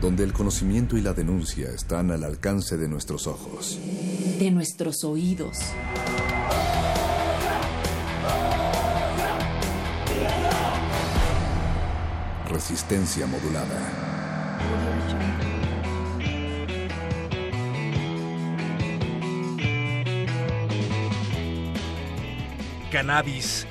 Donde el conocimiento y la denuncia están al alcance de nuestros ojos. De nuestros oídos. Resistencia modulada. Cannabis,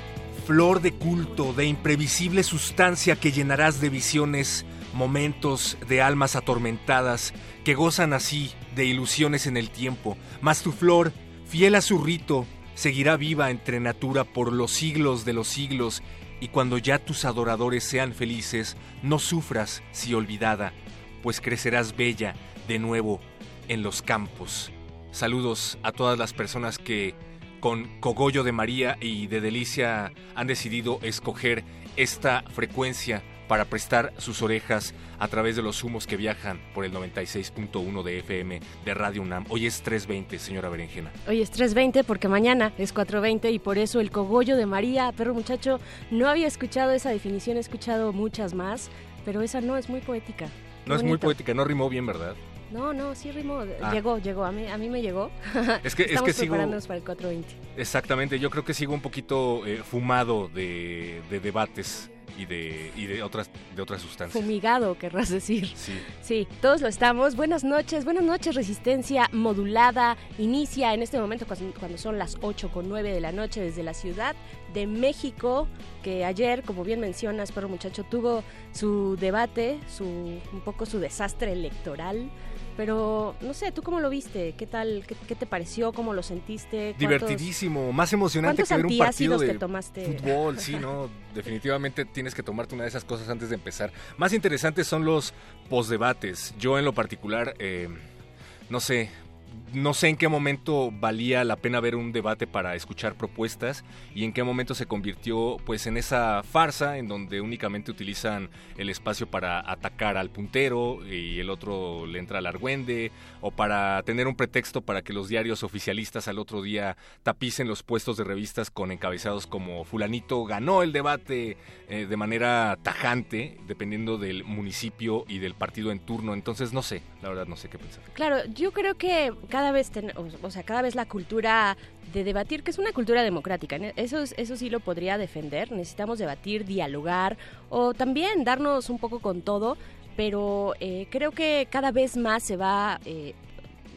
flor de culto, de imprevisible sustancia que llenarás de visiones, momentos de almas atormentadas que gozan así de ilusiones en el tiempo, mas tu flor, fiel a su rito, seguirá viva entre natura por los siglos de los siglos, y cuando ya tus adoradores sean felices, no sufras si olvidada, pues crecerás bella de nuevo en los campos. Saludos a todas las personas que con Cogollo de María y de Delicia han decidido escoger esta frecuencia para prestar sus orejas a través de los humos que viajan por el 96.1 de FM de Radio UNAM. Hoy es 3.20, señora Berenjena. Hoy es 3.20 porque mañana es 4.20 y por eso el cogollo de María, perro muchacho, no había escuchado esa definición, he escuchado muchas más, pero esa no es muy poética. No es muy poética, no rimó bien, ¿verdad? No, no, sí rimó. Ah. Llegó, llegó. A mí, a mí me llegó. Es que, Estamos es que preparándonos para el 420. Exactamente, yo creo que sigo un poquito eh, fumado de, de debates y de, y de otras de otras sustancias. Fumigado, querrás decir. Sí. Sí, todos lo estamos. Buenas noches, buenas noches, Resistencia Modulada. Inicia en este momento cuando son las 8 con 9 de la noche desde la Ciudad de México, que ayer, como bien mencionas, perro muchacho, tuvo su debate, su un poco su desastre electoral. Pero no sé, ¿tú cómo lo viste? ¿Qué tal? ¿Qué, qué te pareció? ¿Cómo lo sentiste? Divertidísimo, más emocionante que ver un partido de que tomaste? fútbol. Sí, no, definitivamente tienes que tomarte una de esas cosas antes de empezar. Más interesantes son los posdebates. Yo en lo particular, eh, no sé, no sé en qué momento valía la pena ver un debate para escuchar propuestas y en qué momento se convirtió pues en esa farsa en donde únicamente utilizan el espacio para atacar al puntero y el otro le entra al argüende o para tener un pretexto para que los diarios oficialistas al otro día tapicen los puestos de revistas con encabezados como fulanito ganó el debate eh, de manera tajante dependiendo del municipio y del partido en turno. Entonces no sé la verdad no sé qué pensar. Claro yo creo que cada vez, o, sea, cada vez la cultura de debatir, que es una cultura democrática, eso, eso sí lo podría defender, necesitamos debatir, dialogar o también darnos un poco con todo, pero eh, creo que cada vez más se va... Eh,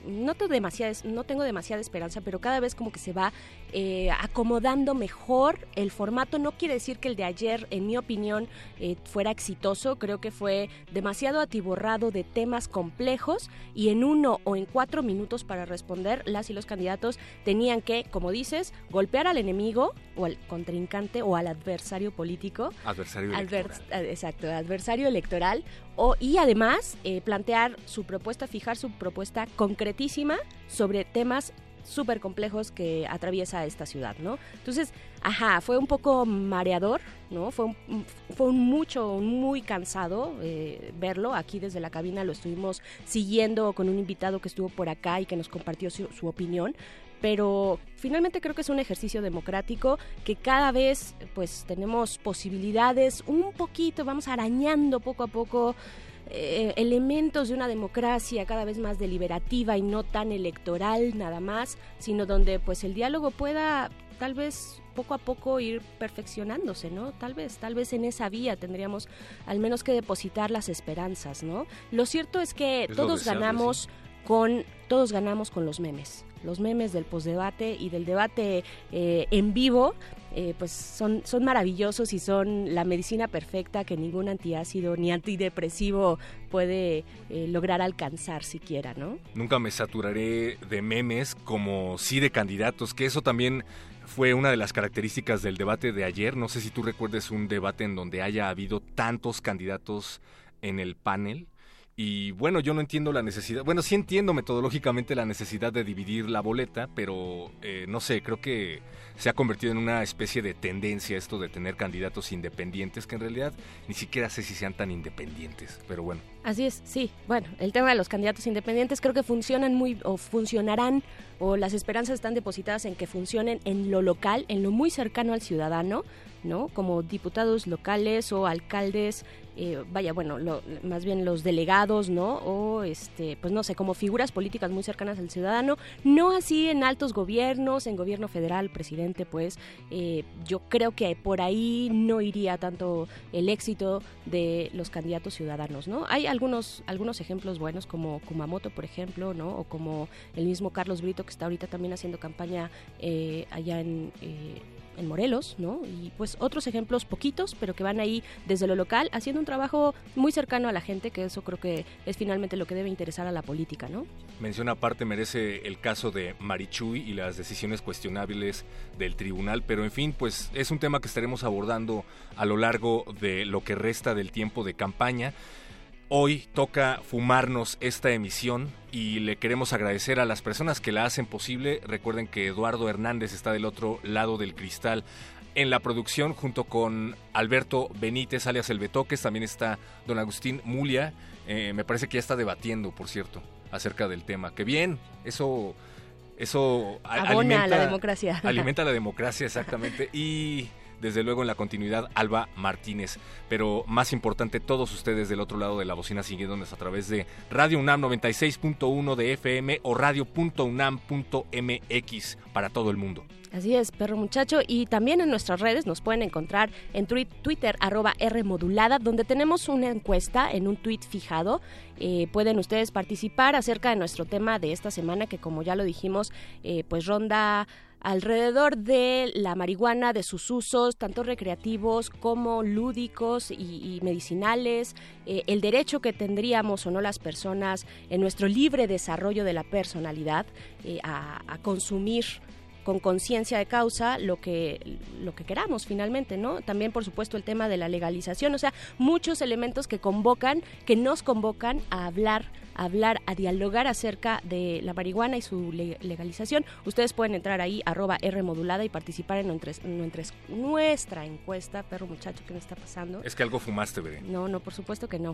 no, tengo demasiada, no tengo demasiada esperanza, pero cada vez como que se va eh, acomodando mejor el formato. No quiere decir que el de ayer, en mi opinión, eh, fuera exitoso. Creo que fue demasiado atiborrado de temas complejos y en uno o en cuatro minutos para responder, las y los candidatos tenían que, como dices, golpear al enemigo o al contrincante o al adversario político. Adversario Adver electoral. Exacto, adversario electoral. Y además eh, plantear su propuesta, fijar su propuesta concretísima sobre temas súper complejos que atraviesa esta ciudad, ¿no? Entonces, ajá, fue un poco mareador, ¿no? Fue un, fue mucho, muy cansado eh, verlo. Aquí desde la cabina lo estuvimos siguiendo con un invitado que estuvo por acá y que nos compartió su opinión pero finalmente creo que es un ejercicio democrático que cada vez pues tenemos posibilidades un poquito, vamos arañando poco a poco eh, elementos de una democracia cada vez más deliberativa y no tan electoral nada más, sino donde pues el diálogo pueda tal vez poco a poco ir perfeccionándose, ¿no? Tal vez, tal vez en esa vía tendríamos al menos que depositar las esperanzas, ¿no? Lo cierto es que todos ganamos con todos ganamos con los memes los memes del posdebate y del debate eh, en vivo, eh, pues son, son maravillosos y son la medicina perfecta que ningún antiácido ni antidepresivo puede eh, lograr alcanzar siquiera, ¿no? Nunca me saturaré de memes como sí de candidatos, que eso también fue una de las características del debate de ayer. No sé si tú recuerdes un debate en donde haya habido tantos candidatos en el panel. Y bueno, yo no entiendo la necesidad, bueno, sí entiendo metodológicamente la necesidad de dividir la boleta, pero eh, no sé, creo que se ha convertido en una especie de tendencia esto de tener candidatos independientes, que en realidad ni siquiera sé si sean tan independientes, pero bueno. Así es, sí. Bueno, el tema de los candidatos independientes creo que funcionan muy o funcionarán o las esperanzas están depositadas en que funcionen en lo local, en lo muy cercano al ciudadano, ¿no? Como diputados locales o alcaldes eh, vaya, bueno, más bien los delegados, ¿no? O, este, pues no sé, como figuras políticas muy cercanas al ciudadano, no así en altos gobiernos, en gobierno federal, presidente, pues eh, yo creo que por ahí no iría tanto el éxito de los candidatos ciudadanos, ¿no? Hay algunos, algunos ejemplos buenos como Kumamoto, por ejemplo, ¿no? O como el mismo Carlos Brito, que está ahorita también haciendo campaña eh, allá en en Morelos, ¿no? Y pues otros ejemplos poquitos, pero que van ahí desde lo local haciendo un trabajo muy cercano a la gente, que eso creo que es finalmente lo que debe interesar a la política, ¿no? Mención aparte merece el caso de Marichuy y las decisiones cuestionables del tribunal, pero en fin, pues es un tema que estaremos abordando a lo largo de lo que resta del tiempo de campaña. Hoy toca fumarnos esta emisión y le queremos agradecer a las personas que la hacen posible. Recuerden que Eduardo Hernández está del otro lado del cristal en la producción junto con Alberto Benítez, alias El Betoques. También está don Agustín Mulia. Eh, me parece que ya está debatiendo, por cierto, acerca del tema. Que bien, eso... Eso alimenta la democracia. Alimenta la democracia, exactamente. Y desde luego en la continuidad Alba Martínez. Pero más importante, todos ustedes del otro lado de la bocina siguiéndonos a través de Radio UNAM 96.1 de FM o radio.unam.mx para todo el mundo. Así es, perro muchacho. Y también en nuestras redes nos pueden encontrar en Twitter, arroba R modulada, donde tenemos una encuesta en un tweet fijado. Eh, pueden ustedes participar acerca de nuestro tema de esta semana, que como ya lo dijimos, eh, pues ronda alrededor de la marihuana, de sus usos, tanto recreativos como lúdicos y, medicinales, eh, el derecho que tendríamos o no las personas en nuestro libre desarrollo de la personalidad eh, a, a consumir con conciencia de causa lo que lo que queramos finalmente, ¿no? También por supuesto el tema de la legalización, o sea, muchos elementos que convocan, que nos convocan a hablar a hablar, a dialogar acerca de la marihuana y su legalización. Ustedes pueden entrar ahí, arroba R modulada y participar en nuestra, encuesta. Perro muchacho, ¿qué me está pasando? Es que algo fumaste, bebé. No, no, por supuesto que no.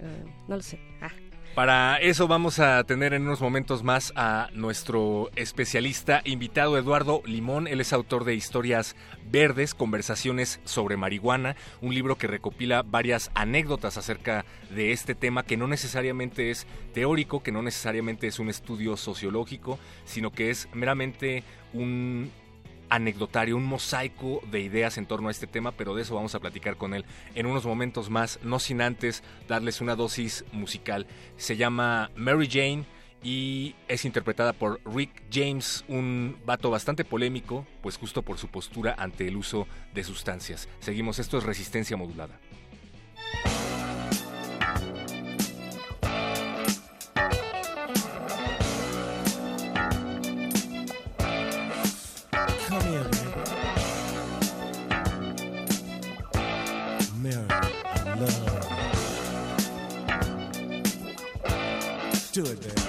Eh, no lo sé. Ah. Para eso vamos a tener en unos momentos más a nuestro especialista invitado Eduardo Limón. Él es autor de Historias Verdes, Conversaciones sobre Marihuana, un libro que recopila varias anécdotas acerca de este tema que no necesariamente es teórico, que no necesariamente es un estudio sociológico, sino que es meramente un anecdotario, un mosaico de ideas en torno a este tema, pero de eso vamos a platicar con él en unos momentos más, no sin antes darles una dosis musical. Se llama Mary Jane y es interpretada por Rick James, un vato bastante polémico, pues justo por su postura ante el uso de sustancias. Seguimos, esto es resistencia modulada. Do it, man.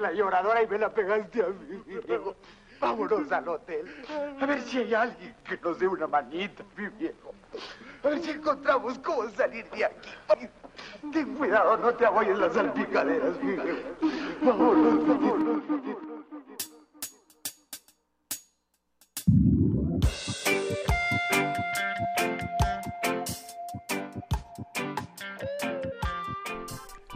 La lloradora y me la pegaste a mí, viejo. Vámonos al hotel. A ver si hay alguien que nos dé una manita, mi viejo. A ver si encontramos cómo salir de aquí. Ten cuidado, no te apoyes las salpicaderas, mi viejo. Vámonos, vámonos.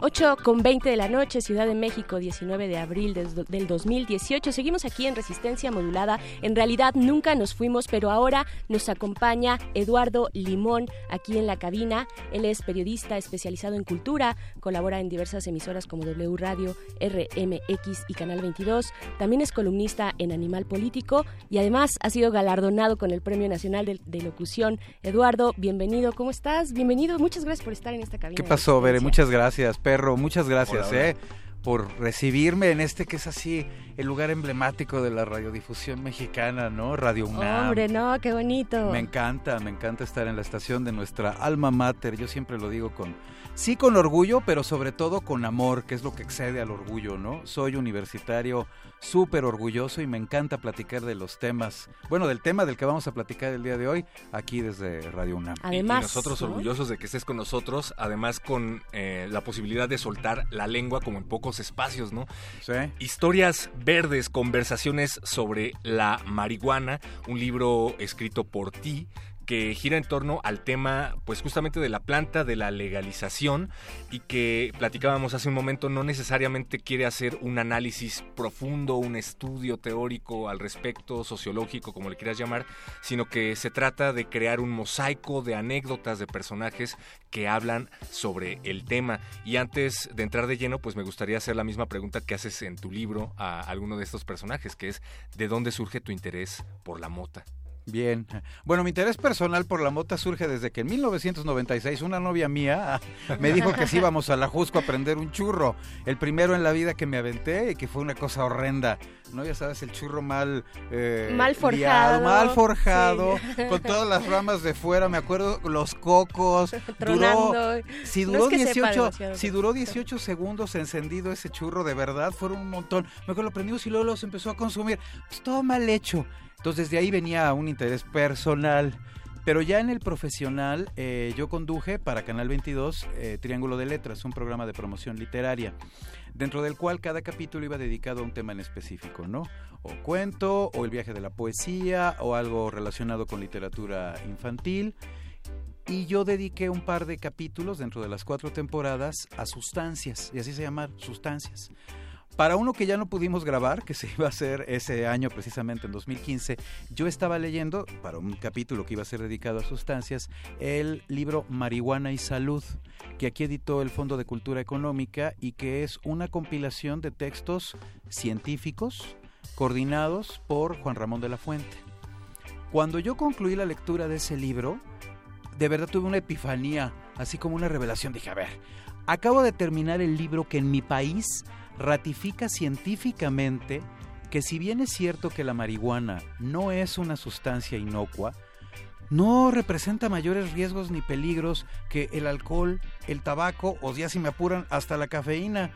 8 con 20 de la noche, Ciudad de México, 19 de abril del 2018. Seguimos aquí en Resistencia Modulada. En realidad nunca nos fuimos, pero ahora nos acompaña Eduardo Limón aquí en la cabina. Él es periodista especializado en cultura, colabora en diversas emisoras como W Radio, RMX y Canal 22. También es columnista en Animal Político y además ha sido galardonado con el Premio Nacional de, Locución. Eduardo, bienvenido. ¿Cómo estás? Bienvenido. Muchas gracias por estar en esta cabina. ¿Qué pasó, Bere? Muchas gracias perro, muchas gracias, ¿eh? por recibirme en este que es así el lugar emblemático de la radiodifusión mexicana, ¿no? Radio UNAM. Hombre, no, qué bonito. Me encanta, me encanta estar en la estación de nuestra alma mater. Yo siempre lo digo con sí con orgullo, pero sobre todo con amor, que es lo que excede al orgullo, ¿no? Soy universitario súper orgulloso y me encanta platicar de los temas, bueno, del tema del que vamos a platicar el día de hoy, aquí desde Radio UNAM. Además, y, nosotros orgullosos de que estés con nosotros, además con eh, la posibilidad de soltar la lengua como en pocos espacios, ¿no? Sí. Historias verdes, conversaciones sobre la marihuana, un libro escrito por ti que gira en torno al tema, pues justamente de la planta, de la legalización y que platicábamos hace un momento, no necesariamente quiere hacer un análisis profundo, un estudio teórico al respecto, sociológico, como le quieras llamar, sino que se trata de crear un mosaico de anécdotas de personajes que hablan sobre el tema. Y antes de entrar de lleno, pues me gustaría hacer la misma pregunta que haces en tu libro a alguno de estos personajes, que es ¿de dónde surge tu interés por la mota? Bien. Bueno, mi interés personal por la mota surge desde que en 1996 una novia mía me dijo que sí íbamos a la Jusco a prender un churro. El primero en la vida que me aventé y que fue una cosa horrenda. ¿No? Ya sabes, el churro mal... Eh, mal forjado. mal forjado, con todas las ramas de fuera. Me acuerdo los cocos. Duró, si duró, 18, si duró 18 segundos encendido ese churro, de verdad, fueron un montón. Me acuerdo, lo prendimos y luego los empezó a consumir. Pues todo mal hecho. Entonces de ahí venía un interés personal. Pero ya en el profesional, eh, yo conduje para Canal 22 eh, Triángulo de Letras, un programa de promoción literaria, dentro del cual cada capítulo iba dedicado a un tema en específico, ¿no? O cuento, o el viaje de la poesía, o algo relacionado con literatura infantil. Y yo dediqué un par de capítulos dentro de las cuatro temporadas a sustancias, y así se llaman, sustancias. Para uno que ya no pudimos grabar, que se iba a hacer ese año precisamente en 2015, yo estaba leyendo, para un capítulo que iba a ser dedicado a sustancias, el libro Marihuana y Salud, que aquí editó el Fondo de Cultura Económica y que es una compilación de textos científicos coordinados por Juan Ramón de la Fuente. Cuando yo concluí la lectura de ese libro, de verdad tuve una epifanía, así como una revelación. Dije, a ver, acabo de terminar el libro que en mi país ratifica científicamente que si bien es cierto que la marihuana no es una sustancia inocua, no representa mayores riesgos ni peligros que el alcohol, el tabaco o ya si me apuran hasta la cafeína,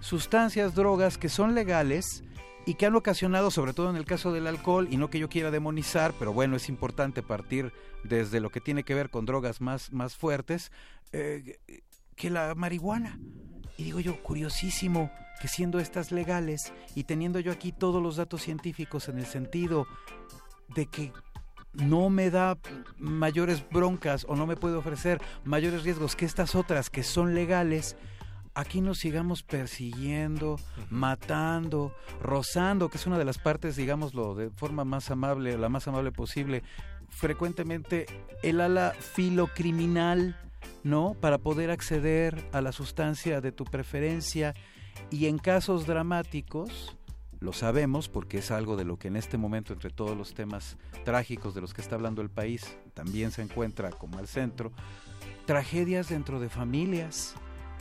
sustancias, drogas que son legales y que han ocasionado, sobre todo en el caso del alcohol, y no que yo quiera demonizar, pero bueno, es importante partir desde lo que tiene que ver con drogas más, más fuertes, eh, que la marihuana. Y digo yo, curiosísimo, que siendo estas legales y teniendo yo aquí todos los datos científicos en el sentido de que no me da mayores broncas o no me puede ofrecer mayores riesgos que estas otras que son legales, aquí nos sigamos persiguiendo, matando, rozando, que es una de las partes, digámoslo, de forma más amable, la más amable posible, frecuentemente el ala filocriminal, ¿no? Para poder acceder a la sustancia de tu preferencia y en casos dramáticos, lo sabemos porque es algo de lo que en este momento, entre todos los temas trágicos de los que está hablando el país, también se encuentra como al centro, tragedias dentro de familias,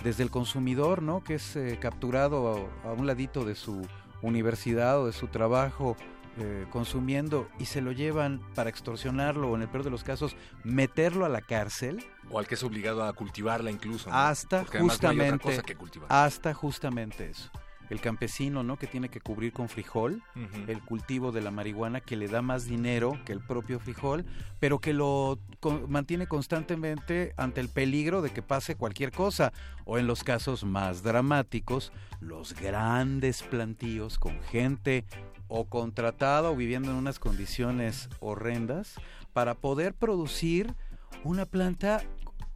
desde el consumidor, ¿no? Que es eh, capturado a, un ladito de su universidad o de su trabajo eh, consumiendo y se lo llevan para extorsionarlo o en el peor de los casos meterlo a la cárcel. O al que es obligado a cultivarla incluso. Hasta justamente. hasta justamente eso. el campesino, ¿no? Que tiene que cubrir con frijol el cultivo de la marihuana que le da más dinero que el propio frijol, pero que lo mantiene constantemente ante el peligro de que pase cualquier cosa. O en los casos más dramáticos, los grandes plantíos con gente o contratada o viviendo en unas condiciones horrendas para poder producir una planta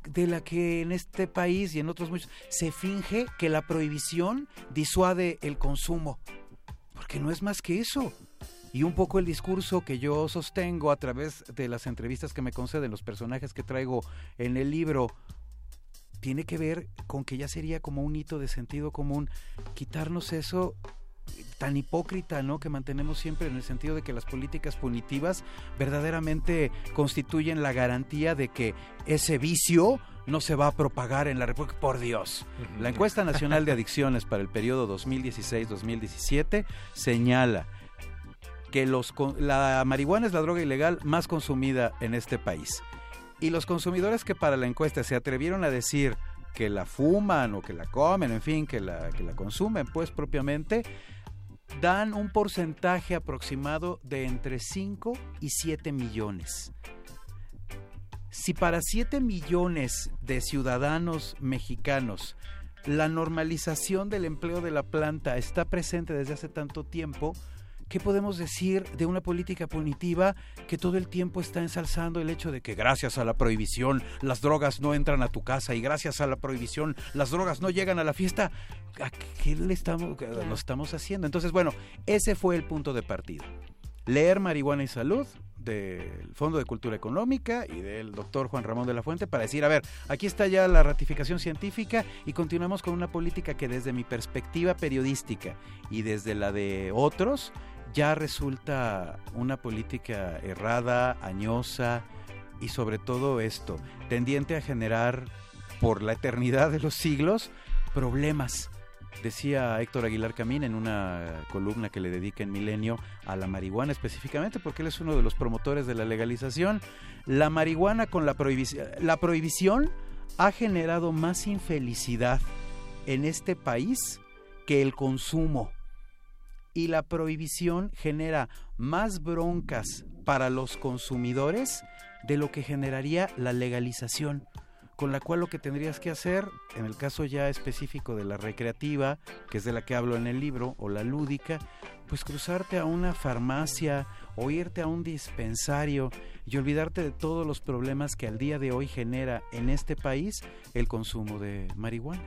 de la que en este país y en otros muchos se finge que la prohibición disuade el consumo. Porque no es más que eso. Y un poco el discurso que yo sostengo a través de las entrevistas que me conceden los personajes que traigo en el libro tiene que ver con que ya sería como un hito de sentido común quitarnos eso tan hipócrita, ¿no? Que mantenemos siempre en el sentido de que las políticas punitivas verdaderamente constituyen la garantía de que ese vicio no se va a propagar en la República. Por Dios. La encuesta nacional de adicciones para el periodo 2016-2017 señala que los, la marihuana es la droga ilegal más consumida en este país. Y los consumidores que para la encuesta se atrevieron a decir que la fuman o que la comen, en fin, que la, que la consumen, pues propiamente, dan un porcentaje aproximado de entre 5 y 7 millones. Si para 7 millones de ciudadanos mexicanos la normalización del empleo de la planta está presente desde hace tanto tiempo, ¿Qué podemos decir de una política punitiva que todo el tiempo está ensalzando el hecho de que gracias a la prohibición las drogas no entran a tu casa y gracias a la prohibición las drogas no llegan a la fiesta? ¿A qué le estamos, lo estamos haciendo? Entonces, bueno, ese fue el punto de partida. Leer Marihuana y Salud del Fondo de Cultura Económica y del doctor Juan Ramón de la Fuente para decir, a ver, aquí está ya la ratificación científica y continuamos con una política que desde mi perspectiva periodística y desde la de otros, ya resulta una política errada, añosa y sobre todo esto, tendiente a generar por la eternidad de los siglos problemas. Decía Héctor Aguilar Camín en una columna que le dedica en Milenio a la marihuana específicamente, porque él es uno de los promotores de la legalización. La marihuana con la prohibición, la prohibición ha generado más infelicidad en este país que el consumo y la prohibición genera más broncas para los consumidores de lo que generaría la legalización, con la cual lo que tendrías que hacer, en el caso ya específico de la recreativa, que es de la que hablo en el libro, o la lúdica, pues cruzarte a una farmacia o irte a un dispensario y olvidarte de todos los problemas que al día de hoy genera en este país el consumo de marihuana.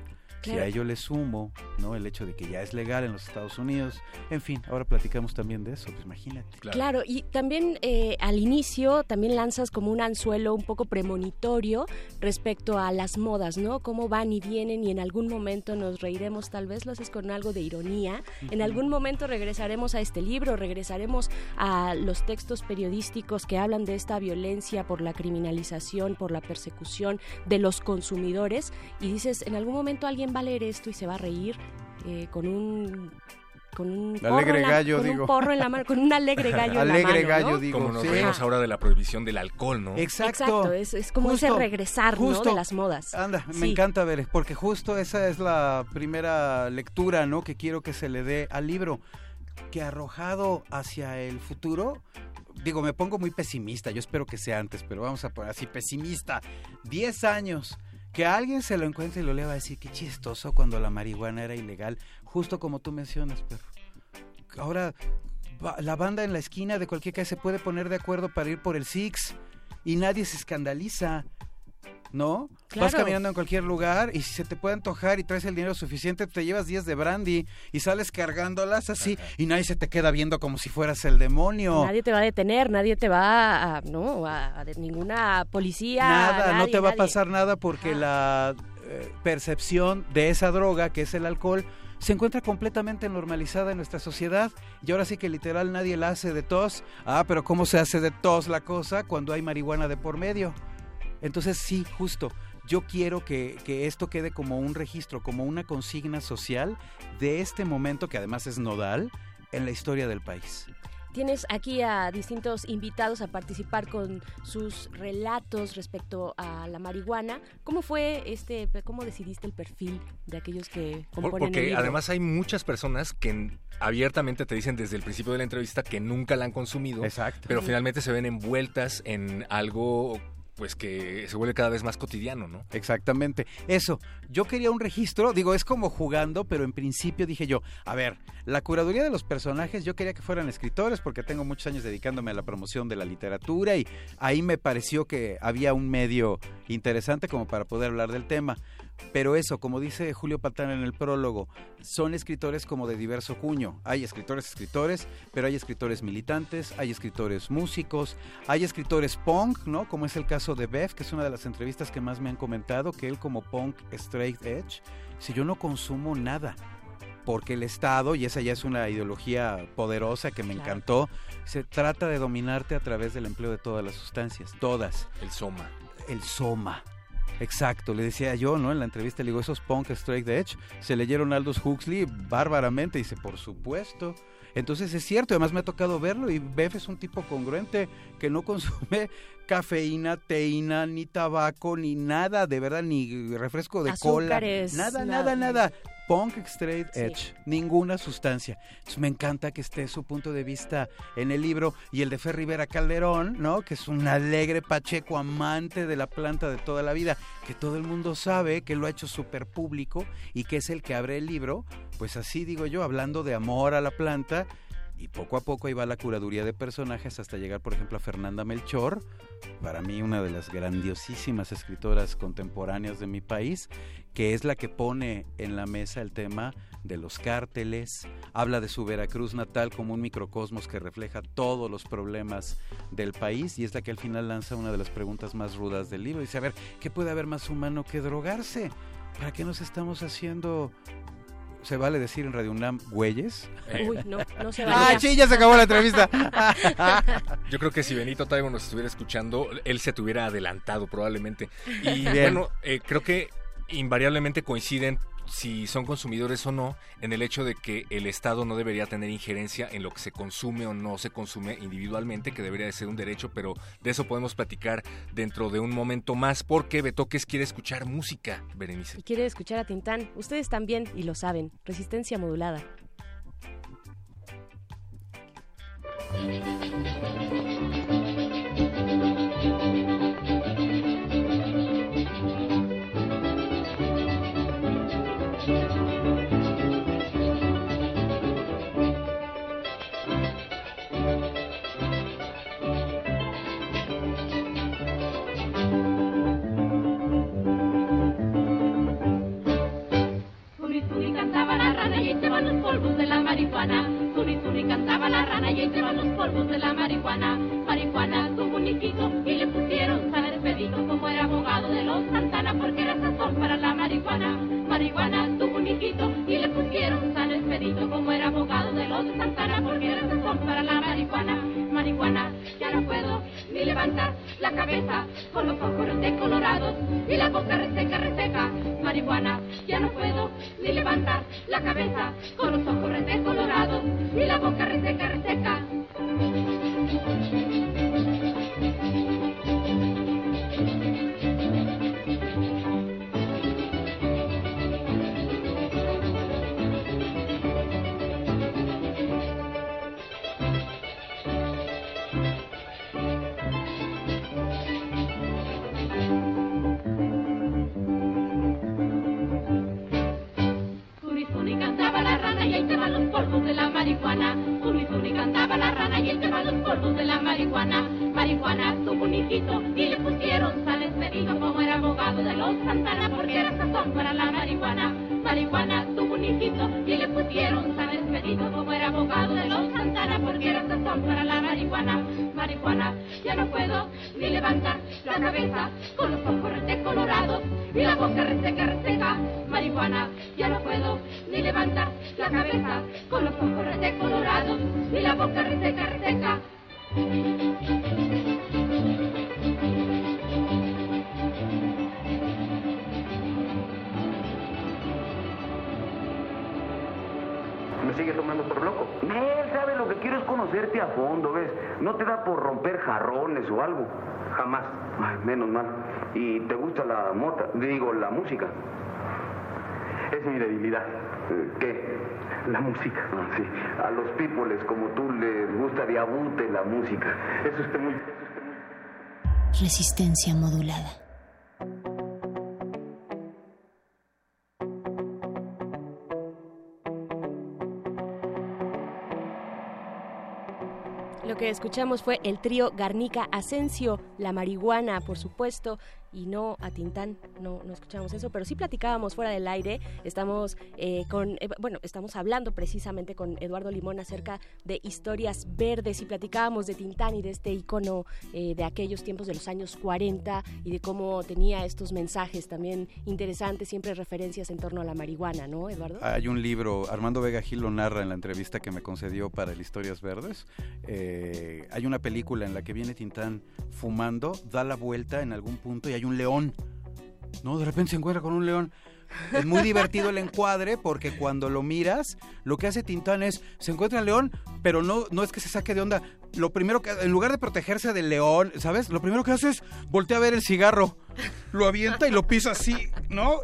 Si a ello le sumo, ¿no? El hecho de que ya es legal en los Estados Unidos. En fin, ahora platicamos también de eso, pues imagínate. Claro, y también eh, al inicio también lanzas como un anzuelo un poco premonitorio respecto a las modas, ¿no? Cómo van y vienen y en algún momento nos reiremos, tal vez lo haces con algo de ironía. En algún momento regresaremos a este libro, regresaremos a los textos periodísticos que hablan de esta violencia por la criminalización, por la persecución de los consumidores y dices, en algún momento alguien va a leer esto y se va a reír eh, con un con un alegre gallo, con digo. un porro en la mano, con un alegre gallo alegre en la mano, gallo, ¿no? digo. Como nos reímos ahora de la prohibición del alcohol, ¿no? Exacto. Exacto, es, como ese regresar, ¿no? De las modas. Anda, me Sí. encanta ver, porque justo esa es la primera lectura, ¿no? Que quiero que se le dé al libro, que arrojado hacia el futuro, digo, me pongo muy pesimista, yo espero que sea antes, pero vamos a poner así, pesimista, 10 años, que alguien se lo encuentre y lo lea va a decir, qué chistoso cuando la marihuana era ilegal, justo como tú mencionas, perro. Ahora, la banda en la esquina de cualquier calle se puede poner de acuerdo para ir por el Six y nadie se escandaliza. ¿No? Vas caminando en cualquier lugar y si se te puede antojar y traes el dinero suficiente, te llevas 10 de brandy y sales cargándolas así y nadie se te queda viendo como si fueras el demonio. Nadie te va a detener, nadie te va a, no, a, a de ninguna policía. Nada, no nadie, te va a pasar nada porque la eh, percepción de esa droga, que es el alcohol, se encuentra completamente normalizada en nuestra sociedad y ahora sí que literal nadie la hace de tos. Ah, pero ¿cómo se hace de tos la cosa cuando hay marihuana de por medio? Entonces sí, justo, yo quiero que, que esto quede como un registro, como una consigna social de este momento que además es nodal en la historia del país. tienes aquí a distintos invitados a participar con sus relatos respecto a la marihuana. ¿Cómo fue este, cómo decidiste el perfil de aquellos que componen Porque el libro? además hay muchas personas que abiertamente te dicen desde el principio de la entrevista que nunca la han consumido, Exacto. pero finalmente se ven envueltas en algo pues que se vuelve cada vez más cotidiano, ¿no? Exactamente. Eso, yo quería un registro, digo, es como jugando, pero en principio dije yo, a ver, la curaduría de los personajes, yo quería que fueran escritores porque tengo muchos años dedicándome a la promoción de la literatura y ahí me pareció que había un medio interesante como para poder hablar del tema. Pero eso, como dice Julio Patán en el prólogo, son escritores como de diverso cuño. Hay escritores escritores, pero hay escritores militantes, hay escritores músicos, hay escritores punk, ¿no? Como es el caso de Bev, que es una de las entrevistas que más me han comentado, que él como punk straight edge, si yo no consumo nada, porque el Estado, y esa ya es una ideología poderosa que me Claro. encantó, se trata de dominarte a través del empleo de todas las sustancias, todas El soma. el Soma. Exacto, le decía yo, ¿no? En la entrevista le digo, esos punk straight edge se leyeron Aldous Huxley bárbaramente. Dice, por supuesto. Entonces es cierto, además me ha tocado verlo y Bef es un tipo congruente que no consume cafeína, teína, ni tabaco, ni nada, de verdad, ni refresco de Azúcares, cola. Nada, nada. nada, nada. Punk straight Sí. edge, ninguna sustancia. Entonces me encanta que esté su punto de vista en el libro y el de Fer Rivera Calderón, ¿no? Que es un alegre pacheco amante de la planta de toda la vida, que todo el mundo sabe que lo ha hecho súper público y que es el que abre el libro. Pues así digo yo, hablando de amor a la planta. Y poco a poco ahí va la curaduría de personajes hasta llegar, por ejemplo, a Fernanda Melchor, para mí una de las grandiosísimas escritoras contemporáneas de mi país, que es la que pone en la mesa el tema de los cárteles, habla de su Veracruz natal como un microcosmos que refleja todos los problemas del país y es la que al final lanza una de las preguntas más rudas del libro. Dice, a ver, ¿qué puede haber más humano que drogarse? ¿Para qué nos estamos haciendo, se vale decir en Radio UNAM, güeyes? Uy, no, no se Ah, valía. sí, ya se acabó la entrevista. Yo creo que si Benito Taibo nos estuviera escuchando, él se tuviera adelantado probablemente. Y Bien. bueno, eh, creo que invariablemente coinciden si son consumidores o no en el hecho de que el Estado no debería tener injerencia en lo que se consume o no se consume individualmente, que debería de ser un derecho, pero de eso podemos platicar dentro de un momento más porque Betoques quiere escuchar música, Berenice. Y quiere escuchar a Tintán. Ustedes también, y lo saben. Resistencia modulada. Y van los polvos de la marihuana. Marihuana tuvo un hijito y le pusieron San Expedito como era abogado de los Santana porque era sazón para la marihuana. Marihuana tuvo un hijito y le pusieron San Expedito como era abogado de los Santana porque era sazón para la. Marihuana, levantar la cabeza con los ojos decolorados y la boca reseca, reseca. Marihuana, ya no puedo ni levantar la cabeza con los ojos decolorados y la boca reseca, reseca. De la marihuana. Suri Suri cantaba la rana y te van los polvos de la marihuana. Marihuana un hijito y le pusieron San Expedito como era abogado de los Santana porque era sazón para la marihuana. Marihuana un hijito y le pusieron San Expedito como era abogado de los Santana porque era sazón para la marihuana. Marihuana, ya no puedo ni levantar la cabeza con los ojos decolorados y la boca reseca, reseca. Marihuana, ya no puedo ni levantar la cabeza con los ojos decolorados y la boca reseca, reseca. Sigue tomando por loco. Él sabe lo que quiero es conocerte a fondo, ¿ves? No te da por romper jarrones o algo. Jamás. Ay, menos mal. ¿Y te gusta la mota? Digo, la música. Es mi debilidad. ¿Qué? La música. Ah, sí. A los peoples como tú les gusta de abute la música. Es usted muy... Resistencia modulada. Lo que escuchamos fue el trío Garnica Asensio, la marihuana, por supuesto, y no a Tintán, no, no escuchamos eso, pero sí platicábamos fuera del aire, estamos eh, con, eh, bueno, estamos hablando precisamente con Eduardo Limón acerca de historias verdes y platicábamos de Tintán y de este icono eh, de aquellos tiempos de los años 40 y de cómo tenía estos mensajes también interesantes, siempre referencias en torno a la marihuana, ¿no, Eduardo? Hay un libro, Armando Vega Gil lo narra en la entrevista que me concedió para el Historias Verdes, hay una película en la que viene Tintán fumando, da la vuelta en algún punto y hay un león. No, de repente se encuentra con un león. Es muy divertido el encuadre porque cuando lo miras, lo que hace Tintán es, se encuentra el león, pero no, no es que se saque de onda. Lo primero que, en lugar de protegerse del león, ¿sabes? Lo primero que hace es voltea a ver el cigarro, lo avienta y lo pisa así, ¿no?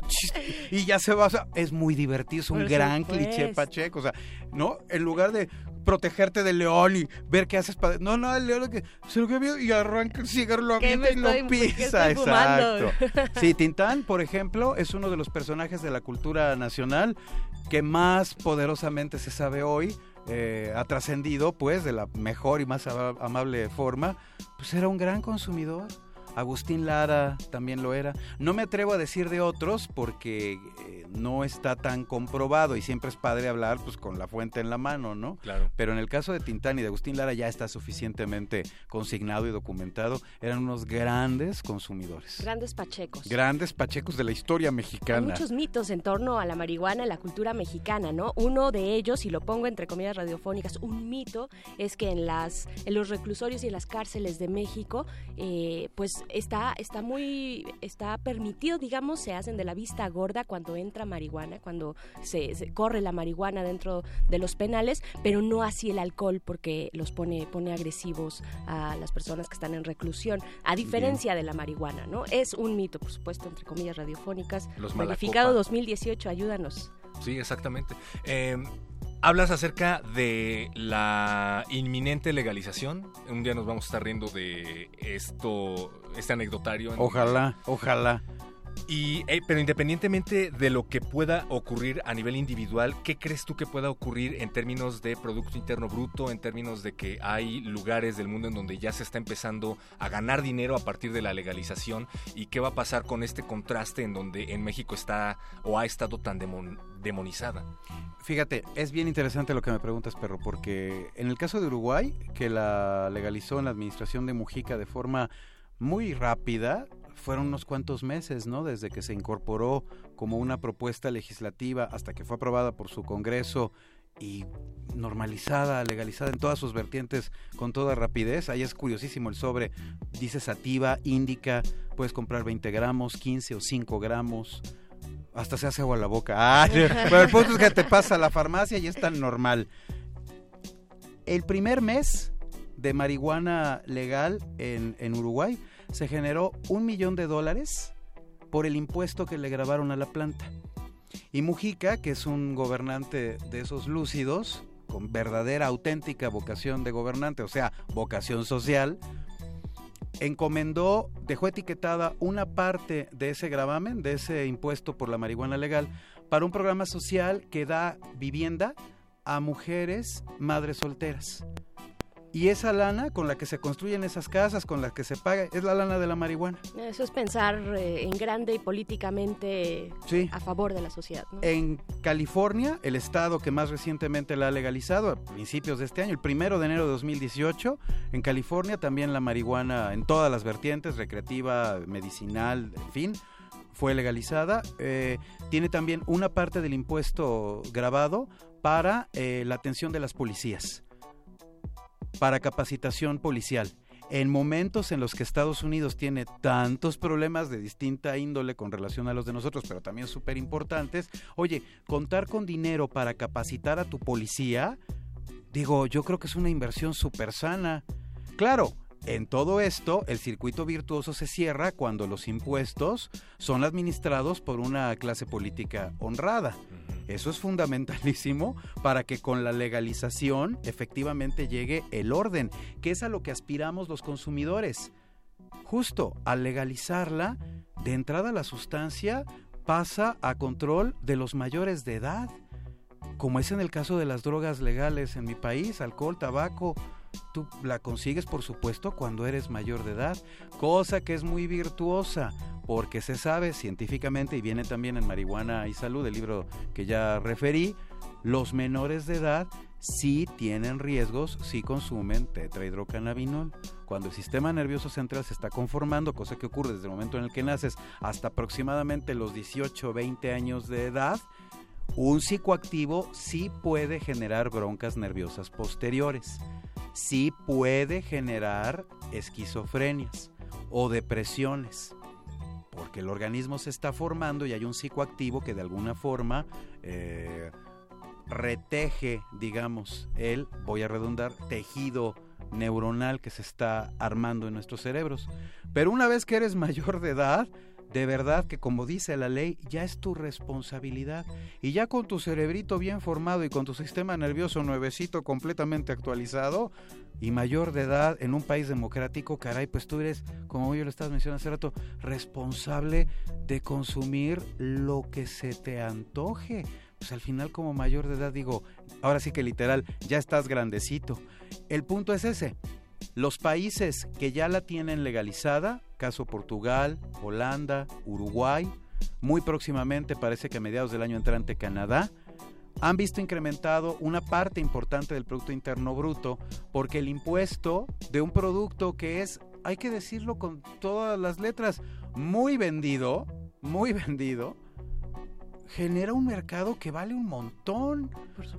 Y ya se va. es muy divertido, es un gran cliché pacheco. O sea, ¿no? En lugar de protegerte del león y ver qué haces para... No, no, el león que se lo que y arranca el cigarro, lo avienta y lo pisa. Exacto. Sí, Tintán, por ejemplo, es uno de los personajes de la cultura nacional que más poderosamente se sabe hoy. Eh, ha trascendido pues de la mejor y más amable forma, pues era un gran consumidor Agustín Lara también lo era. No me atrevo a decir de otros porque eh, no está tan comprobado y siempre es padre hablar pues con la fuente en la mano, ¿no? Claro. Pero en el caso de Tintán y de Agustín Lara ya está suficientemente consignado y documentado. Eran unos grandes consumidores. Grandes pachecos. Grandes pachecos de la historia mexicana. Hay muchos mitos en torno a la marihuana en la cultura mexicana, ¿no? Uno de ellos, y lo pongo entre comillas radiofónicas, un mito es que en las en los reclusorios y en las cárceles de México, eh, pues está, está muy, está permitido, digamos, se hacen de la vista gorda cuando entra marihuana, cuando se, corre la marihuana dentro de los penales, pero no así el alcohol porque los pone, pone agresivos a las personas que están en reclusión, a diferencia de la marihuana, ¿no? Es un mito, por supuesto, entre comillas radiofónicas. Los Verificado 2018, ayúdanos. Sí, exactamente. Eh, Hablas acerca de la inminente legalización. Un día nos vamos a estar riendo de esto, este anecdotario. Ojalá, ojalá. Y, pero independientemente de lo que pueda ocurrir a nivel individual, ¿qué crees tú que pueda ocurrir en términos de Producto Interno Bruto, en términos de que hay lugares del mundo en donde ya se está empezando a ganar dinero a partir de la legalización? ¿Y qué va a pasar con este contraste en donde en México está o ha estado tan demonizada? Fíjate, es bien interesante lo que me preguntas, perro, porque en el caso de Uruguay, que la legalizó en la administración de Mujica de forma muy rápida, fueron unos cuantos meses, ¿no? Desde que se incorporó como una propuesta legislativa hasta que fue aprobada por su Congreso y normalizada, legalizada en todas sus vertientes con toda rapidez. Ahí es curiosísimo el sobre. Dice sativa, indica, puedes comprar 20 gramos, 15 o 5 gramos. Hasta se hace agua la boca. pero el punto es que te pasa a la farmacia y es tan normal. El primer mes de marihuana legal en, en Uruguay se generó un millón de dólares por el impuesto que le grabaron a la planta. Y Mujica, que es un gobernante de esos lúcidos, con verdadera, auténtica vocación de gobernante, o sea, vocación social, encomendó, dejó etiquetada una parte de ese gravamen, de ese impuesto por la marihuana legal, para un programa social que da vivienda a mujeres madres solteras. Y esa lana con la que se construyen esas casas, con la que se paga, es la lana de la marihuana. Eso es pensar eh, en grande y políticamente a favor de la sociedad. En California, el estado que más recientemente la ha legalizado, a principios de este año, el primero de enero de 2018, en California también la marihuana en todas las vertientes, recreativa, medicinal, en fin, fue legalizada. Eh, tiene también una parte del impuesto grabado para eh, la atención de las policías para capacitación policial. En momentos en los que Estados Unidos tiene tantos problemas de distinta índole con relación a los de nosotros, pero también súper importantes, oye, contar con dinero para capacitar a tu policía digo, yo creo que es una inversión súper sana. Claro, en todo esto, el circuito virtuoso se cierra cuando los impuestos son administrados por una clase política honrada. Eso es fundamentalísimo para que con la legalización efectivamente llegue el orden, que es a lo que aspiramos los consumidores. Justo al legalizarla, de entrada la sustancia pasa a control de los mayores de edad, como es en el caso de las drogas legales en mi país, alcohol, tabaco, tú la consigues por supuesto cuando eres mayor de edad, cosa que es muy virtuosa, porque se sabe científicamente y viene también en Marihuana y Salud, el libro que ya referí, los menores de edad sí tienen riesgos si consumen tetrahidrocannabinol. Cuando el sistema nervioso central se está conformando, cosa que ocurre desde el momento en el que naces hasta aproximadamente los 18 o 20 años de edad, un psicoactivo sí puede generar broncas nerviosas posteriores, sí puede generar esquizofrenias o depresiones, porque el organismo se está formando y hay un psicoactivo que de alguna forma eh, reteje, digamos, el, voy a redundar, tejido neuronal que se está armando en nuestros cerebros. Pero una vez que eres mayor de edad, de verdad que como dice la ley, ya es tu responsabilidad. Y ya con tu cerebrito bien formado y con tu sistema nervioso nuevecito completamente actualizado y mayor de edad en un país democrático, caray, pues tú eres, como yo lo estabas mencionando hace rato, responsable de consumir lo que se te antoje. Pues al final como mayor de edad digo, ahora sí que literal, ya estás grandecito. El punto es ese. Los países que ya la tienen legalizada, caso Portugal, Holanda, Uruguay, muy próximamente, parece que a mediados del año entrante Canadá, han visto incrementado una parte importante del Producto Interno Bruto porque el impuesto de un producto que es, hay que decirlo con todas las letras, muy vendido, muy vendido, genera un mercado que vale un montón.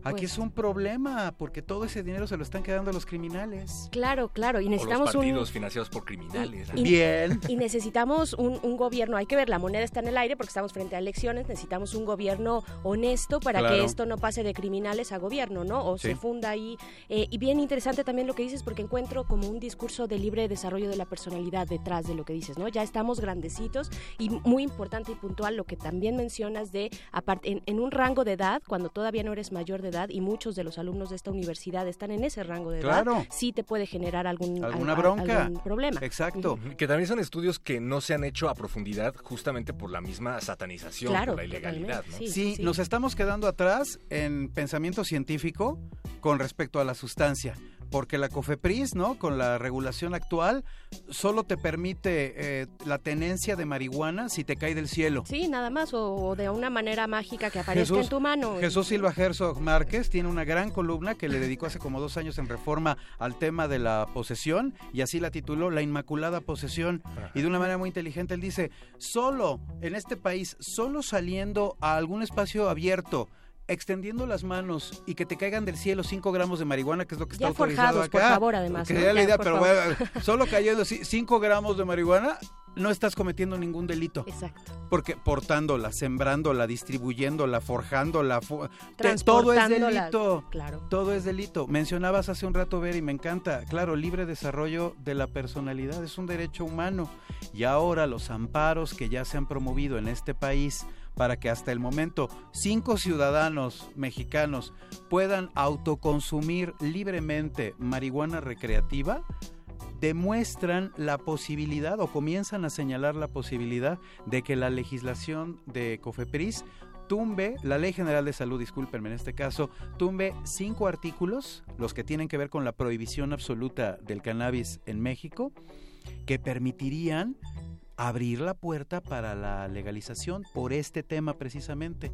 Aquí es un problema porque todo ese dinero se lo están quedando los criminales. Claro, claro, y necesitamos o los partidos financiados por criminales. Y, Bien. Y necesitamos un, un, gobierno, hay que ver, la moneda está en el aire porque estamos frente a elecciones, necesitamos un gobierno honesto para Claro. que esto no pase de criminales a gobierno, ¿no? O Sí. se funda ahí. Eh, y bien interesante también lo que dices porque encuentro como un discurso de libre desarrollo de la personalidad detrás de lo que dices, ¿no? Ya estamos grandecitos y muy importante y puntual lo que también mencionas de en, en un rango de edad, cuando todavía no eres mayor de edad y muchos de los alumnos de esta universidad están en ese rango de edad, Claro. sí te puede generar algún, Alguna al- al- bronca. algún problema. Exacto. Que también son estudios que no se han hecho a profundidad justamente por la misma satanización, Claro, por la ilegalidad. ¿no? Sí, nos estamos quedando atrás en pensamiento científico con respecto a la sustancia. Porque la COFEPRIS, ¿no? Con la regulación actual, solo te permite eh, la tenencia de marihuana si te cae del cielo. Sí, nada más, o, o de una manera mágica que aparezca en tu mano. Jesús Silva Herzog Márquez tiene una gran columna que le dedicó hace como dos años en Reforma al tema de la posesión y así la tituló La Inmaculada Posesión. Y de una manera muy inteligente él dice, solo en este país, solo saliendo a algún espacio abierto, extendiendo las manos y que te caigan del cielo 5 gramos de marihuana, que es lo que está Ya autorizado forjados, por acá. favor, además, ¿no? la idea, por pero bueno, solo cayendo 5 gramos de marihuana, no estás cometiendo ningún delito. Exacto. Porque portándola, sembrándola, distribuyéndola, forjándola, todo es delito. claro. Todo es delito. Mencionabas hace un rato, Ver, y me encanta. Claro, libre desarrollo de la personalidad es un derecho humano. Y ahora los amparos que ya se han promovido en este país para que hasta el momento cinco ciudadanos mexicanos puedan autoconsumir libremente marihuana recreativa, demuestran la posibilidad o comienzan a señalar la posibilidad de que la legislación de COFEPRIS tumbe, la Ley General de Salud, discúlpenme en este caso, tumbe cinco artículos, los que tienen que ver con la prohibición absoluta del cannabis en México, que permitirían abrir la puerta para la legalización por este tema precisamente.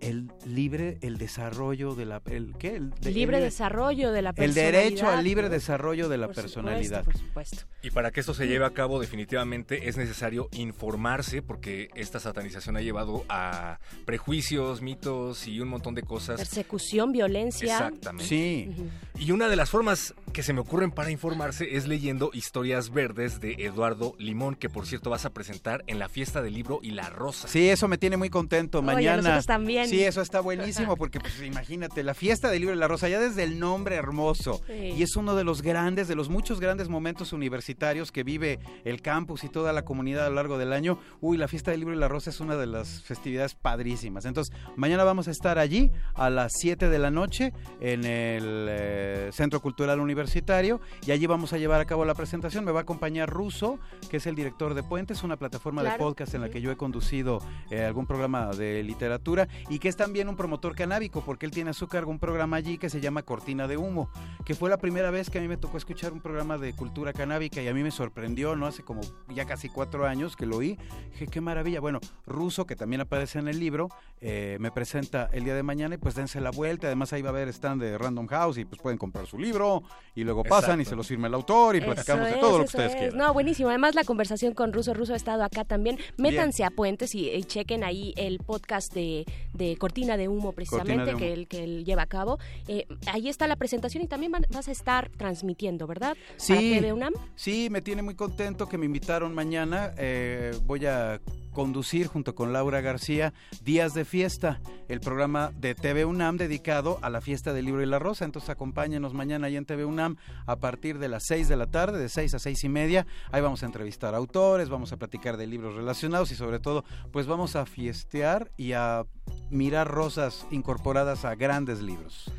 El libre, el desarrollo de la... El, ¿qué? El, de- Libre el- desarrollo de la el personalidad. derecho al libre desarrollo de la Por supuesto, personalidad. por supuesto. Y para que esto se lleve a cabo definitivamente es necesario informarse porque esta satanización ha llevado a prejuicios, mitos y un montón de cosas. Persecución, violencia. Exactamente. Sí. Y una de las formas que se me ocurren para informarse es leyendo Historias Verdes de Eduardo Limón, que por cierto vas a presentar en la fiesta del libro y la rosa. Sí, eso me tiene muy contento. Oye, Mañana. nosotros también. Sí, eso está buenísimo porque pues imagínate, la fiesta del libro y la rosa, ya desde el nombre hermoso. Sí. Y es uno de los grandes, de los muchos grandes momentos universitarios que vive el campus y toda la comunidad a lo largo del año. Uy, la fiesta del libro y la rosa es una de las festividades padrísimas. Entonces, mañana vamos a estar allí a las 7 de la noche en el eh, Centro Cultural Universitario y allí vamos a llevar a cabo la presentación. Me va a acompañar Russo, que es el director de Puentes, una plataforma de podcast en la que yo he conducido eh, algún programa de literatura y que es también un promotor canábico porque él tiene a su cargo un programa allí que se llama Cortina de Humo, que fue la primera vez que a mí me tocó escuchar un programa de cultura canábica y a mí me sorprendió, ¿no? Hace como ya casi cuatro años que lo oí. Dije, qué maravilla. Bueno, Russo, que también aparece en el libro, eh, me presenta el día de mañana y pues dense la vuelta. Además ahí va a haber stand de Random House y pues pueden comprar su libro y luego pasan y se los firma el autor y platicamos Eso de todo lo que ustedes es. quieran. No, buenísimo. Además, la conversación con Ruso. Ruso ha estado acá también. Métanse a Puentes y, y chequen ahí el podcast de, de Cortina de Humo, precisamente, que, él, que él lleva a cabo. Eh, ahí está la presentación y también van- vas a estar transmitiendo, ¿verdad? Sí. Para TV UNAM. Sí, me tiene muy contento que me invitaron mañana. Eh, voy a conducir junto con Laura García Días de Fiesta, el programa de TV UNAM dedicado a la fiesta del libro y la rosa. Entonces acompáñenos mañana ahí en TV UNAM a partir de las 6 de la tarde, de 6 a 6 y media. Ahí vamos a entrevistar autores, vamos a platicar de libros relacionados y sobre todo pues vamos a fiestear y a mirar rosas incorporadas a grandes libros.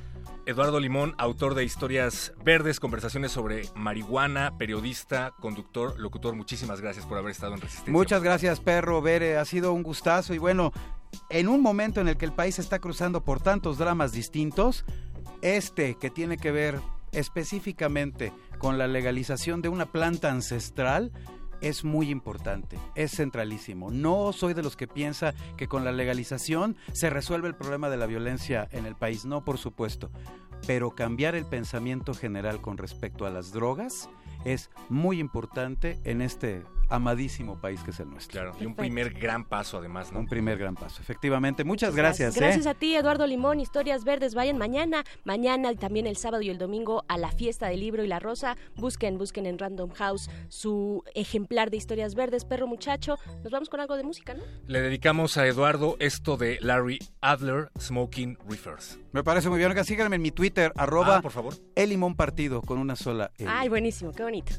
Eduardo Limón, autor de Historias Verdes, conversaciones sobre marihuana, periodista, conductor, locutor. Muchísimas gracias por haber estado en Resistencia. Muchas gracias, perro. Bere, ha sido un gustazo y bueno, en un momento en el que el país está cruzando por tantos dramas distintos, este que tiene que ver específicamente con la legalización de una planta ancestral es muy importante, es centralísimo. No soy de los que piensa que con la legalización se resuelve el problema de la violencia en el país, no, por supuesto. Pero cambiar el pensamiento general con respecto a las drogas es muy importante en este amadísimo país que es el nuestro. Claro, y un Perfecto. primer gran paso además, ¿no? Un primer gran paso, efectivamente. Muchas gracias. ¿eh? Gracias a ti, Eduardo Limón. Historias Verdes. Vayan mañana, mañana y también el sábado y el domingo a la fiesta del libro y la rosa. Busquen, busquen en Random House su ejemplar de Historias Verdes, perro muchacho. Nos vamos con algo de música, ¿no? Le dedicamos a Eduardo esto de Larry Adler, Smoking Reefers. Me parece muy bien. Oigan, síganme en mi Twitter, arroba Ah, por favor. el limón partido con una sola L. Ay, buenísimo, qué bonito.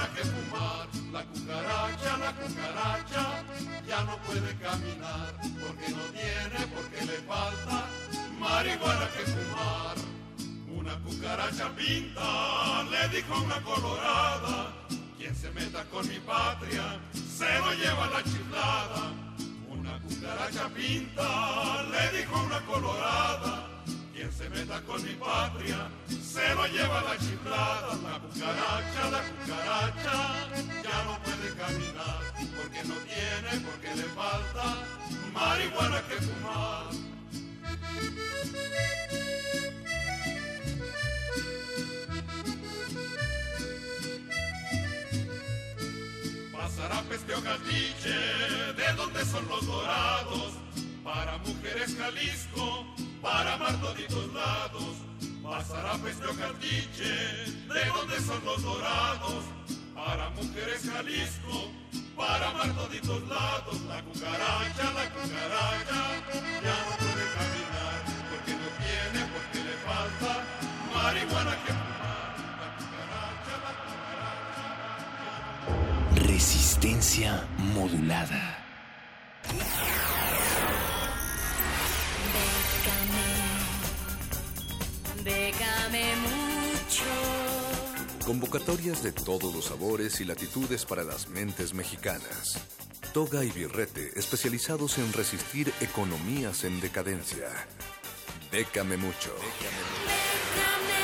La cucaracha, la cucaracha ya no puede caminar porque no tiene, porque le falta marihuana que fumar. Una cucaracha pinta le dijo una colorada, quien se meta con mi patria se lo lleva la chiflada. Una cucaracha pinta le dijo una colorada, quien se meta con mi patria se lo lleva la chiflada. La cucaracha, la cucaracha ya no puede caminar porque no tiene, porque le falta marihuana que fumar. Pasará peste o de donde son los dorados, para mujeres Jalisco, para amar toditos lados. Pasará peste o caldiche, de donde son los dorados, para mujeres Jalisco, para amar toditos lados. La cucaracha, la cucaracha, ya no puede caminar, porque no tiene, porque le falta marihuana que fumar. La cucaracha, la cucaracha. Resistencia modulada. Déjame mucho. Convocatorias de todos los sabores y latitudes para las mentes mexicanas. Toga y Birrete, especializados en resistir economías en decadencia. Décame mucho. Déjame mucho.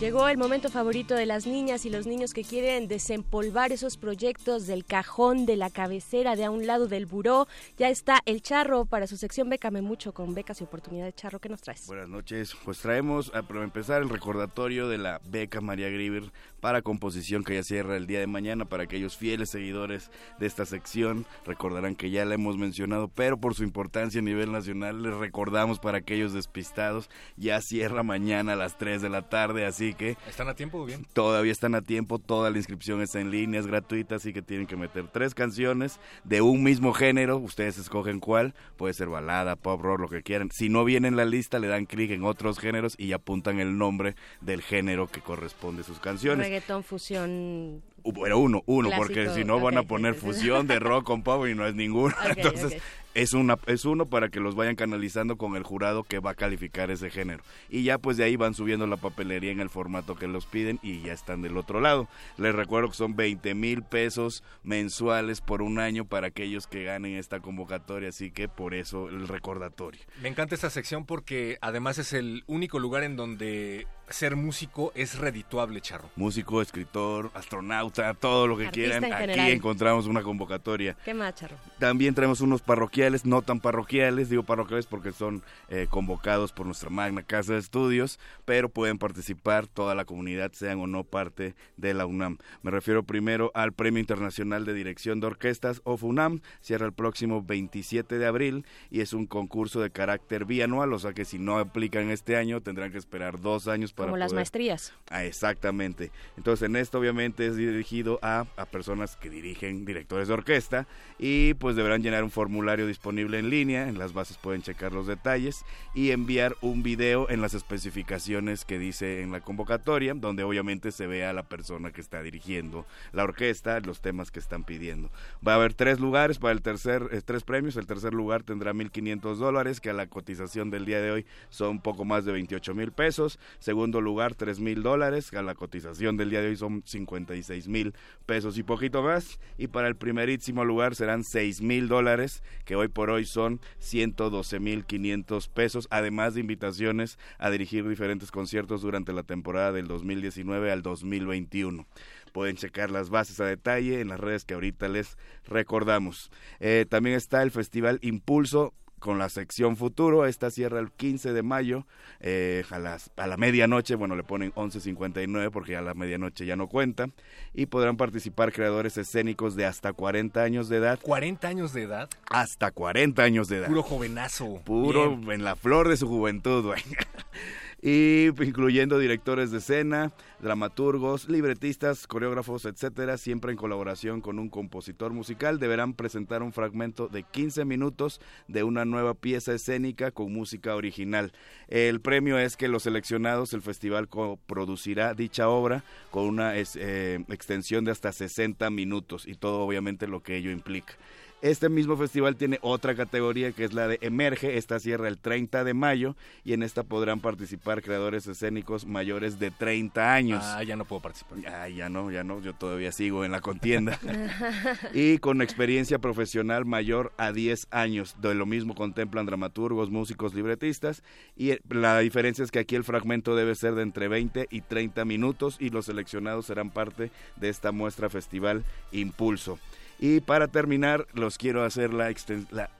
Llegó el momento favorito de las niñas y los niños que quieren desempolvar esos proyectos del cajón, de la cabecera, de a un lado del buró. Ya está el Charro para su sección Bécame Mucho con becas y oportunidades. Charro, ¿qué nos traes? Buenas noches. Pues traemos, a empezar, el recordatorio de la beca María Griver para composición que ya cierra el día de mañana para aquellos fieles seguidores de esta sección. Recordarán que ya la hemos mencionado, pero por su importancia a nivel nacional les recordamos para aquellos despistados, ya cierra mañana a las 3 de la tarde, así que... ¿Están a tiempo bien? Todavía están a tiempo, toda la inscripción está en línea, es gratuita, así que tienen que meter tres canciones de un mismo género, ustedes escogen cuál, puede ser balada, pop, rock, lo que quieran. Si no viene en la lista, le dan clic en otros géneros y apuntan el nombre del género que corresponde a sus canciones reggaetón, fusión. Bueno, uno, uno, porque si no van a poner fusión de rock con pop y no es ninguno. Entonces, es una es uno para que los vayan canalizando con el jurado que va a calificar ese género. Y ya pues de ahí van subiendo la papelería en el formato que los piden y ya están del otro lado. Les recuerdo que son 20 mil pesos mensuales por un año para aquellos que ganen esta convocatoria así que por eso el recordatorio. Me encanta esta sección porque además es el único lugar en donde ser músico es redituable, Charro. Músico, escritor, astronauta, todo lo que quieran. Aquí encontramos una convocatoria. ¿Qué más, Charro? También traemos unos parroquiales, no tan parroquiales, digo parroquiales porque son eh, convocados por nuestra magna casa de estudios, pero pueden participar toda la comunidad, sean o no parte de la UNAM. Me refiero primero al Premio Internacional de Dirección de Orquestas of UNAM, cierra el próximo 27 de abril y es un concurso de carácter bianual, o sea que si no aplican este año tendrán que esperar dos años como las maestrías. Ah, exactamente. Entonces, en esto obviamente es a, a personas que dirigen directores de orquesta y pues deberán llenar un formulario disponible en línea, en las bases pueden checar los detalles y enviar un video en las especificaciones que dice en la convocatoria, donde obviamente se vea a la persona que está dirigiendo la orquesta, los temas que están pidiendo. Va a haber tres lugares para el tercer, eh, tres premios, el tercer lugar tendrá 1.500 dólares, que a la cotización del día de hoy son poco más de 28 mil pesos, segundo lugar 3 mil dólares, a la cotización del día de hoy son 56 mil pesos y poquito más, y para el primerísimo lugar serán 6 mil dólares, que hoy por hoy son 112 mil 500 pesos, además de invitaciones a dirigir diferentes conciertos durante la temporada del 2019 al 2021 pueden checar las bases a detalle en las redes que ahorita les recordamos. Eh, también está el Festival Impulso con la sección futuro. Esta cierra el 15 de mayo eh, a, las, a la medianoche. Bueno, le ponen 11.59 porque a la medianoche ya no cuenta. Y podrán participar creadores escénicos de hasta 40 años de edad. ¿40 años de edad? Hasta 40 años de edad. Puro jovenazo. Puro en la flor de su juventud, güey y incluyendo directores de escena, dramaturgos, libretistas, coreógrafos, etcétera, siempre en colaboración con un compositor musical, deberán presentar un fragmento de 15 minutos de una nueva pieza escénica con música original. El premio es que los seleccionados, el festival producirá dicha obra con una eh, extensión de hasta 60 minutos y todo obviamente lo que ello implica. Este mismo festival tiene otra categoría que es la de Emerge. Esta cierra el 30 de mayo y en esta podrán participar creadores escénicos mayores de 30 años. Ah, ya no puedo participar. Ah, ya no, ya no. Yo todavía sigo en la contienda. y con experiencia profesional mayor a 10 años. De lo mismo contemplan dramaturgos, músicos, libretistas. Y la diferencia es que aquí el fragmento debe ser de entre 20 y 30 minutos y los seleccionados serán parte de esta muestra festival Impulso. Y para terminar, los quiero hacer la, la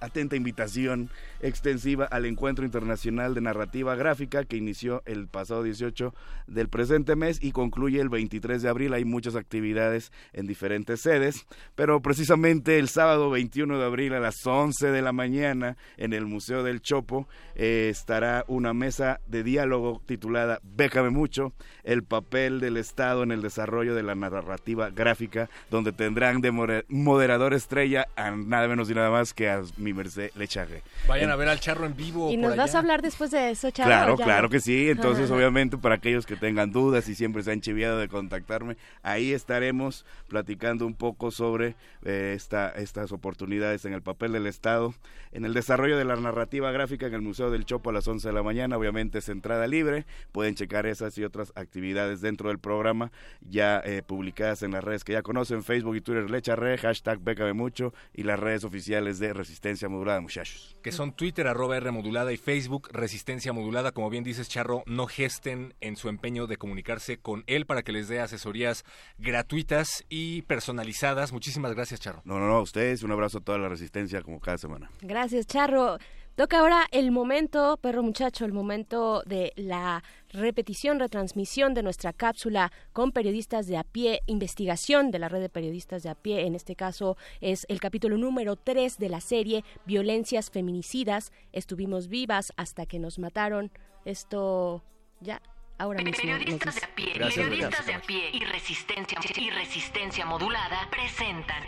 atenta invitación extensiva al Encuentro Internacional de Narrativa Gráfica que inició el pasado 18 del presente mes y concluye el 23 de abril. Hay muchas actividades en diferentes sedes, pero precisamente el sábado 21 de abril a las 11 de la mañana en el Museo del Chopo eh, estará una mesa de diálogo titulada Bécame mucho, el papel del Estado en el desarrollo de la narrativa gráfica, donde tendrán de moderador estrella a nada menos y nada más que a mi merced Lecharre. Vayan a ver al Charro en vivo. ¿Y nos vas a hablar después de eso, Charro? Claro, claro que sí. Entonces, obviamente, para aquellos que tengan dudas y siempre se han chiviado de contactarme, ahí estaremos platicando un poco sobre eh, esta, estas oportunidades en el papel del Estado, en el desarrollo de la narrativa gráfica en el Museo del Chopo a las 11 de la mañana. Obviamente es entrada libre. Pueden checar esas y otras actividades dentro del programa ya eh, publicadas en las redes que ya conocen, Facebook y Twitter Lecharre, hashtag Bécame Mucho y las redes oficiales de de Resistencia Modulada, muchachos. Que son Twitter, arroba R modulada y Facebook, Resistencia Modulada. Como bien dices, Charro, no gesten en su empeño de comunicarse con él para que les dé asesorías gratuitas y personalizadas. Muchísimas gracias, Charro. No, no, no, a ustedes. Un abrazo a toda la Resistencia como cada semana. Gracias, Charro. Toca ahora el momento, perro muchacho, el momento de la repetición, retransmisión de nuestra cápsula con periodistas de a pie, investigación de la red de periodistas de a pie. En este caso es el capítulo número 3 de la serie Violencias Feminicidas. Estuvimos vivas hasta que nos mataron. Esto ya ahora mismo. Periodistas de a pie, periodistas de a pie y resistencia, y resistencia modulada presentan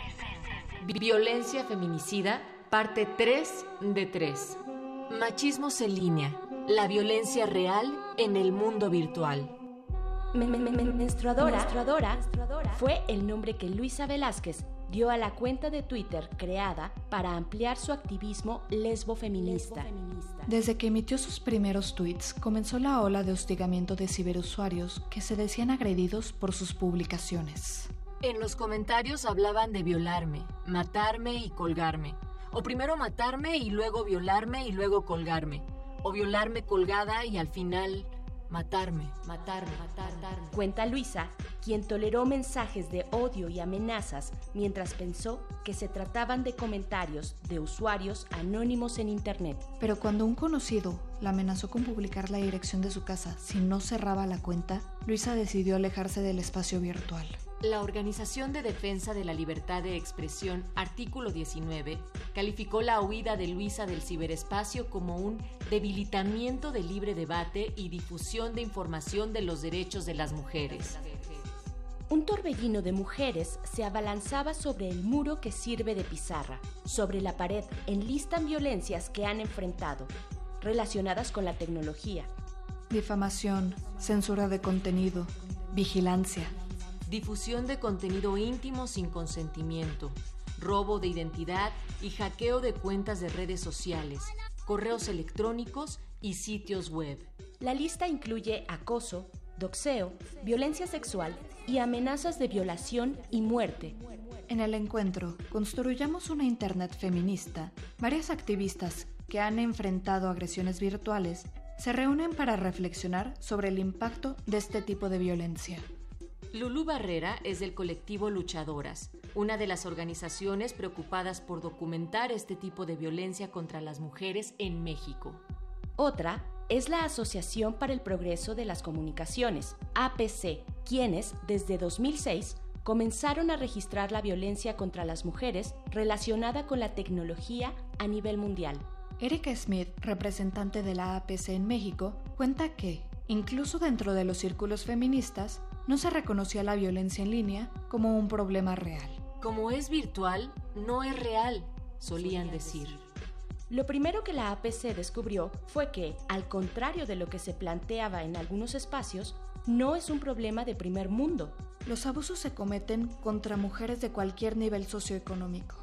Violencia Feminicida Parte 3 de 3. Machismos en línea. La violencia real en el mundo virtual. menstruadora, fue el nombre que Luisa Velázquez dio a la cuenta de Twitter creada para ampliar su activismo lesbo-feminista. Desde que emitió sus primeros tweets, comenzó la ola de hostigamiento de ciberusuarios que se decían agredidos por sus publicaciones. En los comentarios hablaban de violarme, matarme y colgarme o primero matarme y luego violarme y luego colgarme. O violarme colgada y al final matarme, matarme, matarme. Cuenta Luisa, quien toleró mensajes de odio y amenazas mientras pensó que se trataban de comentarios de usuarios anónimos en Internet. Pero cuando un conocido la amenazó con publicar la dirección de su casa si no cerraba la cuenta, Luisa decidió alejarse del espacio virtual. La Organización de Defensa de la Libertad de Expresión, artículo 19, calificó la huida de Luisa del ciberespacio como un debilitamiento del libre debate y difusión de información de los derechos de las mujeres. Un torbellino de mujeres se abalanzaba sobre el muro que sirve de pizarra. Sobre la pared enlistan violencias que han enfrentado, relacionadas con la tecnología. Difamación, censura de contenido, vigilancia difusión de contenido íntimo sin consentimiento, robo de identidad y hackeo de cuentas de redes sociales, correos electrónicos y sitios web. La lista incluye acoso, doxeo, violencia sexual y amenazas de violación y muerte. En el encuentro Construyamos una Internet feminista, varias activistas que han enfrentado agresiones virtuales se reúnen para reflexionar sobre el impacto de este tipo de violencia. Lulú Barrera es del colectivo Luchadoras, una de las organizaciones preocupadas por documentar este tipo de violencia contra las mujeres en México. Otra es la Asociación para el Progreso de las Comunicaciones, APC, quienes, desde 2006, comenzaron a registrar la violencia contra las mujeres relacionada con la tecnología a nivel mundial. Erika Smith, representante de la APC en México, cuenta que, incluso dentro de los círculos feministas, no se reconocía la violencia en línea como un problema real. Como es virtual, no es real, solían decir. Lo primero que la APC descubrió fue que, al contrario de lo que se planteaba en algunos espacios, no es un problema de primer mundo. Los abusos se cometen contra mujeres de cualquier nivel socioeconómico.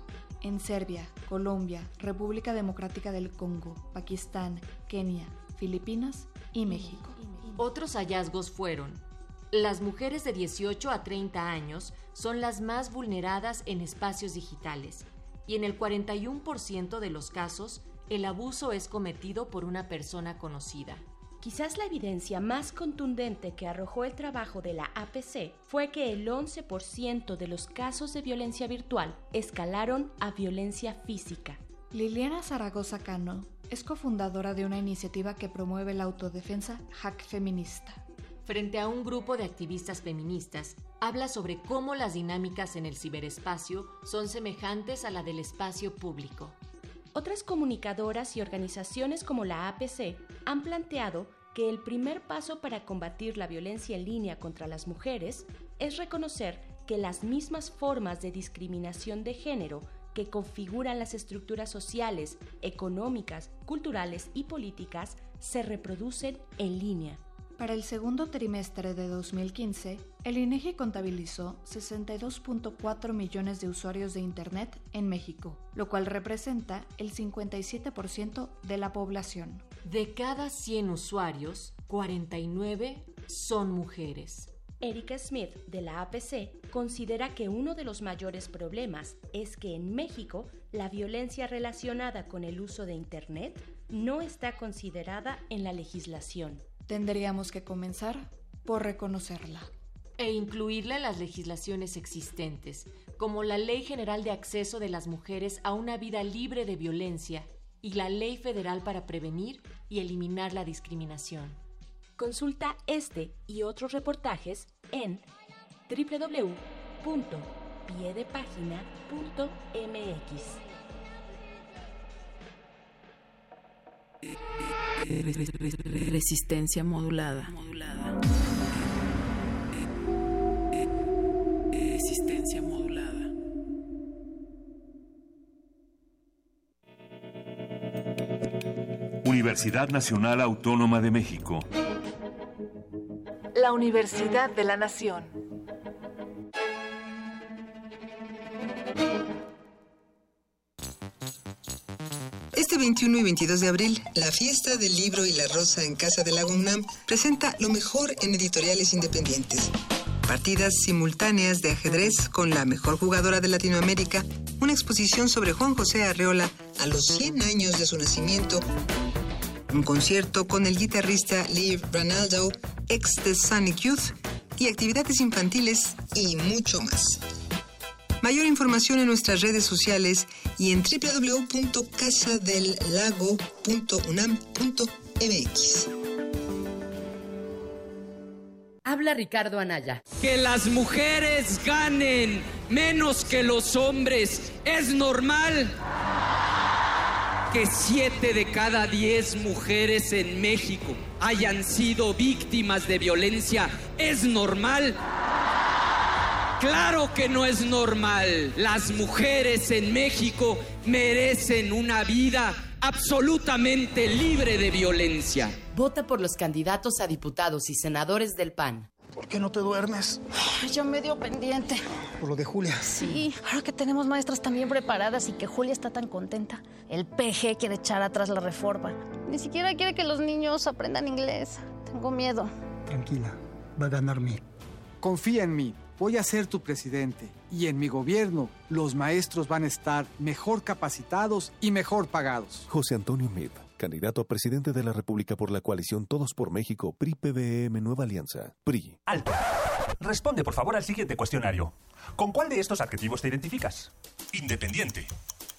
En Serbia, Colombia, República Democrática del Congo, Pakistán, Kenia, Filipinas y México. Otros hallazgos fueron las mujeres de 18 a 30 años son las más vulneradas en espacios digitales y en el 41% de los casos el abuso es cometido por una persona conocida. Quizás la evidencia más contundente que arrojó el trabajo de la APC fue que el 11% de los casos de violencia virtual escalaron a violencia física. Liliana Zaragoza Cano es cofundadora de una iniciativa que promueve la autodefensa Hack Feminista frente a un grupo de activistas feministas, habla sobre cómo las dinámicas en el ciberespacio son semejantes a la del espacio público. Otras comunicadoras y organizaciones como la APC han planteado que el primer paso para combatir la violencia en línea contra las mujeres es reconocer que las mismas formas de discriminación de género que configuran las estructuras sociales, económicas, culturales y políticas se reproducen en línea. Para el segundo trimestre de 2015, el INEGI contabilizó 62.4 millones de usuarios de Internet en México, lo cual representa el 57% de la población. De cada 100 usuarios, 49 son mujeres. Erika Smith, de la APC, considera que uno de los mayores problemas es que en México la violencia relacionada con el uso de Internet no está considerada en la legislación. Tendríamos que comenzar por reconocerla. E incluirla en las legislaciones existentes, como la Ley General de Acceso de las Mujeres a una Vida Libre de Violencia y la Ley Federal para Prevenir y Eliminar la Discriminación. Consulta este y otros reportajes en www.piedepagina.mx. Resistencia modulada. Resistencia modulada. Universidad Nacional Autónoma de México. La Universidad de la Nación. Este 21 y 22 de abril, la fiesta del libro y la rosa en Casa de la UNAM presenta lo mejor en editoriales independientes. Partidas simultáneas de ajedrez con la mejor jugadora de Latinoamérica, una exposición sobre Juan José Arreola a los 100 años de su nacimiento, un concierto con el guitarrista Lee Ranaldo, ex de Sonic Youth, y actividades infantiles y mucho más. Mayor información en nuestras redes sociales y en www.casadelago.unam.mx. Habla Ricardo Anaya. Que las mujeres ganen menos que los hombres es normal. Que siete de cada diez mujeres en México hayan sido víctimas de violencia es normal. Claro que no es normal. Las mujeres en México merecen una vida absolutamente libre de violencia. Vota por los candidatos a diputados y senadores del PAN. ¿Por qué no te duermes? Yo medio pendiente. Por lo de Julia. Sí, ahora que tenemos maestras tan bien preparadas y que Julia está tan contenta. El PG quiere echar atrás la reforma. Ni siquiera quiere que los niños aprendan inglés. Tengo miedo. Tranquila, va a ganar mí. Confía en mí. Voy a ser tu presidente. Y en mi gobierno, los maestros van a estar mejor capacitados y mejor pagados. José Antonio Meade, candidato a presidente de la República por la coalición Todos por México, PRI-PBM Nueva Alianza. PRI. Alto. Responde por favor al siguiente cuestionario. ¿Con cuál de estos adjetivos te identificas? Independiente.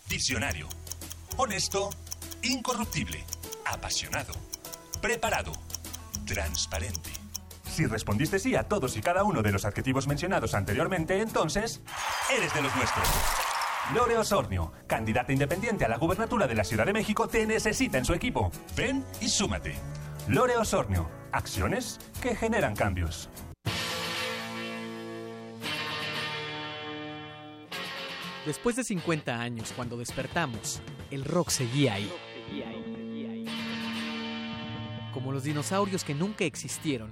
Diccionario. Honesto. Incorruptible. Apasionado. Preparado. Transparente. Si respondiste sí a todos y cada uno de los adjetivos mencionados anteriormente, entonces eres de los nuestros. Lore Osornio, candidata independiente a la gubernatura de la Ciudad de México, te necesita en su equipo. Ven y súmate. Lore Osornio, acciones que generan cambios. Después de 50 años, cuando despertamos, el rock seguía ahí. Como los dinosaurios que nunca existieron,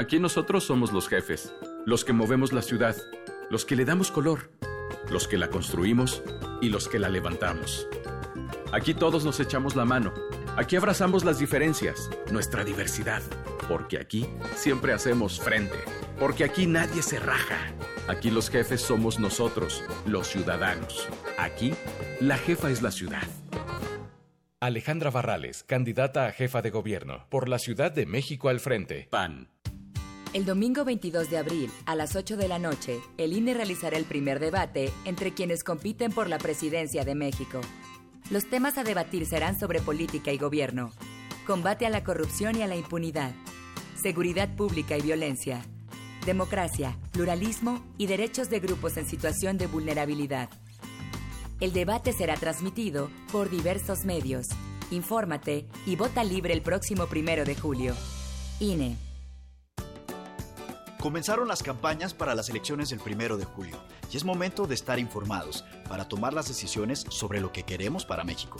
Aquí nosotros somos los jefes, los que movemos la ciudad, los que le damos color, los que la construimos y los que la levantamos. Aquí todos nos echamos la mano, aquí abrazamos las diferencias, nuestra diversidad, porque aquí siempre hacemos frente, porque aquí nadie se raja. Aquí los jefes somos nosotros, los ciudadanos. Aquí, la jefa es la ciudad. Alejandra Barrales, candidata a jefa de gobierno, por la Ciudad de México al frente. PAN. El domingo 22 de abril, a las 8 de la noche, el INE realizará el primer debate entre quienes compiten por la presidencia de México. Los temas a debatir serán sobre política y gobierno, combate a la corrupción y a la impunidad, seguridad pública y violencia, democracia, pluralismo y derechos de grupos en situación de vulnerabilidad. El debate será transmitido por diversos medios. Infórmate y vota libre el próximo primero de julio. INE. Comenzaron las campañas para las elecciones del primero de julio y es momento de estar informados para tomar las decisiones sobre lo que queremos para México.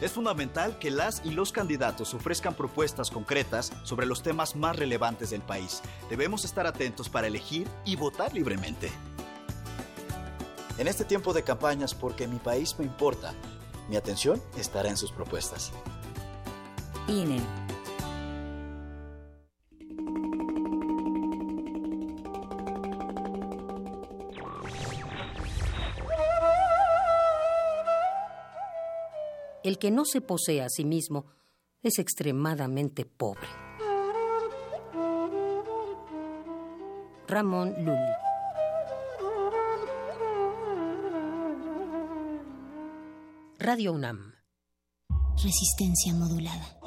Es fundamental que las y los candidatos ofrezcan propuestas concretas sobre los temas más relevantes del país. Debemos estar atentos para elegir y votar libremente. En este tiempo de campañas, porque mi país me importa, mi atención estará en sus propuestas. INE. El que no se posee a sí mismo es extremadamente pobre. Ramón Lully. Radio UNAM. Resistencia modulada.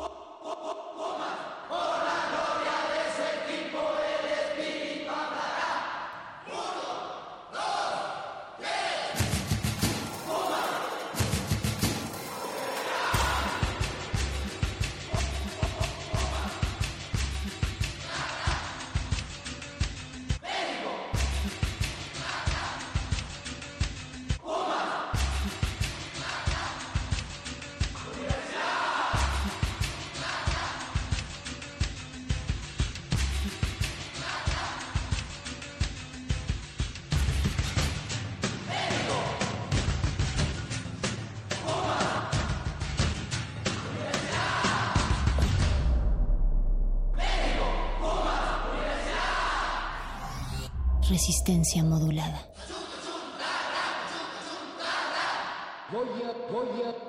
Modulada. Cada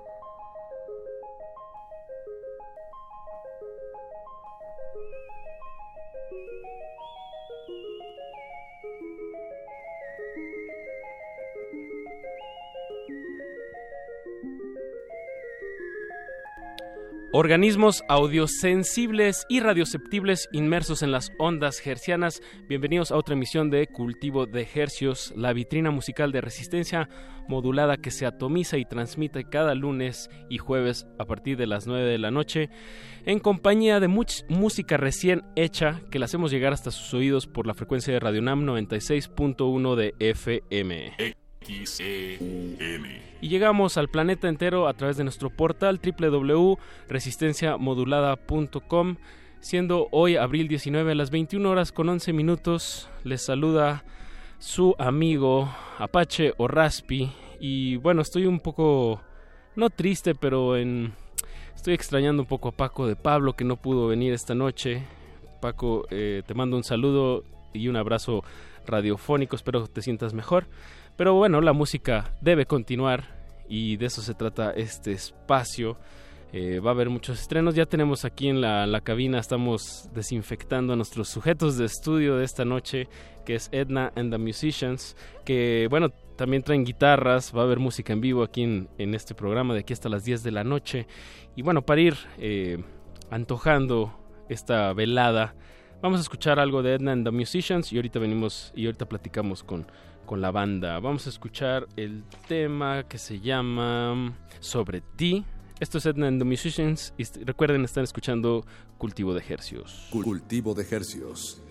Organismos audiosensibles y radioceptibles inmersos en las ondas hercianas. Bienvenidos a otra emisión de Cultivo de Hercios, la vitrina musical de resistencia modulada que se atomiza y transmite cada lunes y jueves a partir de las 9 de la noche en compañía de mucha música recién hecha que la hacemos llegar hasta sus oídos por la frecuencia de Radio Nam 96.1 de FM. Y llegamos al planeta entero a través de nuestro portal www.resistenciamodulada.com. Siendo hoy abril 19 a las 21 horas con 11 minutos, les saluda su amigo Apache o Raspi. Y bueno, estoy un poco, no triste, pero en, estoy extrañando un poco a Paco de Pablo que no pudo venir esta noche. Paco, eh, te mando un saludo y un abrazo radiofónico, espero que te sientas mejor. Pero bueno, la música debe continuar y de eso se trata este espacio. Eh, va a haber muchos estrenos. Ya tenemos aquí en la, la, cabina, estamos desinfectando a nuestros sujetos de estudio de esta noche, que es Edna and the Musicians, que bueno, también traen guitarras, va a haber música en vivo aquí en, en este programa de aquí hasta las 10 de la noche. Y bueno, para ir eh, antojando esta velada, vamos a escuchar algo de Edna and the Musicians y ahorita venimos y ahorita platicamos con con la banda. Vamos a escuchar el tema que se llama Sobre ti. Esto es Edna and the Musicians y recuerden están escuchando Cultivo de Hercios. Cultivo de Hercios.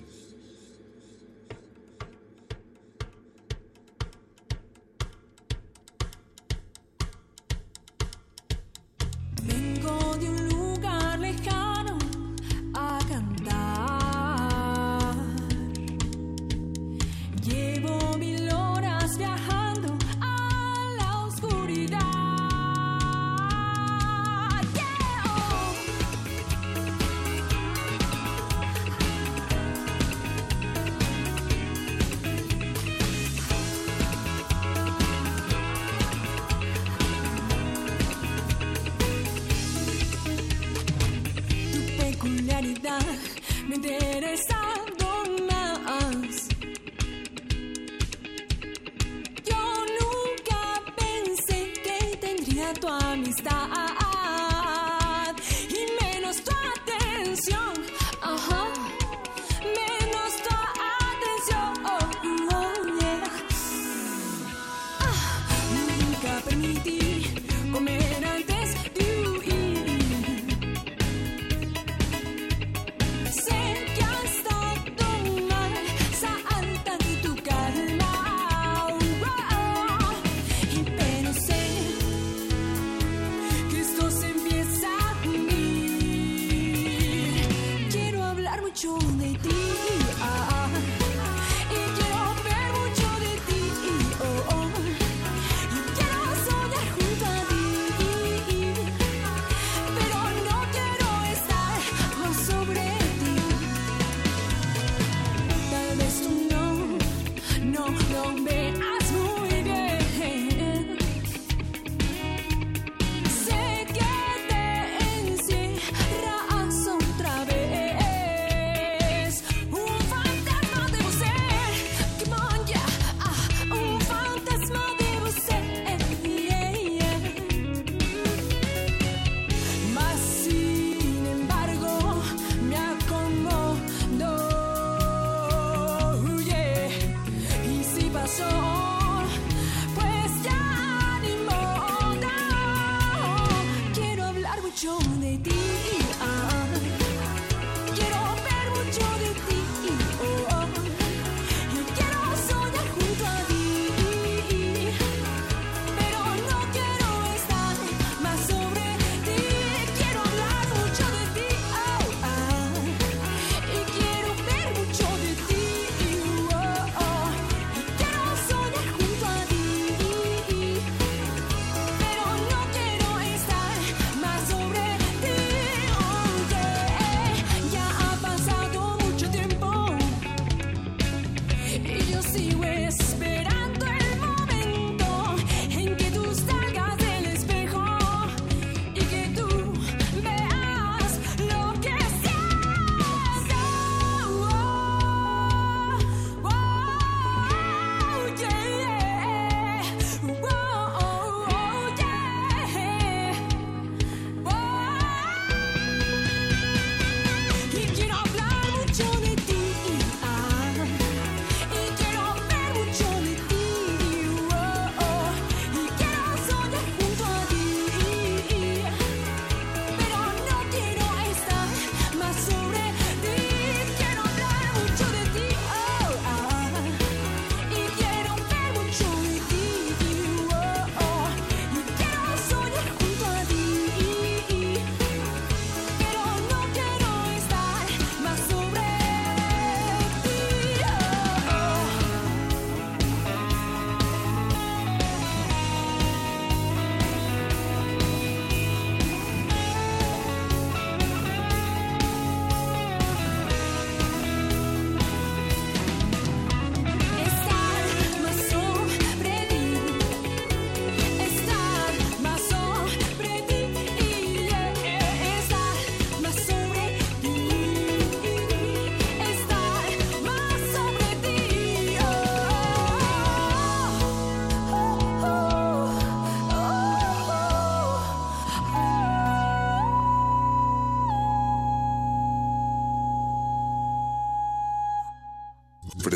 Amistad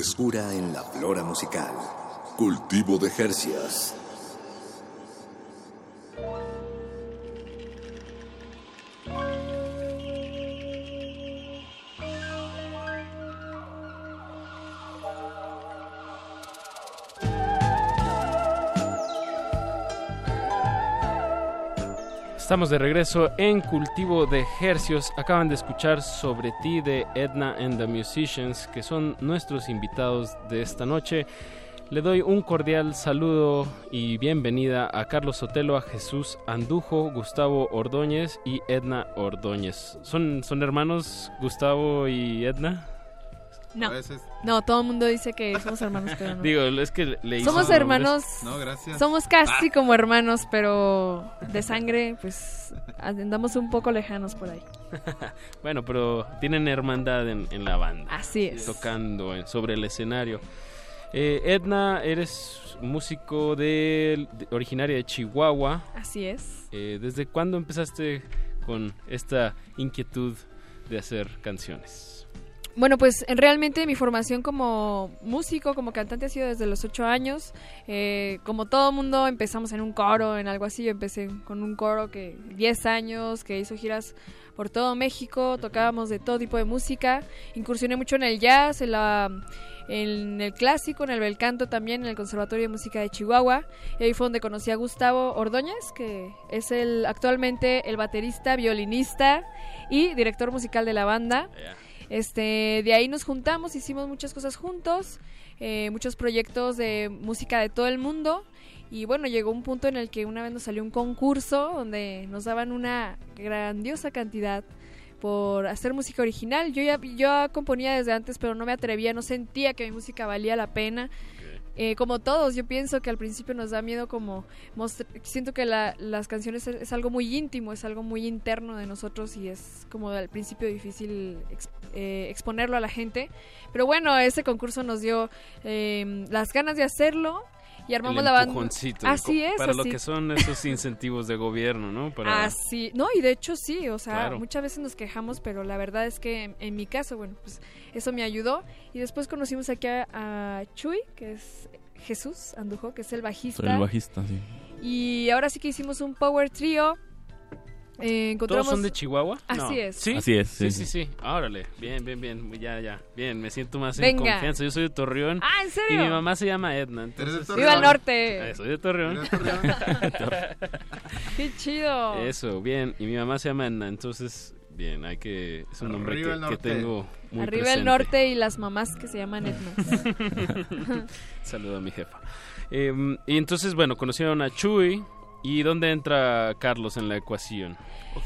Frescura en la flora musical. Cultivo de Jercias. Estamos de regreso en Cultivo de Hercios. Acaban de escuchar sobre ti de Edna and the Musicians, que son nuestros invitados de esta noche. Le doy un cordial saludo y bienvenida a Carlos Sotelo, a Jesús Andujo, Gustavo Ordóñez y Edna Ordóñez. ¿Son, son hermanos Gustavo y Edna? No, no, todo el mundo dice que somos hermanos, pero no. Digo, es que le hice Somos hermanos. No, gracias. Somos casi como hermanos, pero de sangre, pues andamos un poco lejanos por ahí. bueno, pero tienen hermandad en, en la banda. Así es. Tocando en- sobre el escenario. Eh, Edna, eres músico de, de- originaria de Chihuahua. Así es. Eh, ¿Desde cuándo empezaste con esta inquietud de hacer canciones? Bueno, pues en realmente mi formación como músico, como cantante ha sido desde los ocho años. Eh, como todo mundo empezamos en un coro, en algo así. Yo empecé con un coro que 10 años, que hizo giras por todo México, tocábamos de todo tipo de música. Incursioné mucho en el jazz, en, la, en el clásico, en el bel canto también, en el Conservatorio de Música de Chihuahua. Y ahí fue donde conocí a Gustavo Ordóñez, que es el actualmente el baterista, violinista y director musical de la banda. Este, de ahí nos juntamos, hicimos muchas cosas juntos, eh, muchos proyectos de música de todo el mundo. Y bueno, llegó un punto en el que una vez nos salió un concurso donde nos daban una grandiosa cantidad por hacer música original. Yo ya yo componía desde antes, pero no me atrevía, no sentía que mi música valía la pena. Eh, como todos, yo pienso que al principio nos da miedo como siento que la- las canciones es, es algo muy íntimo, es algo muy interno de nosotros y es como al principio difícil eh, exponerlo a la gente. Pero bueno, ese concurso nos dio eh, las ganas de hacerlo y armamos El la banda. Así es, Para lo así. que son esos incentivos de gobierno, ¿no? Para... Así, no, y de hecho sí, o sea, Claro. muchas veces nos quejamos, pero la verdad es que en, en mi caso, bueno, pues eso me ayudó. Y después conocimos aquí a, a Chuy, que es Jesús Andujo, que es el bajista. Soy el bajista, sí. Y ahora sí que hicimos un power trio. Eh, encontramos... ¿Todos son de Chihuahua? Así No. es. ¿Sí? Así es, Sí, sí, sí, sí. Órale. Bien, bien, bien. Ya, ya. Bien, me siento más en confianza. Yo soy de Torreón. Ah, ¿en serio? Y mi mamá se llama Edna. ¿Eres de Entonces... Torreón? ¡Viva el norte! Eh, soy de Torreón. ¡Qué chido! Eso, bien. Y mi mamá se llama Edna. Entonces, bien, hay que... Es un nombre Arriba que, tengo muy Arriba presente. el norte y las mamás que se llaman Ednas. Saludo a mi jefa. Eh, y entonces, bueno, conocieron a Chuy. ¿Y dónde entra Carlos en la ecuación?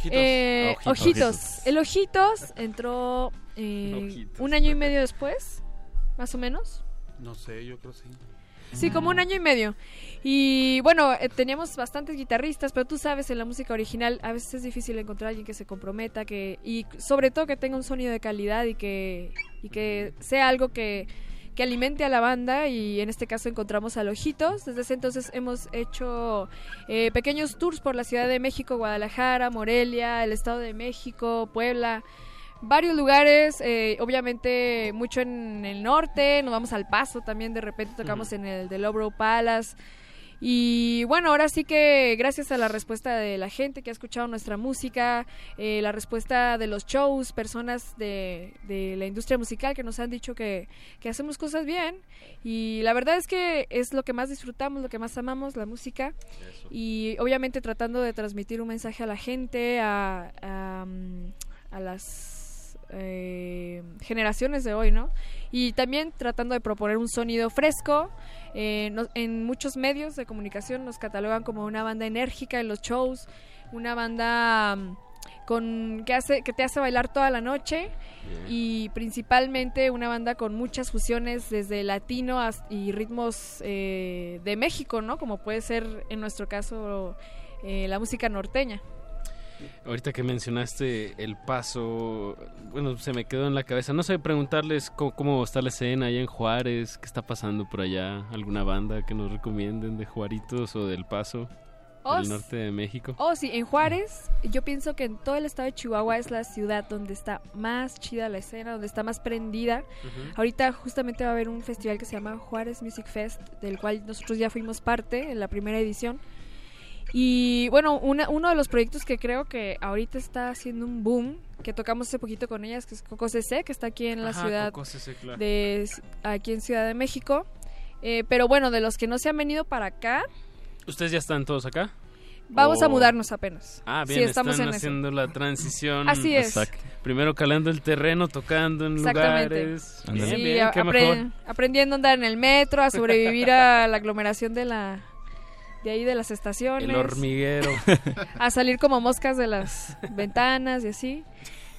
Eh, Ah, ojitos. El Ojitos entró eh, Ojitos. un año y medio después, más o menos. No sé, yo creo que sí. Sí, como un año y medio. Y bueno, eh, teníamos bastantes guitarristas, pero tú sabes, en la música original a veces es difícil encontrar a alguien que se comprometa, que y sobre todo que tenga un sonido de calidad y que, y que sea algo que, que alimente a la banda. Y en este caso encontramos a Ojitos. Desde ese entonces hemos hecho eh, pequeños tours por la Ciudad de México, Guadalajara, Morelia, el Estado de México, Puebla varios lugares, eh, obviamente mucho en el norte, nos vamos al Paso también, de repente tocamos en el de Lobro Palace. Y bueno, ahora sí que gracias a la respuesta de la gente que ha escuchado nuestra música, eh, la respuesta de los shows, personas de, de la industria musical que nos han dicho que, que hacemos cosas bien. Y la verdad es que es lo que más disfrutamos, lo que más amamos, la música. Y obviamente tratando de transmitir un mensaje a la gente, a, a, mm, a las eh, generaciones de hoy, ¿no? Y también tratando de proponer un sonido fresco. Eh, no- en muchos medios de comunicación nos catalogan como una banda enérgica en los shows, una banda mm, con que hace que te hace bailar toda la noche y principalmente una banda con muchas fusiones desde latino y ritmos eh, de México, ¿no? Como puede ser en nuestro caso eh, la música norteña. Ahorita que mencionaste el paso, bueno, se me quedó en la cabeza. No sé, preguntarles cómo, cómo está la escena allá en Juárez, qué está pasando por allá, alguna banda que nos recomienden de Juaritos o del Paso. Oh, el norte de México. Oh, sí, en Juárez, yo pienso que en todo el estado de Chihuahua es la ciudad donde está más chida la escena, donde está más prendida. Ahorita justamente va a haber un festival que se llama Juárez Music Fest, del cual nosotros ya fuimos parte en la primera edición. Y bueno, una- uno de los proyectos que creo que ahorita está haciendo un boom, que tocamos hace poquito con ellas, que es Coco CC, que está aquí en la Ajá, ciudad Coco CC, claro. de aquí en Ciudad de México. Eh, pero bueno, de los que no se han venido para acá, ¿Ustedes ya están todos acá? vamos a ¿O- mudarnos apenas. Ah, Sí, bien, estamos están en eso. haciendo la transición. Así es. Exacto. Primero calando el terreno, tocando en lugares. Sí, Bien, bien, a- qué apre- mejor. aprendiendo a andar en el metro, a sobrevivir a la aglomeración de la de ahí de las estaciones. El hormiguero. a salir como moscas de las ventanas y así.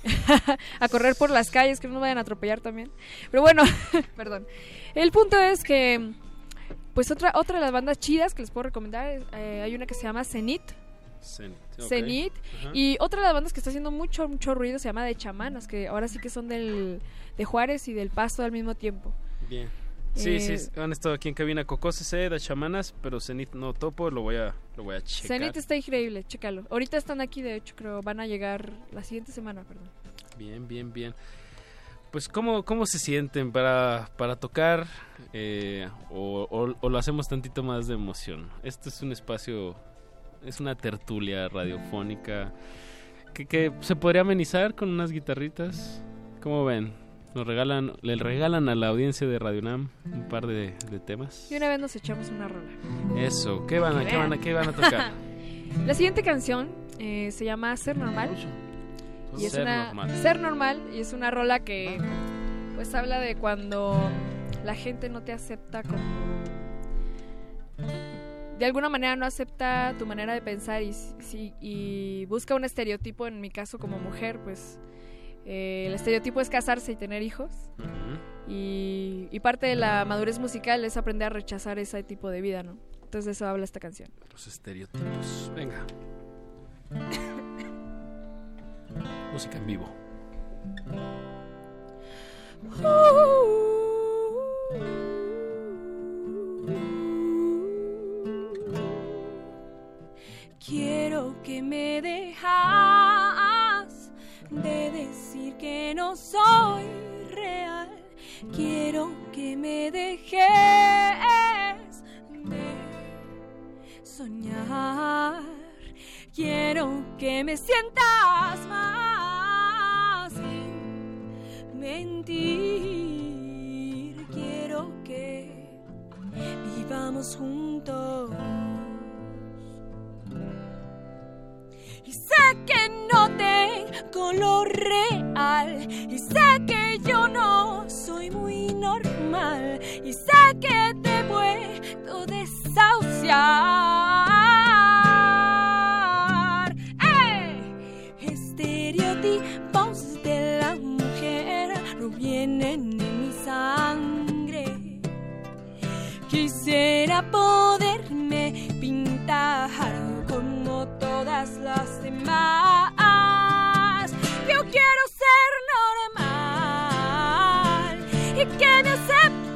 a correr por las calles, que no me vayan a atropellar también. Pero bueno, perdón. El punto es que, pues otra, otra de las bandas chidas que les puedo recomendar, es, eh, hay una que se llama Zenit. Zenit. Y otra de las bandas que está haciendo mucho, mucho ruido se llama De Chamanas, que ahora sí que son del, de Juárez y del Pasto al mismo tiempo. Bien. Sí, Eh, sí, han estado aquí en cabina Coco CC, de chamanas, pero Zenith no topo, lo voy a, lo voy a checar. Zenit está increíble, chécalo. Ahorita están aquí, de hecho, creo, van a llegar la siguiente semana, perdón. Bien, bien, bien. Pues, ¿cómo, cómo se sienten para, para tocar eh, o, o- o lo hacemos tantito más de emoción? Este es un espacio, es una tertulia radiofónica que, que se podría amenizar con unas guitarritas. ¿Cómo ven? Nos regalan, le regalan a la audiencia de Radio Nam un par de, de temas. Y una vez nos echamos una rola. Eso, ¿qué van a, qué van a, qué van a tocar? La siguiente canción eh, se llama Ser Normal. Y es Ser una, Normal. Ser Normal y es una rola que pues habla de cuando la gente no te acepta como de alguna manera no acepta tu manera de pensar y busca un estereotipo en mi caso como mujer pues eh, el estereotipo es casarse y tener hijos y, y parte de la madurez musical es aprender a rechazar ese tipo de vida no entonces de eso habla esta canción Los estereotipos. Venga. Música en vivo. Quiero que me dejas de decir que no soy real. Quiero que me dejes de soñar. Quiero que me sientas más sin mentir. Quiero que vivamos juntos. Y sé que no tengo lo real. Y sé que yo no soy muy normal. Y sé que te puedo desahuciar. ¡Ey! Estereotipos de la mujer no vienen en mi sangre. Quisiera poderme pintar todas las demás. Yo quiero ser normal y que me acepten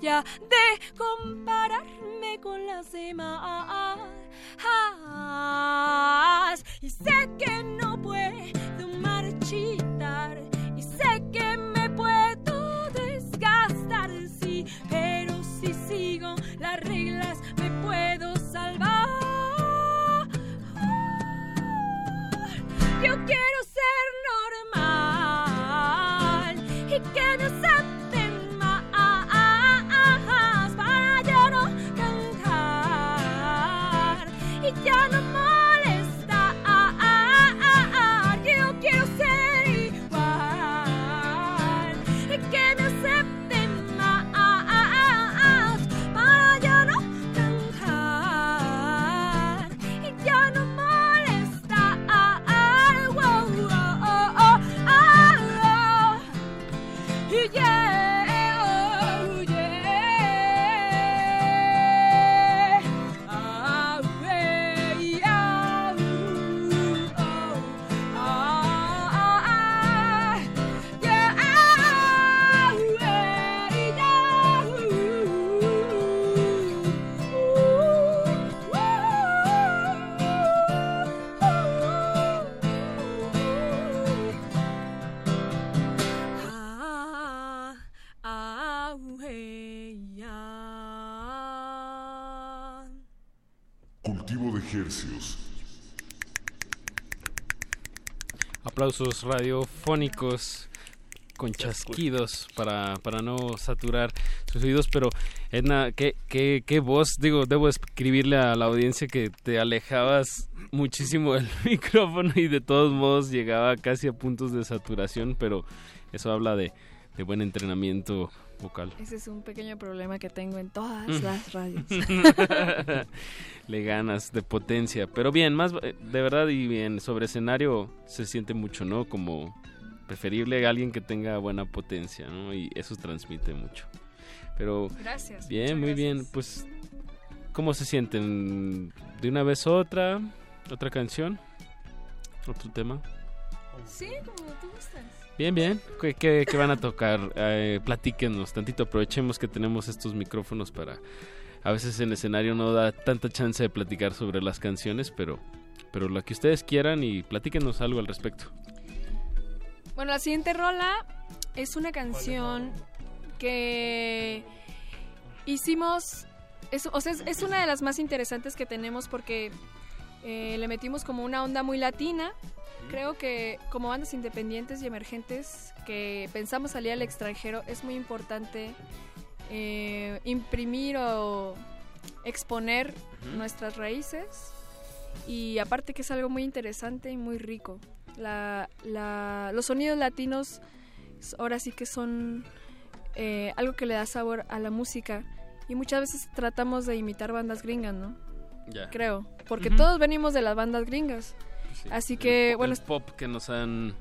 ya de compararme con las demás. Y sé que no puedo marchitar. Y sé que me puedo desgastar, sí. Pero si sigo las reglas, me puedo salvar. Yo quiero ser normal y que me 家呢？Aplausos radiofónicos con chasquidos para, para no saturar sus oídos, pero Edna, ¿qué, qué, qué voz? Digo, debo escribirle a la audiencia que te alejabas muchísimo del micrófono y de todos modos llegaba casi a puntos de saturación, pero eso habla de, de buen entrenamiento vocal. Ese es un pequeño problema que tengo en todas Mm. las radios. Le ganas de potencia, pero bien, más eh, de verdad y bien, sobre escenario se siente mucho, ¿no? Como preferible alguien que tenga buena potencia, ¿no? Y eso transmite mucho. Pero Gracias, bien, muy bien, pues ¿cómo se sienten? ¿De una vez otra? ¿Otra canción? ¿Otro tema? Sí, como tú gustas. Bien, bien. ¿Qué, qué- qué van a tocar? Eh, platíquenos tantito. Aprovechemos que tenemos estos micrófonos para... A veces en escenario no da tanta chance de platicar sobre las canciones, pero, pero lo que ustedes quieran y platíquenos algo al respecto. Bueno, la siguiente rola es una canción que hicimos, es, o sea, es, es una de las más interesantes que tenemos porque eh, le metimos como una onda muy latina. Creo que como bandas independientes y emergentes que pensamos salir al extranjero es muy importante eh, imprimir o exponer nuestras raíces. Y aparte que es algo muy interesante y muy rico. La, la- los sonidos latinos ahora sí que son eh, algo que le da sabor a la música. Y muchas veces tratamos de imitar bandas gringas, ¿no? Creo, porque todos venimos de las bandas gringas. Sí, Así que, bueno, el pop que nos han...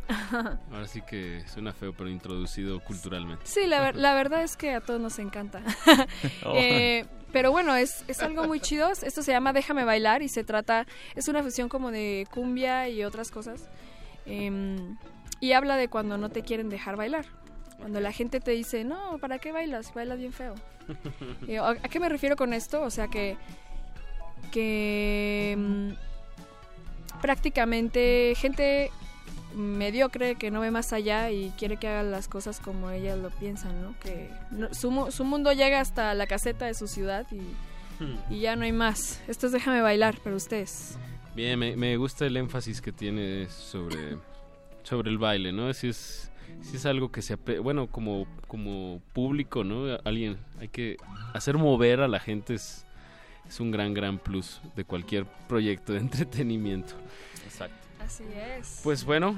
Ahora sí que suena feo, pero introducido culturalmente. Sí, la, ver- la verdad es que a todos nos encanta. Oh. Eh, pero bueno, es, es algo muy chido. Esto se llama Déjame bailar y se trata, es una fusión como de cumbia y otras cosas. Em, y habla de cuando no te quieren dejar bailar. Cuando la gente te dice, no, ¿para qué bailas? Bailas bien feo. Y, ¿A qué me refiero con esto? O sea que, que mm, prácticamente gente mediocre que no ve más allá y quiere que hagan las cosas como ellas lo piensan, ¿no? Que no- su, su mundo llega hasta la caseta de su ciudad y, y ya no hay más. Esto es déjame bailar, pero ustedes. Bien, me, me gusta el énfasis que tiene sobre, sobre el baile, ¿no? Si es, si es algo que se... Bueno, como, como público, ¿no? Alguien, hay que hacer mover a la gente es, es un gran, gran plus de cualquier proyecto de entretenimiento. Exacto. Así es. Pues bueno,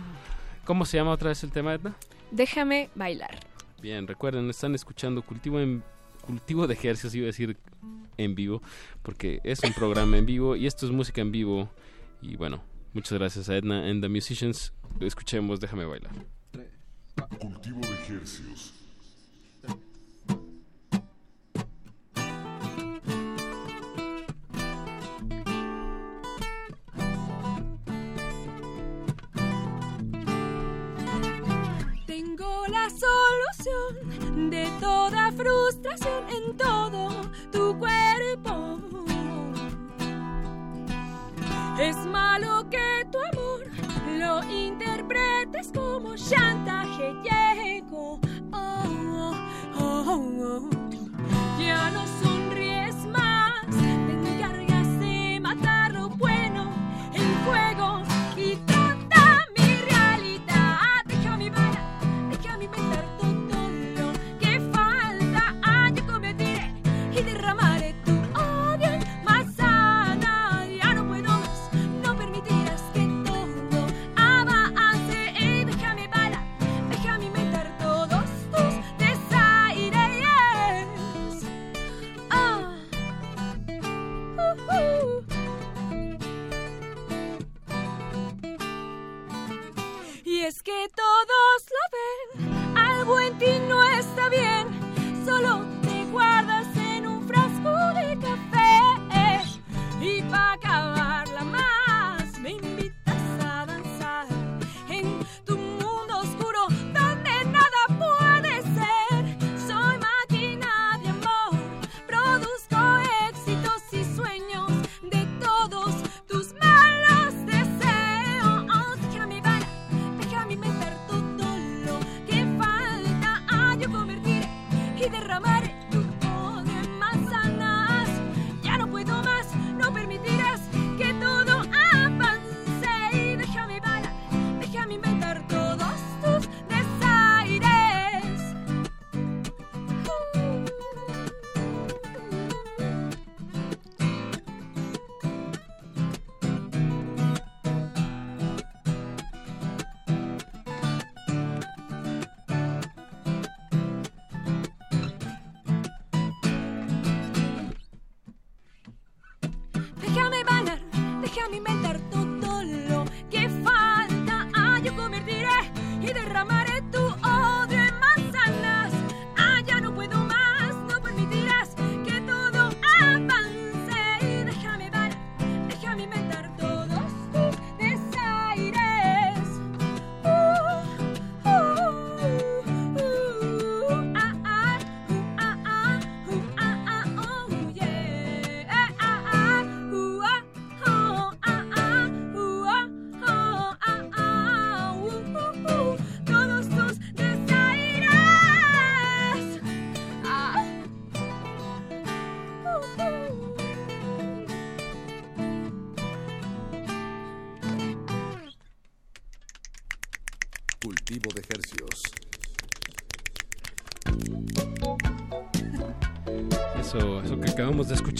¿cómo se llama otra vez el tema, Edna? Déjame bailar. Bien, recuerden, están escuchando Cultivo en Cultivo de Ejercicios, iba a decir en vivo, porque es un programa en vivo y esto es música en vivo. Y bueno, muchas gracias a Edna and the Musicians. Escuchemos Déjame bailar. Cultivo de hercios. De toda frustración en todo tu cuerpo. Es malo que tu amor lo interpretes como chantaje llego. Oh, oh, oh, oh. Ya no sonríes que todos lo ven, algo en ti no está bien, solo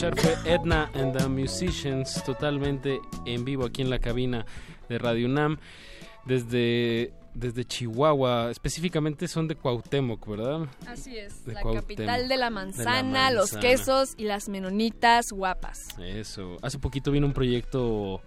escuchar fue Edna and the Musicians, totalmente en vivo aquí en la cabina de Radio UNAM, desde, desde Chihuahua, específicamente son de Cuauhtémoc, ¿verdad? Así es, De la Cuauhtémoc. capital de la, De manzana, los quesos y las menonitas guapas. Eso. Hace poquito vino un proyecto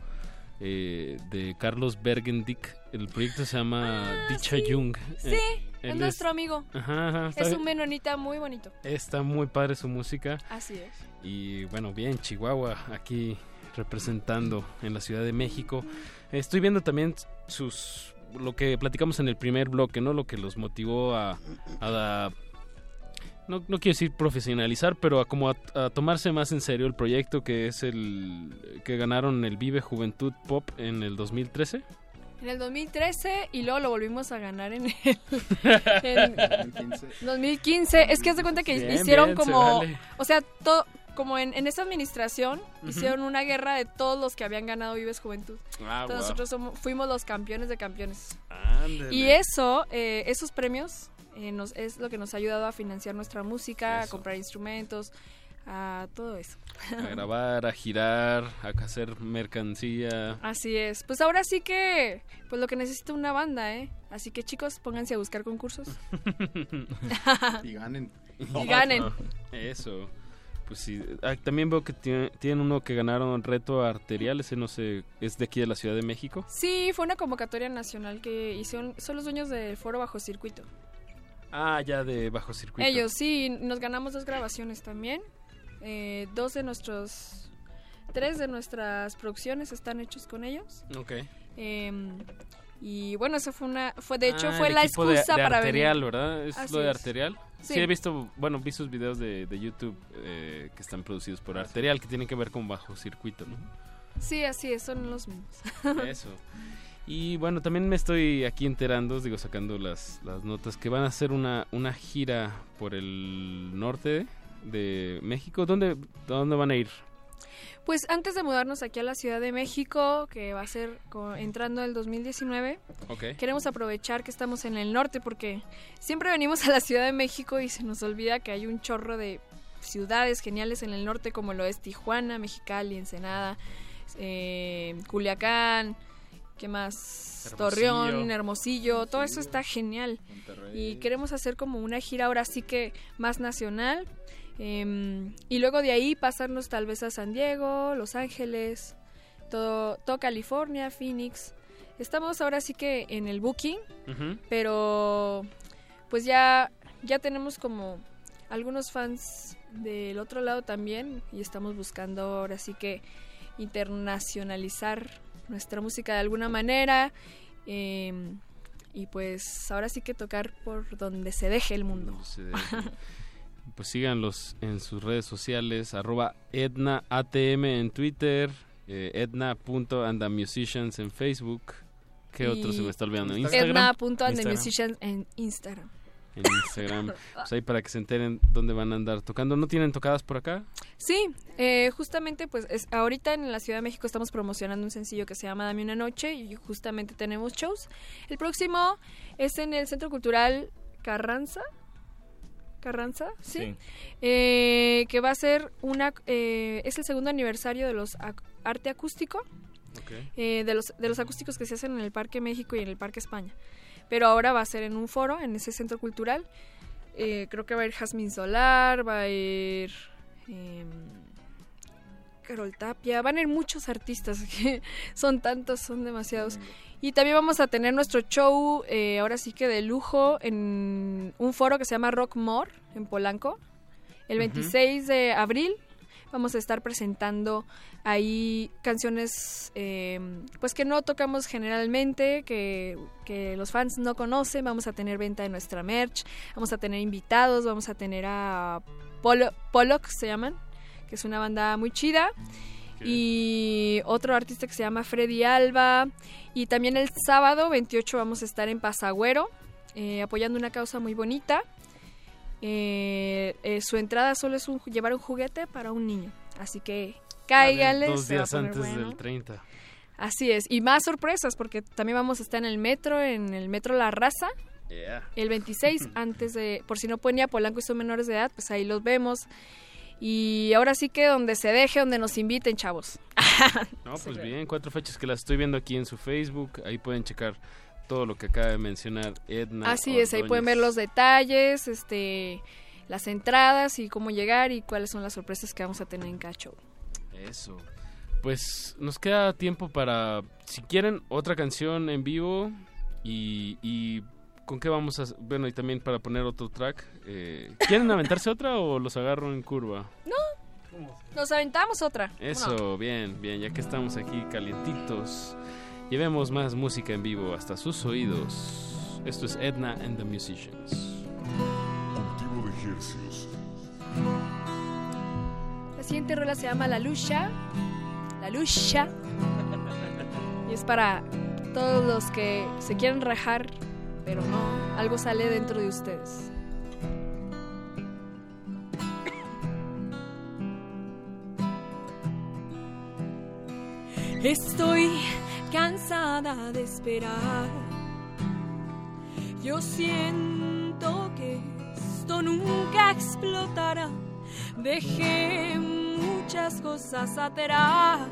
eh, de Carlos Bergendick. El proyecto se llama Dicha Jung. Ah, Sí, Eh, es nuestro amigo. Ajá, ajá, Es un menonita muy bonito. Está muy padre su música. Así es. Y bueno, bien, Chihuahua, aquí representando en la Ciudad de México. Estoy viendo también sus lo que platicamos en el primer bloque, ¿no? Lo que los motivó a, a- no, no quiero decir profesionalizar, pero a como a, a tomarse más en serio el proyecto que es el que ganaron el Vive Juventud Pop en el 2013. En el 2013 y luego lo volvimos a ganar en el en 2015. Es que haz de cuenta que Bien, hicieron bien, se como, vale. o sea, todo como en, en esa administración hicieron una guerra de todos los que habían ganado Vives Juventud. Ah, Entonces wow. nosotros somos- fuimos los campeones de campeones. Ándale. Y eso, eh, esos premios eh, nos, es lo que nos ha ayudado a financiar nuestra música, a comprar instrumentos, a todo eso. A grabar, a girar, a hacer mercancía. Así es. Pues ahora sí que, pues lo que necesita una banda, ¿eh? Así que chicos, pónganse a buscar concursos. y ganen. Y ganen. Eso. Pues sí. Ah, también veo que tiene- tienen uno que ganaron reto arterial. Ese no sé, es de aquí de la Ciudad de México. Sí, fue una convocatoria nacional que hicieron, son los dueños del foro bajo circuito. Ah, ya de bajo circuito. Ellos sí, nos ganamos dos grabaciones también. Eh, dos de nuestros, tres de nuestras producciones están hechos con ellos. Ok. Em, y bueno, eso fue una, fue de hecho Ah, fue el la de- excusa de para arterial, venir. ¿verdad? ¿Es Así lo de es. arterial? Sí. Sí. he visto, bueno, vi sus videos de, de YouTube eh, que están producidos por arterial, que tienen que ver con bajo circuito, ¿no? Sí, así es, son los mismos. Eso. Y bueno, también me estoy aquí enterando, digo, sacando las, las notas, que van a hacer una, una gira por el norte de México. ¿Dónde, ¿Dónde van a ir? Pues antes de mudarnos aquí a la Ciudad de México, que va a ser entrando el 2019, Ok. queremos aprovechar que estamos en el norte porque siempre venimos a la Ciudad de México y se nos olvida que hay un chorro de ciudades geniales en el norte como lo es Tijuana, Mexicali, Ensenada, eh, Culiacán, ¿qué más? Hermosillo. Torreón, Hermosillo, todo eso está genial. Y queremos hacer como una gira ahora sí que más nacional. Em, y luego de ahí pasarnos tal vez a San Diego, Los Ángeles, todo, todo California, Phoenix. Estamos ahora sí que en el booking, pero pues ya, ya tenemos como algunos fans del otro lado también y estamos buscando ahora sí que internacionalizar nuestra música de alguna manera em, y pues ahora sí que tocar por donde se deje el mundo. Se deje. pues síganlos en sus redes sociales, arroba EdnaATM en Twitter, eh, edna.andamusicians en Facebook. ¿Qué otro se me está olvidando? Instagram. Edna.andthemusicians en Instagram. En Instagram. Pues ahí para que se enteren dónde van a andar tocando. ¿No tienen tocadas por acá? Sí, eh, justamente pues es, ahorita en la Ciudad de México estamos promocionando un sencillo que se llama Dame una noche y justamente tenemos shows. El próximo es en el Centro Cultural Carranza. Carranza, sí. Sí. Eh, que va a ser una eh, es el segundo aniversario de los ac- arte acústico eh, de los de los acústicos que se hacen en el Parque México y en el Parque España. Pero ahora va a ser en un foro, en ese centro cultural. Eh, creo que va a ir Jazmín Solar, va a ir em, Carol Tapia, van a ir muchos artistas, que son tantos, son demasiados. Y también vamos a tener nuestro show, eh, ahora sí que de lujo, en un foro que se llama Rock More, en Polanco. El Ujú. 26 de abril vamos a estar presentando ahí canciones eh, pues que no tocamos generalmente, que, que los fans no conocen. Vamos a tener venta de nuestra merch, vamos a tener invitados, vamos a tener a Polo, Pollock, se llaman, que es una banda muy chida. Y otro artista que se llama Freddy Alba. Y también el sábado 28 vamos a estar en Pasagüero, eh, apoyando una causa muy bonita. Eh, eh, su entrada solo es un, llevar un juguete para un niño. Así que cáiganles. Dos días antes bueno. del 30. Así es, y más sorpresas porque también vamos a estar en el metro, en el metro La Raza, Yeah. el 26 antes de, por si no pueden ir a Polanco y son menores de edad, pues ahí los vemos. Y ahora sí que donde se deje, donde nos inviten, chavos. No, pues bien, cuatro fechas que las estoy viendo aquí en su Facebook. Ahí pueden checar todo lo que acaba de mencionar Edna. Así es, ahí pueden ver Ordóñez. los detalles, este, las entradas y cómo llegar y cuáles son las sorpresas que vamos a tener en cada show. Eso. Pues nos queda tiempo para, si quieren, otra canción en vivo y, y con qué vamos a... Bueno, y también para poner otro track. eh, ¿Quieren aventarse otra o los agarro en curva? No, nos aventamos otra. Eso, bien, bien, ya que estamos aquí calientitos, llevemos más música en vivo hasta sus oídos. Esto es Edna and the Musicians. Cultivo de ejercicios. La siguiente rola se llama La Lucha. La Lucha. Y es para todos los que se quieren rajar, pero no, algo sale dentro de ustedes. Estoy cansada de esperar. Yo siento que esto nunca explotará. Dejé muchas cosas atrás.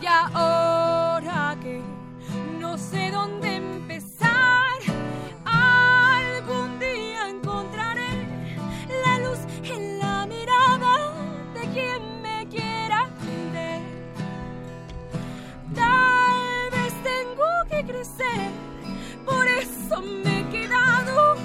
Y ahora que no sé dónde empezar, algún día encontraré la luz en la mirada de quien me quiera ver. Tal vez tengo que crecer, por eso me he quedado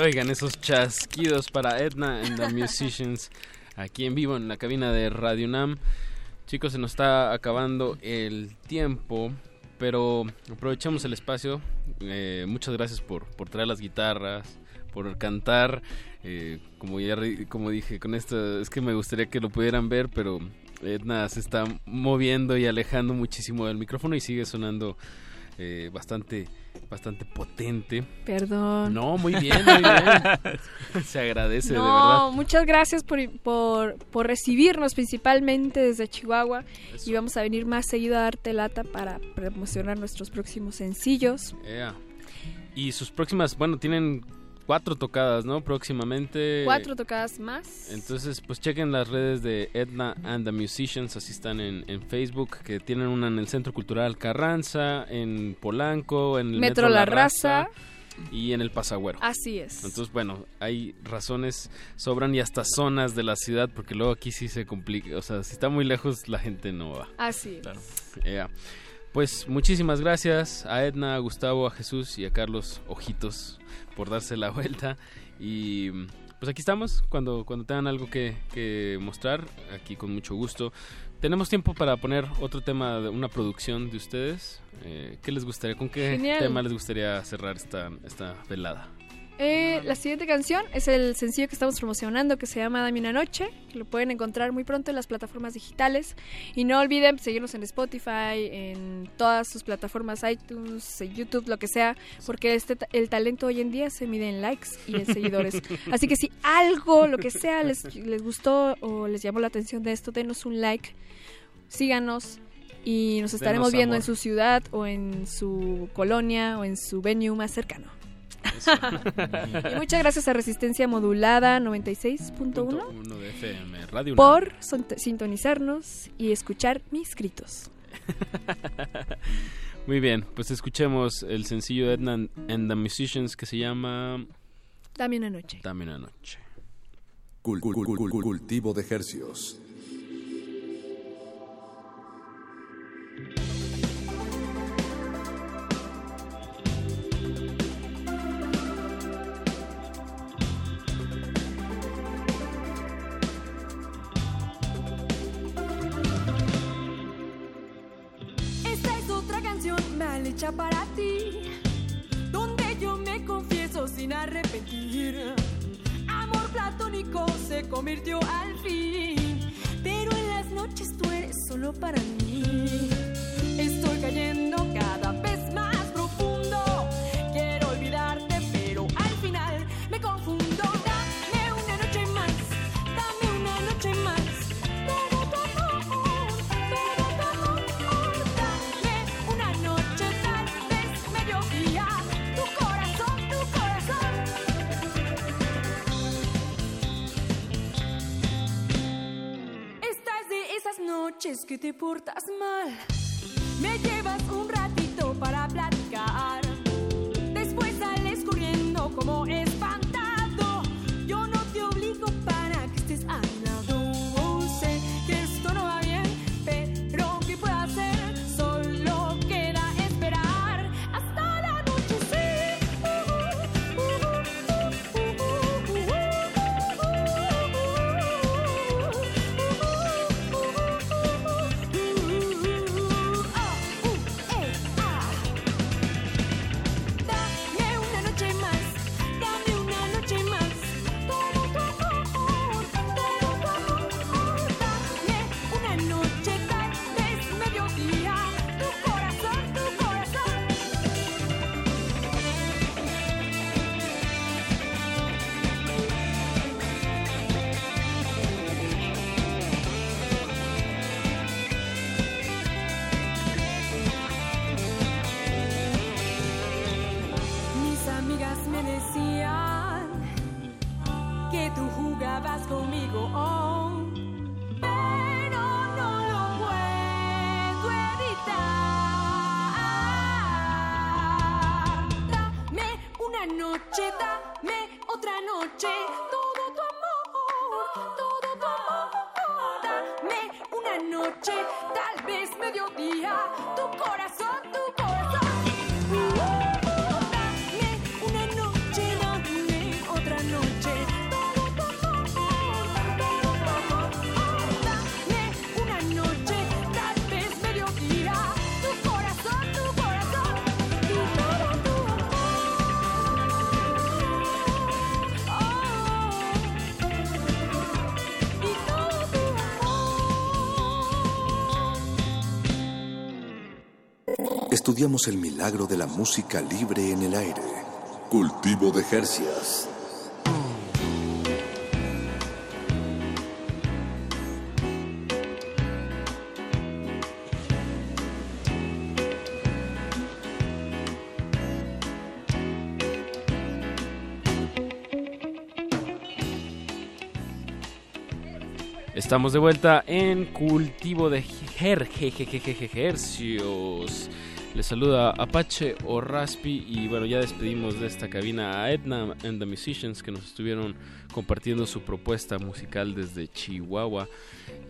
oigan esos chasquidos para Edna and the Musicians aquí en vivo en la cabina de Radio Nam. Chicos, se nos está acabando el tiempo, pero aprovechamos el espacio. Eh, muchas gracias por, por traer las guitarras, por cantar. Eh, como ya como dije con esto, es que me gustaría que lo pudieran ver, pero Edna se está moviendo y alejando muchísimo del micrófono y sigue sonando eh, bastante bastante potente. Perdón. No, muy bien, muy bien. Se agradece, de No, verdad. muchas gracias por, por, por recibirnos principalmente desde Chihuahua y vamos a venir más seguido a darte lata para promocionar nuestros próximos sencillos. Ea. Y sus próximas, bueno, tienen cuatro tocadas, ¿no? Próximamente. Cuatro tocadas más. Entonces, pues chequen las redes de Edna and the Musicians, así están en, en Facebook, que tienen una en el Centro Cultural Carranza, en Polanco, en el Metro Metro, La La Raza Raza. y en el Pasagüero. Así es. Entonces, bueno, hay razones, sobran y hasta zonas de la ciudad, porque luego aquí sí se complica, o sea, si está muy lejos la gente no va. Así es. Ea. Pues muchísimas gracias a Edna, a Gustavo, a Jesús y a Carlos Ojitos por darse la vuelta. Y pues aquí estamos, cuando, cuando tengan algo que, que mostrar, aquí con mucho gusto. Tenemos tiempo para poner otro tema, de una producción de ustedes. Eh, ¿Qué les gustaría? ¿Con qué Genial. tema les gustaría cerrar esta, esta velada? Eh, la siguiente canción es el sencillo que estamos promocionando que se llama Dame una noche, que lo pueden encontrar muy pronto en las plataformas digitales. Y no olviden seguirnos en Spotify, en todas sus plataformas, iTunes, YouTube, lo que sea, porque este, el talento hoy en día se mide en likes y en seguidores. Así que si algo, lo que sea, les, les gustó o les llamó la atención de esto, denos un like, síganos. Y nos estaremos Denos viendo amor. en su ciudad o en su colonia o en su venue más cercano. Y muchas gracias a Resistencia Modulada 96.1 Uno de FM, Radio por sintonizarnos y escuchar mis gritos. Muy bien, pues escuchemos el sencillo de Edna and the Musicians que se llama Dame una noche. Dame una noche. Cul- cul- cul- cul- cultivo de ejercios. Canción mal hecha para ti, donde yo me confieso sin arrepentir. Amor platónico se convirtió al fin, pero en las noches tú eres solo para mí. Estoy cayendo cada vez noches que te portas mal. Me llevas un ratito para platicar. Después sales corriendo como espantado. Yo no te obligo para que estés a Estudiamos el milagro de la música libre en el aire. Cultivo de Jercias. Estamos de vuelta en Cultivo de Jer-. Les saluda Apache o Raspi y bueno, ya despedimos de esta cabina a Edna and the Musicians que nos estuvieron compartiendo su propuesta musical desde Chihuahua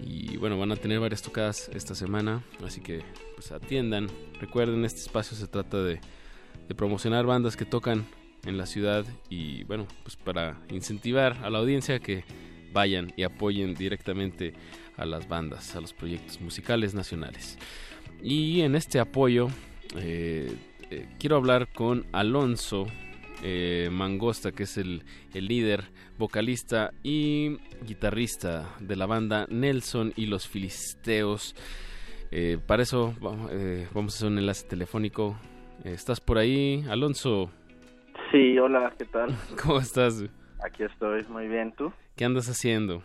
y bueno, van a tener varias tocadas esta semana, así que pues atiendan. Recuerden, este espacio se trata de, de promocionar bandas que tocan en la ciudad y bueno, pues para incentivar a la audiencia que vayan y apoyen directamente a las bandas, a los proyectos musicales nacionales. Y en este apoyo eh, eh, quiero hablar con Alonso eh, Mangosta, que es el, el líder, vocalista y guitarrista de la banda Nelson y los Filisteos. Eh, para eso va- vamos a hacer un enlace telefónico. ¿Estás por ahí, Alonso? Sí, hola, ¿qué tal? ¿Cómo estás? Aquí estoy, muy bien, ¿tú? ¿Qué andas haciendo?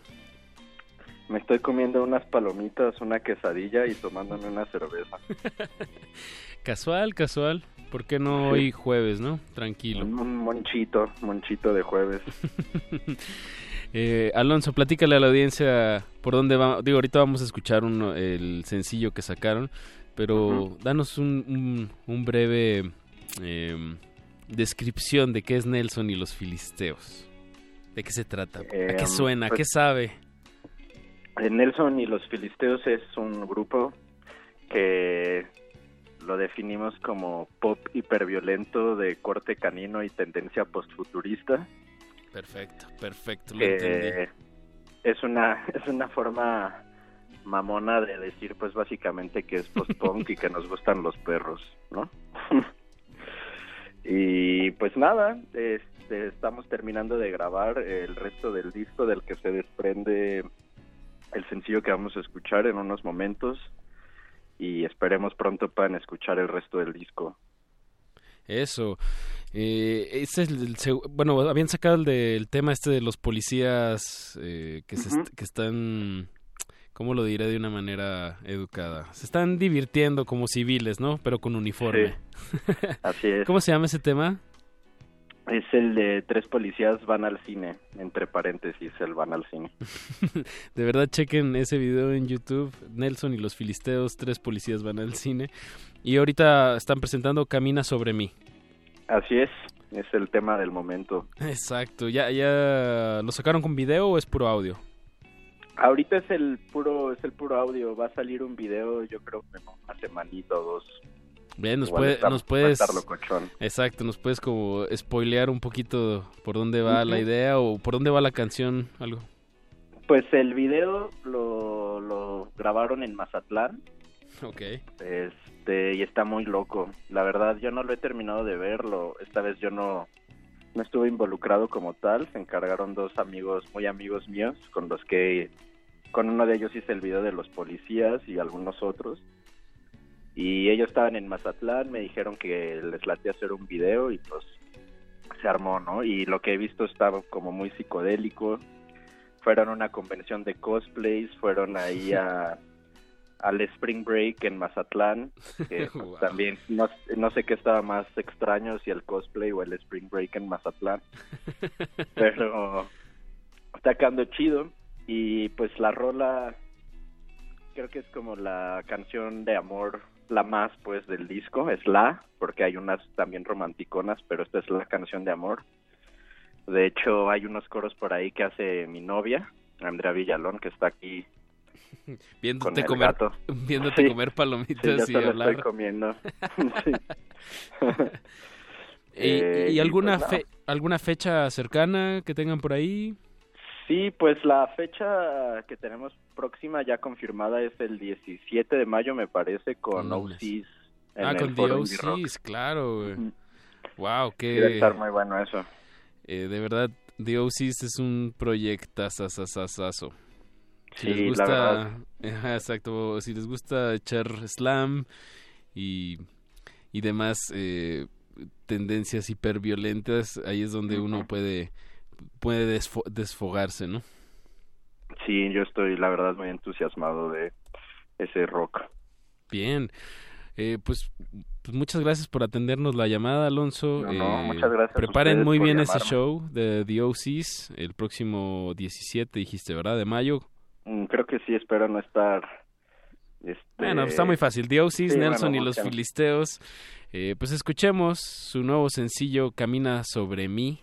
Me estoy comiendo unas palomitas, una quesadilla y tomándome una cerveza. Casual, casual. ¿Por qué no hoy jueves, no? Tranquilo. Un, monchito, monchito de jueves. Eh, Alonso, platícale a la audiencia por dónde va. Digo, ahorita vamos a escuchar uno, el sencillo que sacaron, pero danos un, un, un breve eh, descripción de qué es Nelson y los Filisteos. ¿De qué se trata? ¿A qué suena? ¿A pues- qué sabe? Eh, Nelson y los Filisteos es un grupo que lo definimos como pop hiperviolento de corte canino y tendencia postfuturista. Perfecto, perfecto, lo entendí. que es una es una forma mamona de decir pues básicamente que es post-punk y que nos gustan los perros, ¿no? y pues nada, este, estamos terminando de grabar el resto del disco del que se desprende el sencillo que vamos a escuchar en unos momentos y esperemos pronto puedan escuchar el resto del disco. Eso. Eh, ese es el, bueno, habían sacado el del tema este de los policías eh, que, se que están, ¿cómo lo diré de una manera educada? Se están divirtiendo como civiles, ¿no? Pero con uniforme. Así es. ¿Cómo se llama ese tema? Es el de tres policías van al cine, entre paréntesis, el van al cine. De verdad, chequen ese video en YouTube. Nelson y los filisteos, tres policías van al cine. Y ahorita están presentando Camina sobre mí. Así es, es el tema del momento. Exacto. ¿Ya, ya lo sacaron con video o es puro audio? Ahorita es el puro es el puro audio, va a salir un video, yo creo que en una semanita o dos. Bien, nos, puede- está- nos puedes... estar. Exacto, nos puedes como spoilear un poquito por dónde va la idea o por dónde va la canción, algo. Pues el video lo, lo grabaron en Mazatlán, Ok. este, y está muy loco. La verdad, yo no lo he terminado de verlo. Esta vez yo no, no estuve involucrado como tal. Se encargaron dos amigos, muy amigos míos, con los que, con uno de ellos hice el video de los policías y algunos otros. Y ellos estaban en Mazatlán, me dijeron que les late hacer un video y pues se armó, ¿no? Y lo que he visto estaba como muy psicodélico. Fueron a una convención de cosplays, fueron ahí a al Spring Break en Mazatlán, que pues, Wow. también no, no sé qué estaba más extraño, si el cosplay o el Spring Break en Mazatlán, pero está quedando chido y pues la rola creo que es como la canción de amor la más pues del disco, es la, porque hay unas también romanticonas, pero esta es la canción de amor. De hecho, hay unos coros por ahí que hace mi novia, Andrea Villalón, que está aquí Viéndote comer, gato. viéndote Sí. comer palomitas Sí, y hablar. estoy comiendo. Sí. ¿Y, Eh, y y alguna pues fe- alguna fecha cercana que tengan por ahí? Sí, pues la fecha que tenemos próxima ya confirmada es el 17 de mayo, me parece, con. OCs. Ah, el con The. OCs, claro. güey. Wow, Sí, va a qué... estar muy bueno eso. Eh, de verdad, The OCs es un proyectazazazazazo. Si Sí, les gusta, exacto, si les gusta echar slam y, y demás eh, tendencias hiperviolentas, ahí es donde uno puede puede desfo- desfogarse, ¿no? Sí, yo estoy, la verdad, muy entusiasmado de ese rock. Bien, eh, pues, pues muchas gracias por atendernos la llamada, Alonso. No, no, Eh, muchas gracias Preparen muy bien ese show de The OCs el próximo 17, dijiste, ¿verdad? De mayo. Mm, Creo que sí, espero no estar... Este... Bueno, pues está muy fácil. The OCs, Sí, Nelson bueno, y los. Filisteos. Eh, pues escuchemos su nuevo sencillo Camina sobre mí.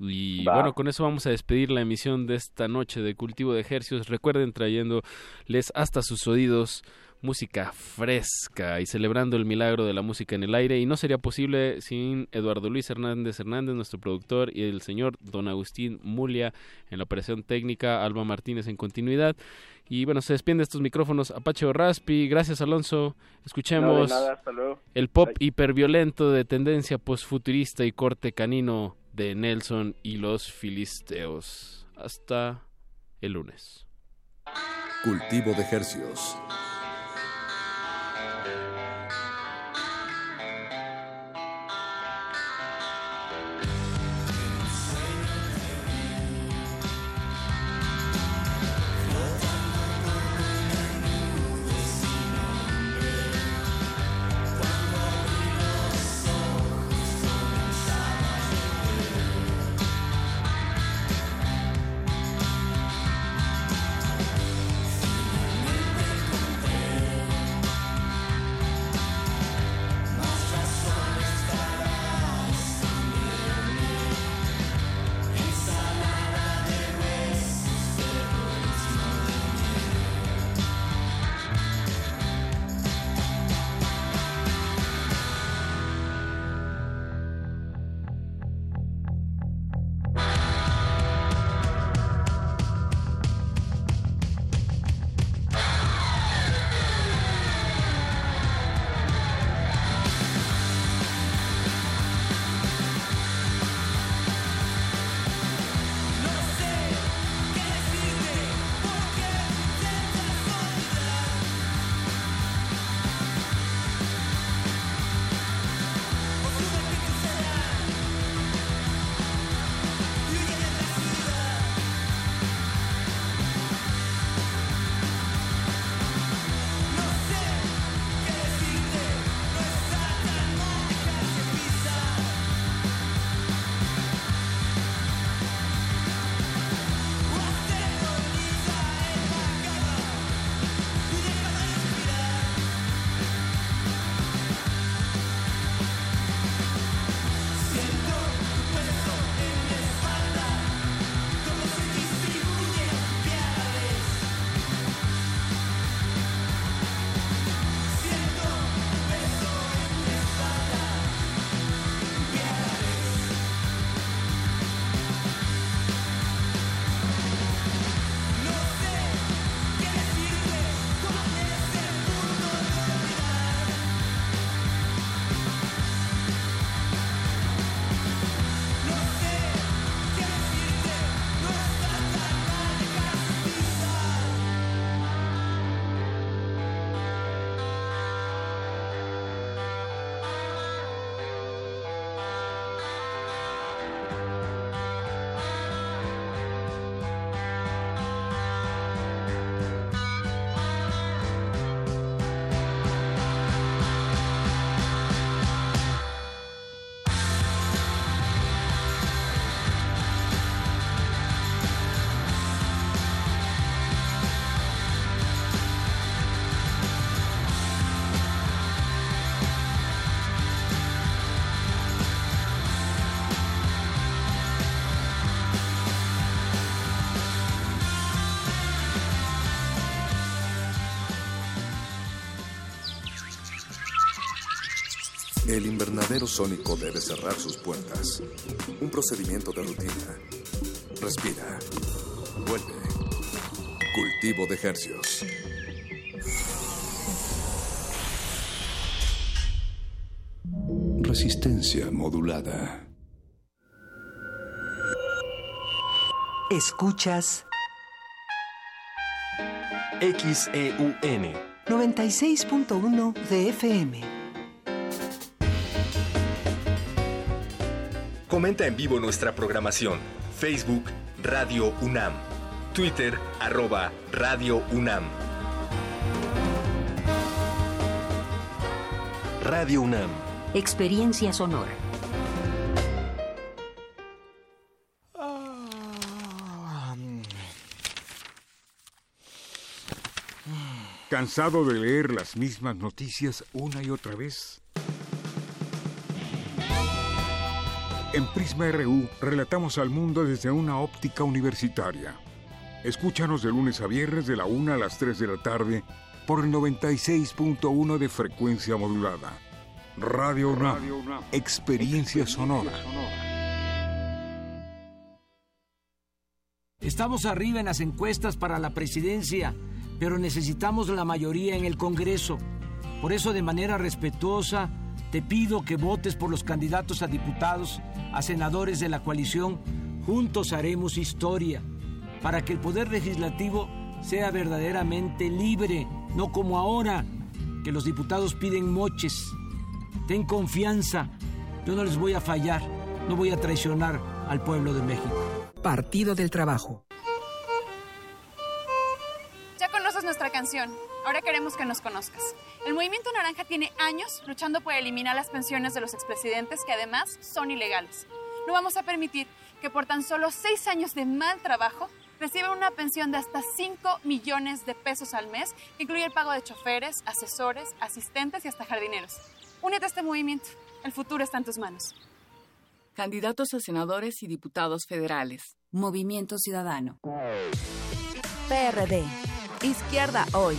Y Va. bueno, con eso vamos a despedir la emisión de esta noche de Cultivo de Ejercios. Recuerden trayéndoles hasta sus oídos música fresca y celebrando el milagro de la música en el aire. Y no sería posible sin Eduardo Luis Hernández Hernández, nuestro productor, y el señor Don Agustín Mulia en la operación técnica, Alba Martínez en continuidad. Y bueno, se despiden de estos micrófonos Apache o Raspi. Gracias, Alonso. Escuchemos No, nada, el pop hiperviolento de tendencia posfuturista y corte canino de Nelson y los Filisteos. Hasta el lunes. Cultivo de Hercios. Invernadero sónico debe cerrar sus puertas. Un procedimiento de rutina. Respira. Vuelve. Cultivo de hercios. Resistencia modulada. Escuchas XEUN 96.1 de FM. Comenta en vivo nuestra programación. Facebook Radio UNAM. Twitter arroba Radio UNAM. Radio UNAM. Experiencia sonora. ¿Cansado de leer las mismas noticias una y otra vez? En Prisma RU relatamos al mundo desde una óptica universitaria. Escúchanos de lunes a viernes de la 1 a las 3 de la tarde por el 96.1 de frecuencia modulada. Radio UNAM, experiencia sonora. Estamos arriba en las encuestas para la presidencia, pero necesitamos la mayoría en el Congreso. Por eso, de manera respetuosa, te pido que votes por los candidatos a diputados, a senadores de la coalición. Juntos haremos historia para que el Poder Legislativo sea verdaderamente libre, no como ahora, que los diputados piden moches. Ten confianza, yo no les voy a fallar, no voy a traicionar al pueblo de México. Partido del Trabajo. Ya conoces nuestra canción, ahora queremos que nos conozcas. El Movimiento Naranja tiene años luchando por eliminar las pensiones de los expresidentes que además son ilegales. No vamos a permitir que por tan solo seis años de mal trabajo reciban una pensión de hasta 5 millones de pesos al mes, que incluye el pago de choferes, asesores, asistentes y hasta jardineros. Únete a este movimiento. El futuro está en tus manos. Candidatos a senadores y diputados federales. Movimiento Ciudadano. PRD. Izquierda hoy.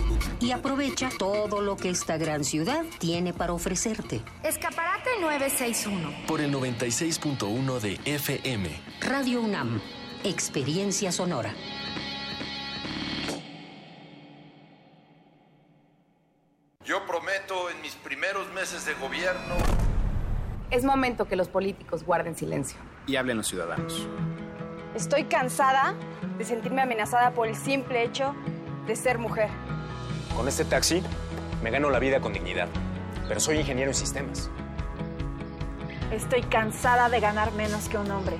Y aprovecha todo lo que esta gran ciudad tiene para ofrecerte. Escaparate 961. Por el 96.1 de FM. Radio UNAM, experiencia sonora. Yo prometo en mis primeros meses de gobierno Es momento que los políticos guarden silencio. Y hablen los ciudadanos. Estoy cansada de sentirme amenazada por el simple hecho de ser mujer. Con este taxi me gano la vida con dignidad, pero soy ingeniero en sistemas. Estoy cansada de ganar menos que un hombre.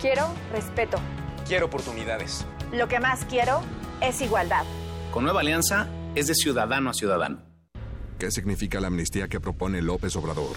Quiero respeto. Quiero oportunidades. Lo que más quiero es igualdad. Con Nueva Alianza es de ciudadano a ciudadano. ¿Qué significa la amnistía que propone López Obrador?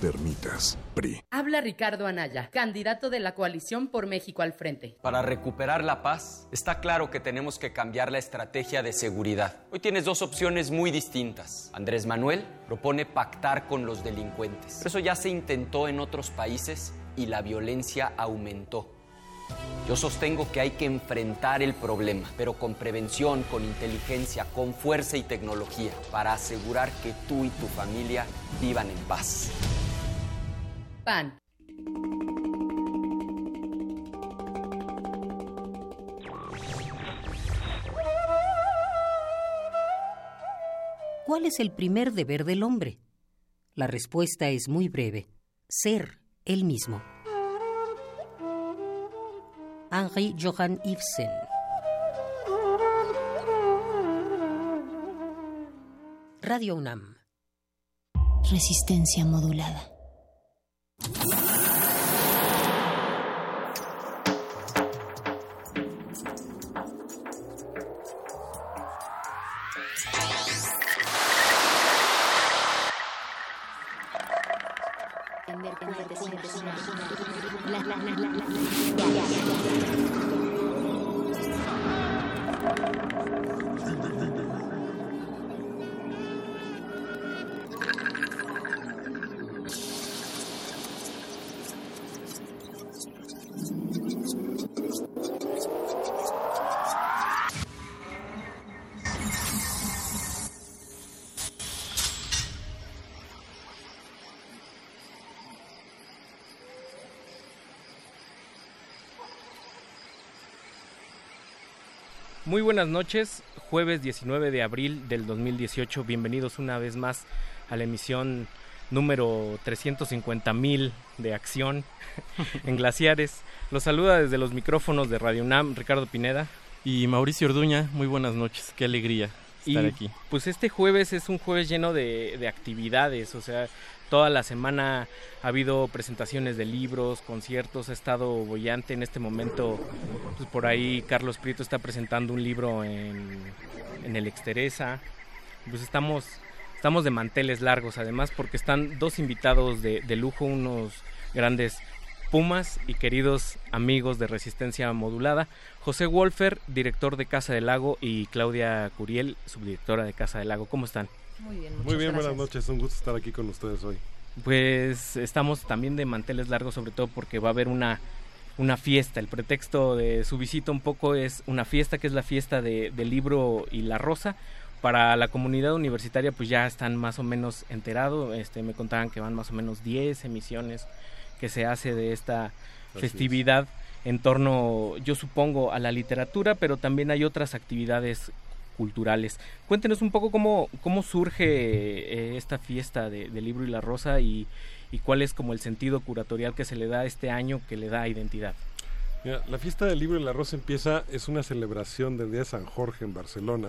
permitas, PRI. Habla Ricardo Anaya, candidato de la coalición por México al frente. Para recuperar la paz, está claro que tenemos que cambiar la estrategia de seguridad. Hoy tienes dos opciones muy distintas. Andrés Manuel propone pactar con los delincuentes. Eso ya se intentó en otros países y la violencia aumentó. Yo sostengo que hay que enfrentar el problema, pero con prevención, con inteligencia, con fuerza y tecnología, para asegurar que tú y tu familia vivan en paz. PAN. ¿Cuál es el primer deber del hombre? La respuesta es muy breve. Ser él mismo. Henri Johann Ibsen. Radio UNAM. Resistencia modulada. entender, entender, entender, entender, Muy buenas noches, jueves 19 de abril del 2018, bienvenidos una vez más a la emisión número 350.000 de acción en glaciares. Los saluda desde los micrófonos de Radio UNAM Ricardo Pineda. Y Mauricio Orduña, muy buenas noches, qué alegría estar y, aquí. Pues este jueves es un jueves lleno de, de, actividades, o sea, toda la semana ha habido presentaciones de libros, conciertos, ha estado bollante en este momento, pues por ahí Carlos Prieto está presentando un libro en, en el Exteresa, pues estamos, estamos de manteles largos además porque están dos invitados de, de lujo, unos grandes Pumas y queridos amigos de Resistencia Modulada, José Wolfer, director de Casa del Lago, y Claudia Curiel, subdirectora de Casa del Lago. ¿Cómo están? Muy bien, Muy bien, gracias. buenas noches, un gusto estar aquí con ustedes hoy. Pues estamos también de manteles largos, sobre todo porque va a haber una, una fiesta. El pretexto de su visita un poco es una fiesta que es la fiesta de, del libro y la rosa. Para la comunidad universitaria pues ya están más o menos enterados, este, me contaban que van más o menos 10 emisiones que se hace de esta Así festividad es. en torno, yo supongo, a la literatura, pero también hay otras actividades culturales. Cuéntenos un poco cómo, cómo surge eh, esta fiesta del de libro y la rosa y, cuál es como el sentido curatorial que se le da este año que le da identidad. La fiesta del libro y la rosa empieza, es una celebración del Día de San Jorge en Barcelona,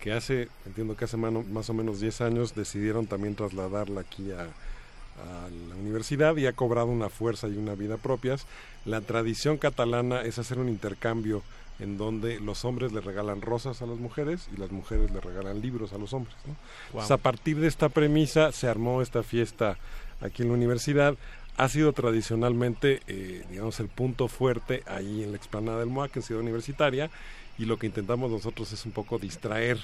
que hace, entiendo que hace más o menos 10 años decidieron también trasladarla aquí a, a la universidad y ha cobrado una fuerza y una vida propias. La tradición catalana es hacer un intercambio en donde los hombres le regalan rosas a las mujeres y las mujeres le regalan libros a los hombres. ¿no? Wow. Entonces, a partir de esta premisa se armó esta fiesta aquí en la universidad. Ha sido tradicionalmente, eh, digamos, el punto fuerte ahí en la explanada del MOAC, en Ciudad Universitaria, y lo que intentamos nosotros es un poco distraer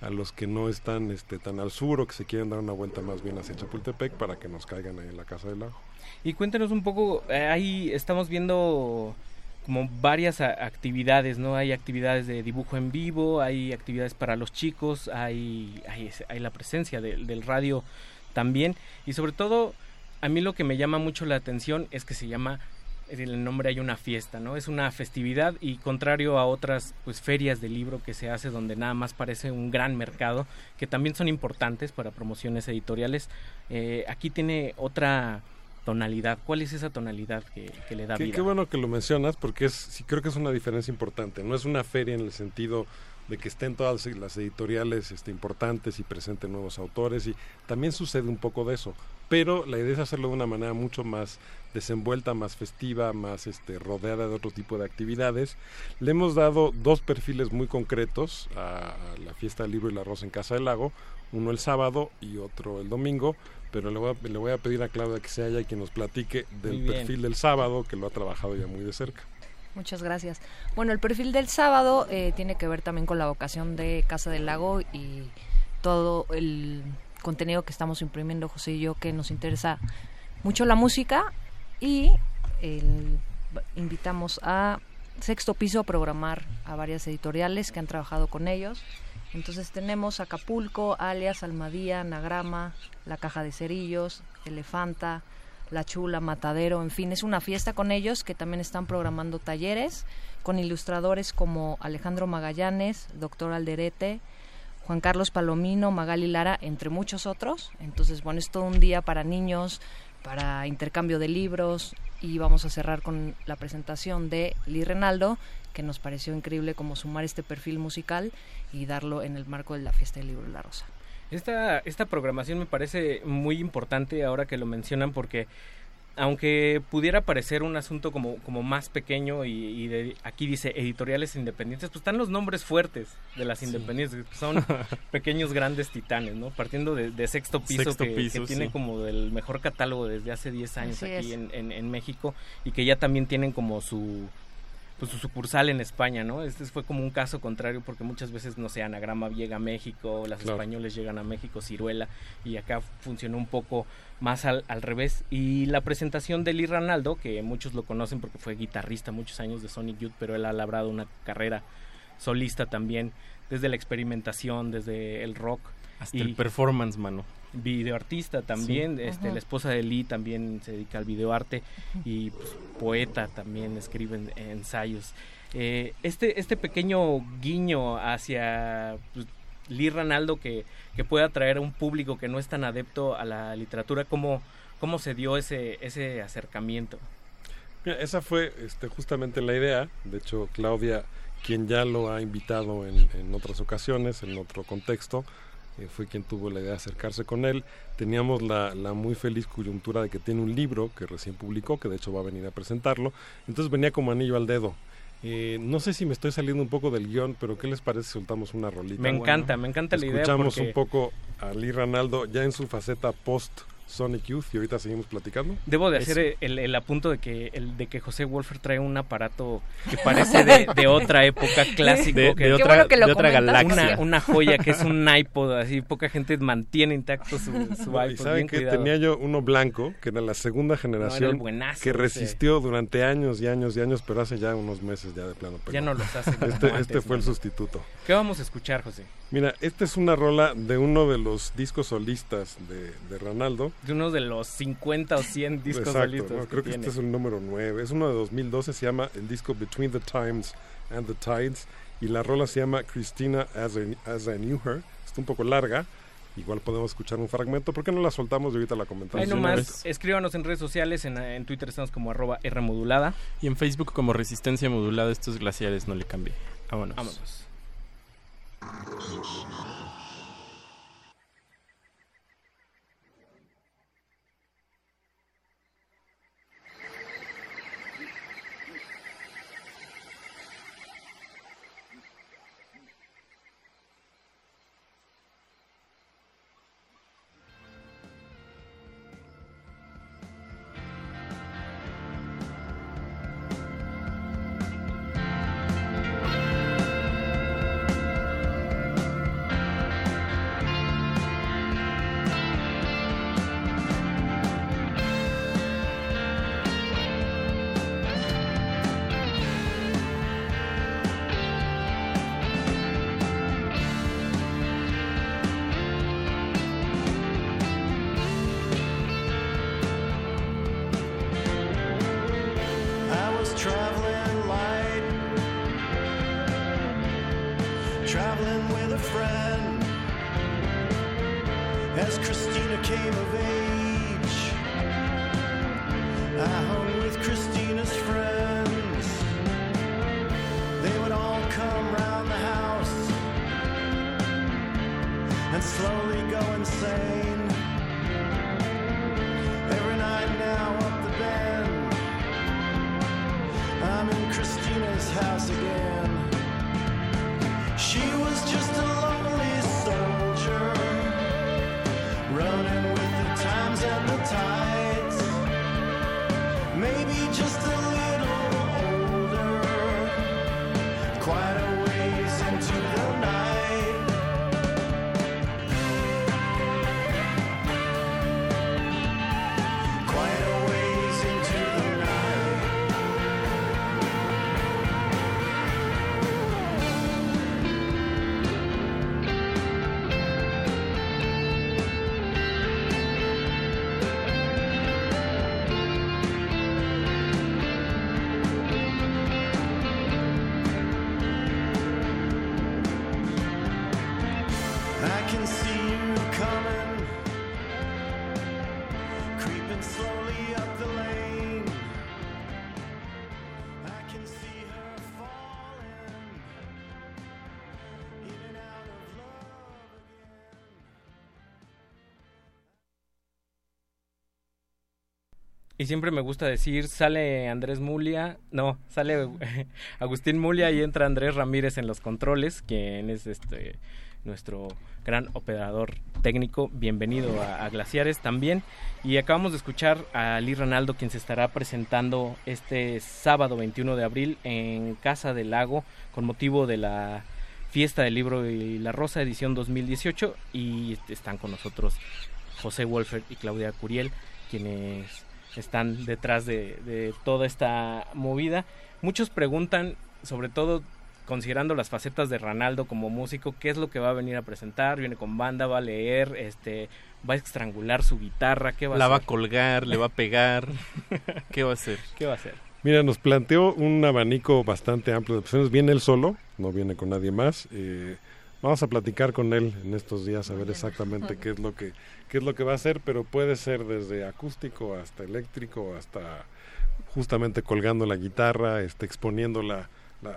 a los que no están este, tan al sur o que se quieren dar una vuelta más bien hacia Chapultepec para que nos caigan ahí en la Casa del Lago. Y cuéntenos un poco, eh, ahí estamos viendo como varias actividades, ¿no? Hay actividades de dibujo en vivo, hay actividades para los chicos, hay, hay, la presencia de, del radio también y sobre todo a mí lo que me llama mucho la atención es que se llama en el nombre hay una fiesta, ¿no? Es una festividad y contrario a otras pues ferias de libro que se hace donde nada más parece un gran mercado, que también son importantes para promociones editoriales, eh, aquí tiene otra tonalidad. ¿Cuál es esa tonalidad que, que le da qué, vida? Qué bueno que lo mencionas porque es, sí creo que es una diferencia importante. No es una feria en el sentido de que estén todas las editoriales este, importantes y presenten nuevos autores y también sucede un poco de eso pero la idea es hacerlo de una manera mucho más desenvuelta, más festiva, más este, rodeada de otro tipo de actividades. Le hemos dado dos perfiles muy concretos a, a la fiesta del libro y la rosa en Casa del Lago, uno el sábado y otro el domingo, pero le voy a, le voy a pedir a Claudia que se haya y que nos platique del perfil del sábado, que lo ha trabajado ya muy de cerca. Muchas gracias. Bueno, el perfil del sábado eh, tiene que ver también con la vocación de Casa del Lago y todo el contenido que estamos imprimiendo José y yo, que nos interesa mucho la música y el invitamos a Sexto Piso a programar a varias editoriales que han trabajado con ellos. Entonces tenemos Acapulco, Alias, Almadía, Nagrama, La Caja de Cerillos, Elefanta, La Chula, Matadero, en fin, es una fiesta con ellos que también están programando talleres con ilustradores como Alejandro Magallanes, Doctor Alderete, Juan Carlos Palomino, Magali Lara, entre muchos otros. Entonces, bueno, es todo un día para niños, para intercambio de libros y vamos a cerrar con la presentación de Lee Renaldo, que nos pareció increíble como sumar este perfil musical y darlo en el marco de la fiesta del libro de la rosa. Esta, esta programación me parece muy importante ahora que lo mencionan porque aunque pudiera parecer un asunto como, como más pequeño y, de, aquí dice editoriales independientes, pues están los nombres fuertes de las independientes, que son pequeños grandes titanes, ¿no? Partiendo de, sexto piso, que, tiene como el mejor catálogo desde hace 10 años aquí en, en, México y que ya también tienen como su pues su sucursal en España, ¿no? Este fue como un caso contrario porque muchas veces, no sé, Anagrama llega a México, las españoles llegan a México, Ciruela, y acá funcionó un poco más al, al revés. Y la presentación de Lee Ranaldo, que muchos lo conocen porque fue guitarrista muchos años de Sonic Youth, pero él ha labrado una carrera solista también, desde la experimentación, desde el rock. Hasta el performance, mano videoartista también, este, la esposa de Lee también se dedica al videoarte y pues, poeta también, escribe ensayos. Eh, este, este pequeño guiño hacia pues, Lee Ranaldo que, que puede atraer a un público que no es tan adepto a la literatura, ¿cómo, cómo se dio ese, ese acercamiento? esa fue este, justamente la idea, de hecho Claudia, quien ya lo ha invitado en, en otras ocasiones, en otro contexto, eh, fue quien tuvo la idea de acercarse con él. Teníamos la, la, muy feliz coyuntura de que tiene un libro que recién publicó, que de hecho va a venir a presentarlo. Entonces venía como anillo al dedo. Eh, no sé si me estoy saliendo un poco del guion, pero ¿qué les parece si soltamos una rolita? Me encanta, me encanta la idea. Escuchamos un poco a Lee Ranaldo ya en su faceta post Sonic Youth y ahorita seguimos platicando. Debo de hacer el, el, apunto de que el de que José Wolfer trae un aparato que parece de, otra época clásico, de, que, otra, de otra galaxia. Una, joya que es un iPod, así poca gente mantiene intacto su, su iPod. Y saben que tenía yo uno blanco, que era la segunda generación, que resistió durante años y años y años, pero hace ya unos meses ya de plano. Ya no los hace. Este, este fue el sustituto. ¿Qué vamos a escuchar, José? Mira, esta es una rola de uno de los discos solistas de, de Ronaldo. De uno de los 50 o 100 discos solistas. creo que este es el número 9. Es uno de 2012, se llama el disco Between the Times and the Tides. Y la rola se llama Christina as I, as I Knew Her. Está un poco larga. Igual podemos escuchar un fragmento. ¿Por qué no la soltamos y ahorita la comentamos? Ahí nomás, escríbanos en redes sociales. En, en Twitter estamos como arroba Rmodulada. Y en Facebook como Resistencia Modulada. Estos glaciares no le cambié. Vámonos. Vámonos. Siempre me gusta decir, sale Andrés Mulia, no, sale Agustín Mulia y entra Andrés Ramírez en los controles, quien es este nuestro gran operador técnico. Bienvenido a, Glaciares también. Y acabamos de escuchar a Lee Ronaldo, quien se estará presentando este sábado 21 de abril en Casa del Lago con motivo de la Fiesta del Libro y la Rosa, edición 2018. Y están con nosotros José Wolfer y Claudia Curiel, quienes están detrás de, de toda esta movida. Muchos preguntan, sobre todo considerando las facetas de Ronaldo como músico, qué es lo que va a venir a presentar, viene con banda, va a leer, este, va a estrangular su guitarra, qué va a La va a colgar, le va a pegar, ¿qué va a hacer? ¿Qué va a hacer? Mira, nos planteó un abanico bastante amplio de opciones. Viene él solo, no viene con nadie más. Eh, vamos a platicar con él en estos días a ver exactamente qué es lo que qué es lo que va a hacer, pero puede ser desde acústico hasta eléctrico, hasta justamente colgando la guitarra, este, exponiéndola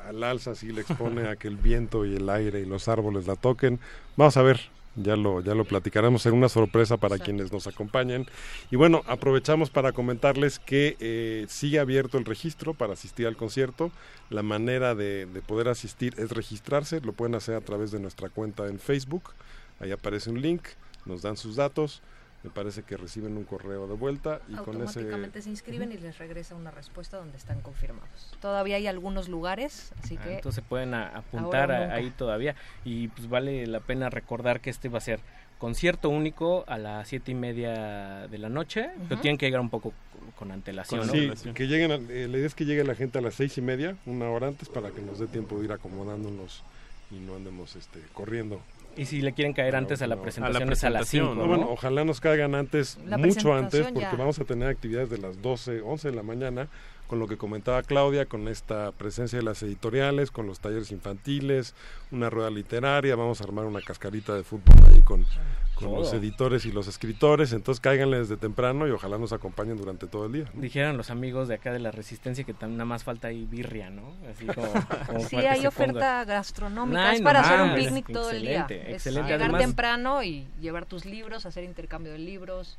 al alza así le expone a que el viento y el aire y los árboles la toquen. Vamos a ver, ya lo, ya lo platicaremos, en una sorpresa para quienes nos acompañen. Y bueno, aprovechamos para comentarles que eh, sigue abierto el registro para asistir al concierto. La manera de, de poder asistir es registrarse, lo pueden hacer a través de nuestra cuenta en Facebook. Ahí aparece un link, nos dan sus datos me parece que reciben un correo de vuelta y con ese automáticamente se inscriben y les regresa una respuesta donde están confirmados. Todavía hay algunos lugares, así ah, que entonces pueden apuntar ahí todavía y pues vale la pena recordar que este va a ser concierto único a las siete y media de la noche, pero tienen que llegar un poco con antelación. Sí, que lleguen, eh, la idea es que llegue la gente a las seis y media, una hora antes, para que nos dé tiempo de ir acomodándonos y no andemos este, corriendo. Y si le quieren caer antes a la presentación, es a las 5. Bueno, ojalá nos caigan antes, mucho antes, porque vamos a tener actividades de las 12, 11 de la mañana, con lo que comentaba Claudia, con esta presencia de las editoriales, con los talleres infantiles, una rueda literaria, vamos a armar una cascarita de fútbol ahí con, con los editores y los escritores, entonces cáiganle desde temprano y ojalá nos acompañen durante todo el día. Dijeron los amigos de acá de la Resistencia que nada más falta ahí birria, ¿no? Así como, sí, hay oferta gastronómica, es para hacer un picnic todo el día. Excelente. llegar temprano y llevar tus libros, hacer intercambio de libros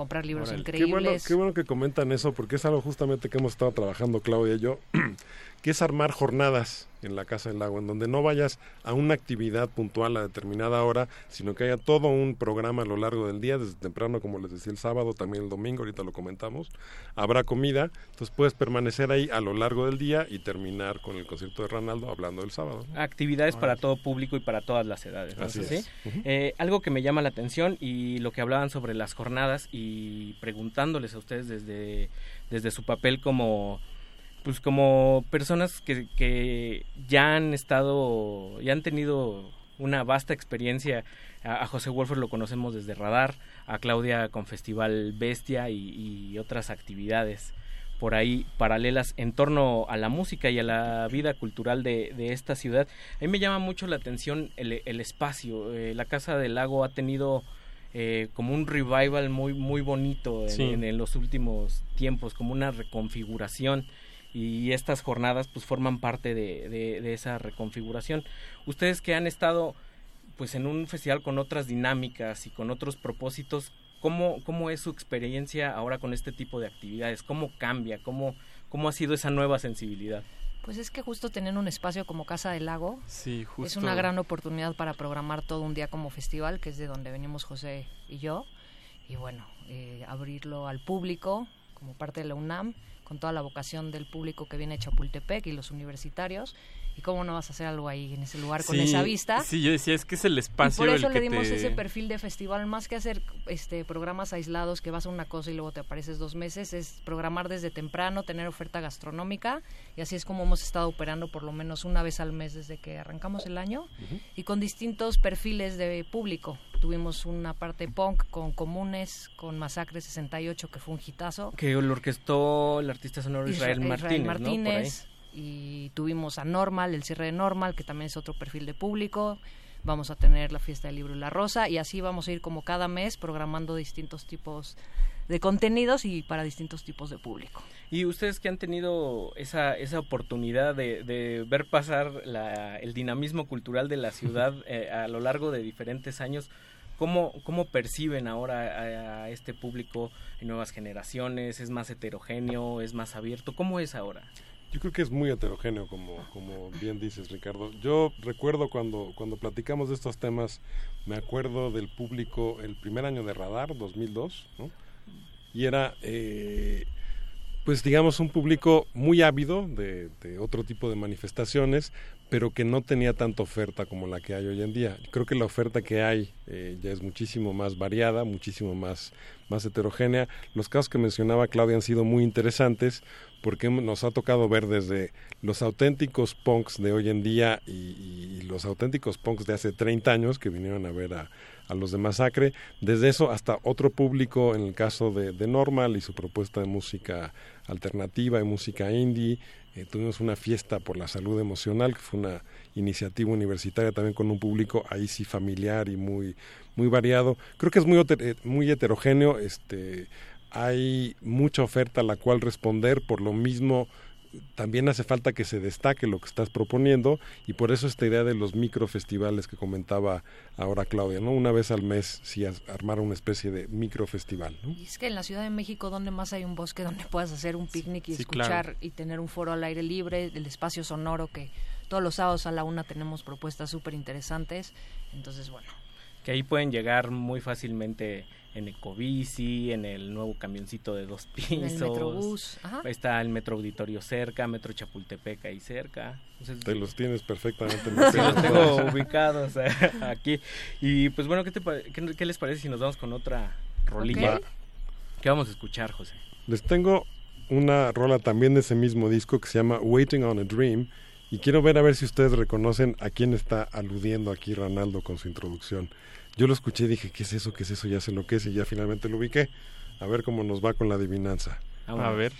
comprar libros increíbles. Qué bueno, qué bueno que comentan eso, porque es algo justamente que hemos estado trabajando Claudia y yo, que es armar jornadas en la Casa del Lago, en donde no vayas a una actividad puntual a determinada hora, sino que haya todo un programa a lo largo del día, desde temprano, como les decía, el sábado, también el domingo, ahorita lo comentamos, habrá comida, entonces puedes permanecer ahí a lo largo del día y terminar con el concierto de Ronaldo hablando del sábado. Actividades para todo público y para todas las edades. Así eh, algo que me llama la atención y lo que hablaban sobre las jornadas y preguntándoles a ustedes desde, desde su papel como pues como personas que, que ya han estado, ya han tenido una vasta experiencia. A, José Wolfer lo conocemos desde Radar, a Claudia con Festival Bestia y, otras actividades por ahí paralelas en torno a la música y a la vida cultural de, de esta ciudad. A mí me llama mucho la atención el, el espacio. Eh, la Casa del Lago ha tenido eh, como un revival muy, muy bonito en, en, los últimos tiempos, como una reconfiguración y estas jornadas pues forman parte de, de, esa reconfiguración. Ustedes que han estado pues en un festival con otras dinámicas y con otros propósitos, ¿cómo, cómo es su experiencia ahora con este tipo de actividades? ¿Cómo cambia? ¿Cómo, cómo ha sido esa nueva sensibilidad? Pues es que justo tener un espacio como Casa del Lago sí, es una gran oportunidad para programar todo un día como festival, que es de donde venimos José y yo. Y bueno, eh, abrirlo al público como parte de la UNAM con toda la vocación del público que viene de Chapultepec y los universitarios. ¿Y cómo no vas a hacer algo ahí en ese lugar con esa vista? Sí, yo decía, es que es el espacio. Y por eso le dimos ese perfil de festival, más que hacer este programas aislados que vas a una cosa y luego te apareces dos meses, es programar desde temprano, tener oferta gastronómica y así es como hemos estado operando por lo menos una vez al mes desde que arrancamos el año y con distintos perfiles de público. Tuvimos una parte punk con Comunes, con Masacre 68, que fue un hitazo. Que lo orquestó el artista sonoro Israel, Martínez. Martínez y tuvimos a Normal, el cierre de Normal, que también es otro perfil de público. Vamos a tener la fiesta del libro y la rosa y así vamos a ir como cada mes programando distintos tipos de contenidos y para distintos tipos de público. Y ustedes que han tenido esa, esa oportunidad de, ver pasar el dinamismo cultural de la ciudad eh, a lo largo de diferentes años, ¿Cómo, cómo perciben ahora a, este público en nuevas generaciones? ¿Es más heterogéneo? ¿Es más abierto? ¿Cómo es ahora? Yo creo que es muy heterogéneo, como, como bien dices, Ricardo. Yo recuerdo cuando, cuando platicamos de estos temas, me acuerdo del público el primer año de Radar, 2002, ¿no? y era, eh, pues digamos, un público muy ávido de, de, otro tipo de manifestaciones, pero que no tenía tanta oferta como la que hay hoy en día. Creo que la oferta que hay eh, ya es muchísimo más variada, muchísimo más, más heterogénea. Los casos que mencionaba Claudia han sido muy interesantes porque nos ha tocado ver desde los auténticos punks de hoy en día y, los auténticos punks de hace 30 años que vinieron a ver a, a los de Masacre, desde eso hasta otro público en el caso de, de Normal y su propuesta de música alternativa y música indie, eh, tuvimos una fiesta por la salud emocional, que fue una iniciativa universitaria también con un público ahí sí familiar y muy, muy variado. Creo que es muy, eh, muy heterogéneo, este, hay mucha oferta a la cual responder, por lo mismo también hace falta que se destaque lo que estás proponiendo y por eso esta idea de los microfestivales que comentaba ahora Claudia, ¿no? Una vez al mes sí armar una especie de microfestival, ¿no? Y es que en la Ciudad de México donde más hay un bosque donde puedas hacer un picnic y escuchar y tener un foro al aire libre, el espacio sonoro que todos los sábados a la una tenemos propuestas súper interesantes, entonces bueno. Que ahí pueden llegar muy fácilmente en Ecobici, en el nuevo camioncito de dos pisos. El Metrobús. Está el Metro Auditorio cerca, Metro Chapultepec ahí cerca. te los tienes perfectamente. sí, los tengo ubicados eh, aquí. Y pues bueno, ¿qué, te, qué, les parece si nos vamos con otra rolilla? ¿Qué vamos a escuchar, José? Les tengo una rola también de ese mismo disco que se llama Waiting on a Dream. Y quiero ver a ver si ustedes reconocen a quién está aludiendo aquí Ronaldo con su introducción. Yo lo escuché y dije, ¿qué es eso? ¿Qué es eso? Ya sé lo que es y ya finalmente lo ubiqué. A ver cómo nos va con la adivinanza. A ver.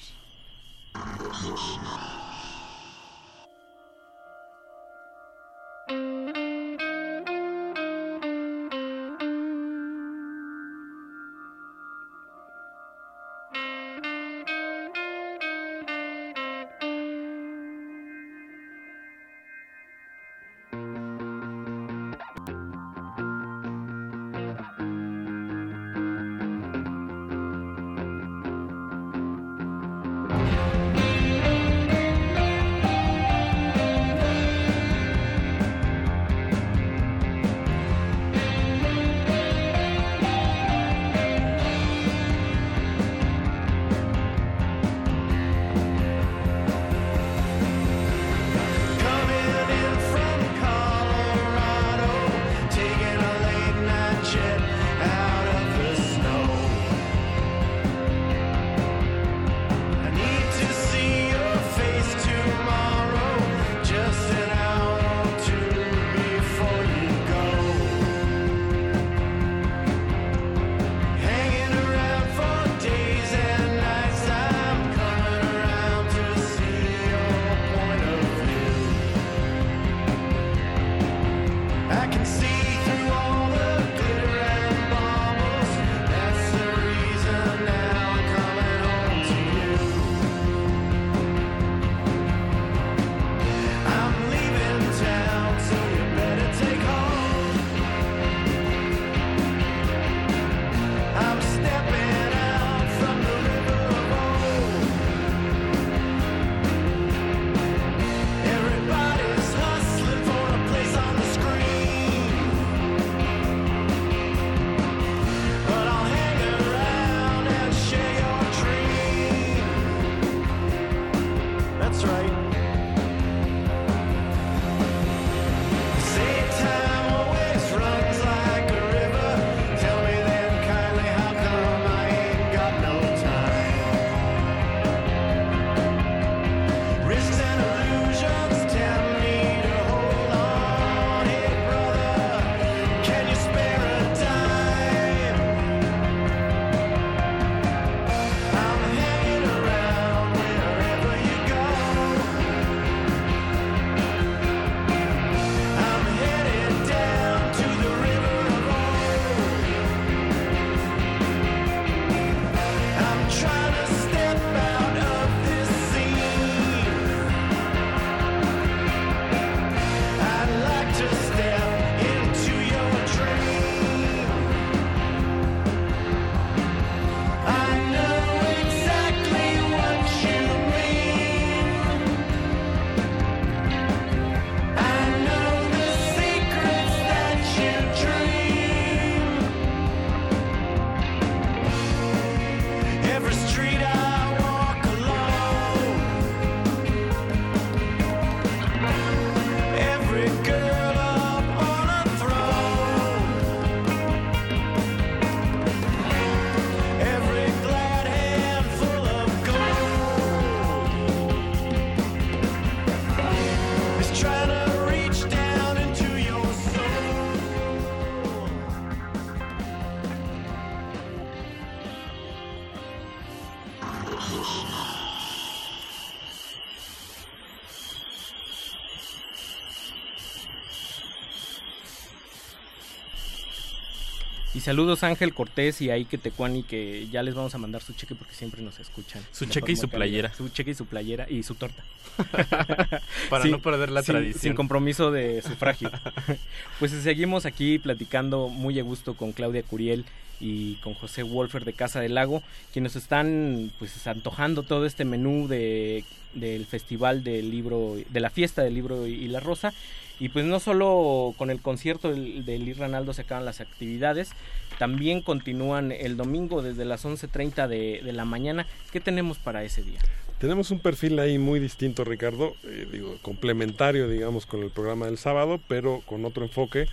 Y saludos Ángel Cortés y a Ike Tecuani que ya les vamos a mandar su cheque porque siempre nos escuchan. Su cheque y su playera. Su cheque y su playera y su torta. Para no perder la sin, tradición. Sin compromiso de sufragio. pues seguimos aquí platicando muy a gusto con Claudia Curiel y con José Wolfer de Casa del Lago, quienes están pues antojando todo este menú de, del festival del libro, de la fiesta del libro y la rosa. Y pues no solo con el concierto del, del Ranaldo se acaban las actividades, también continúan el domingo desde las 11.30 de, de la mañana. ¿Qué tenemos para ese día? Tenemos un perfil ahí muy distinto, Ricardo, eh, digo, complementario, digamos, con el programa del sábado, pero con otro enfoque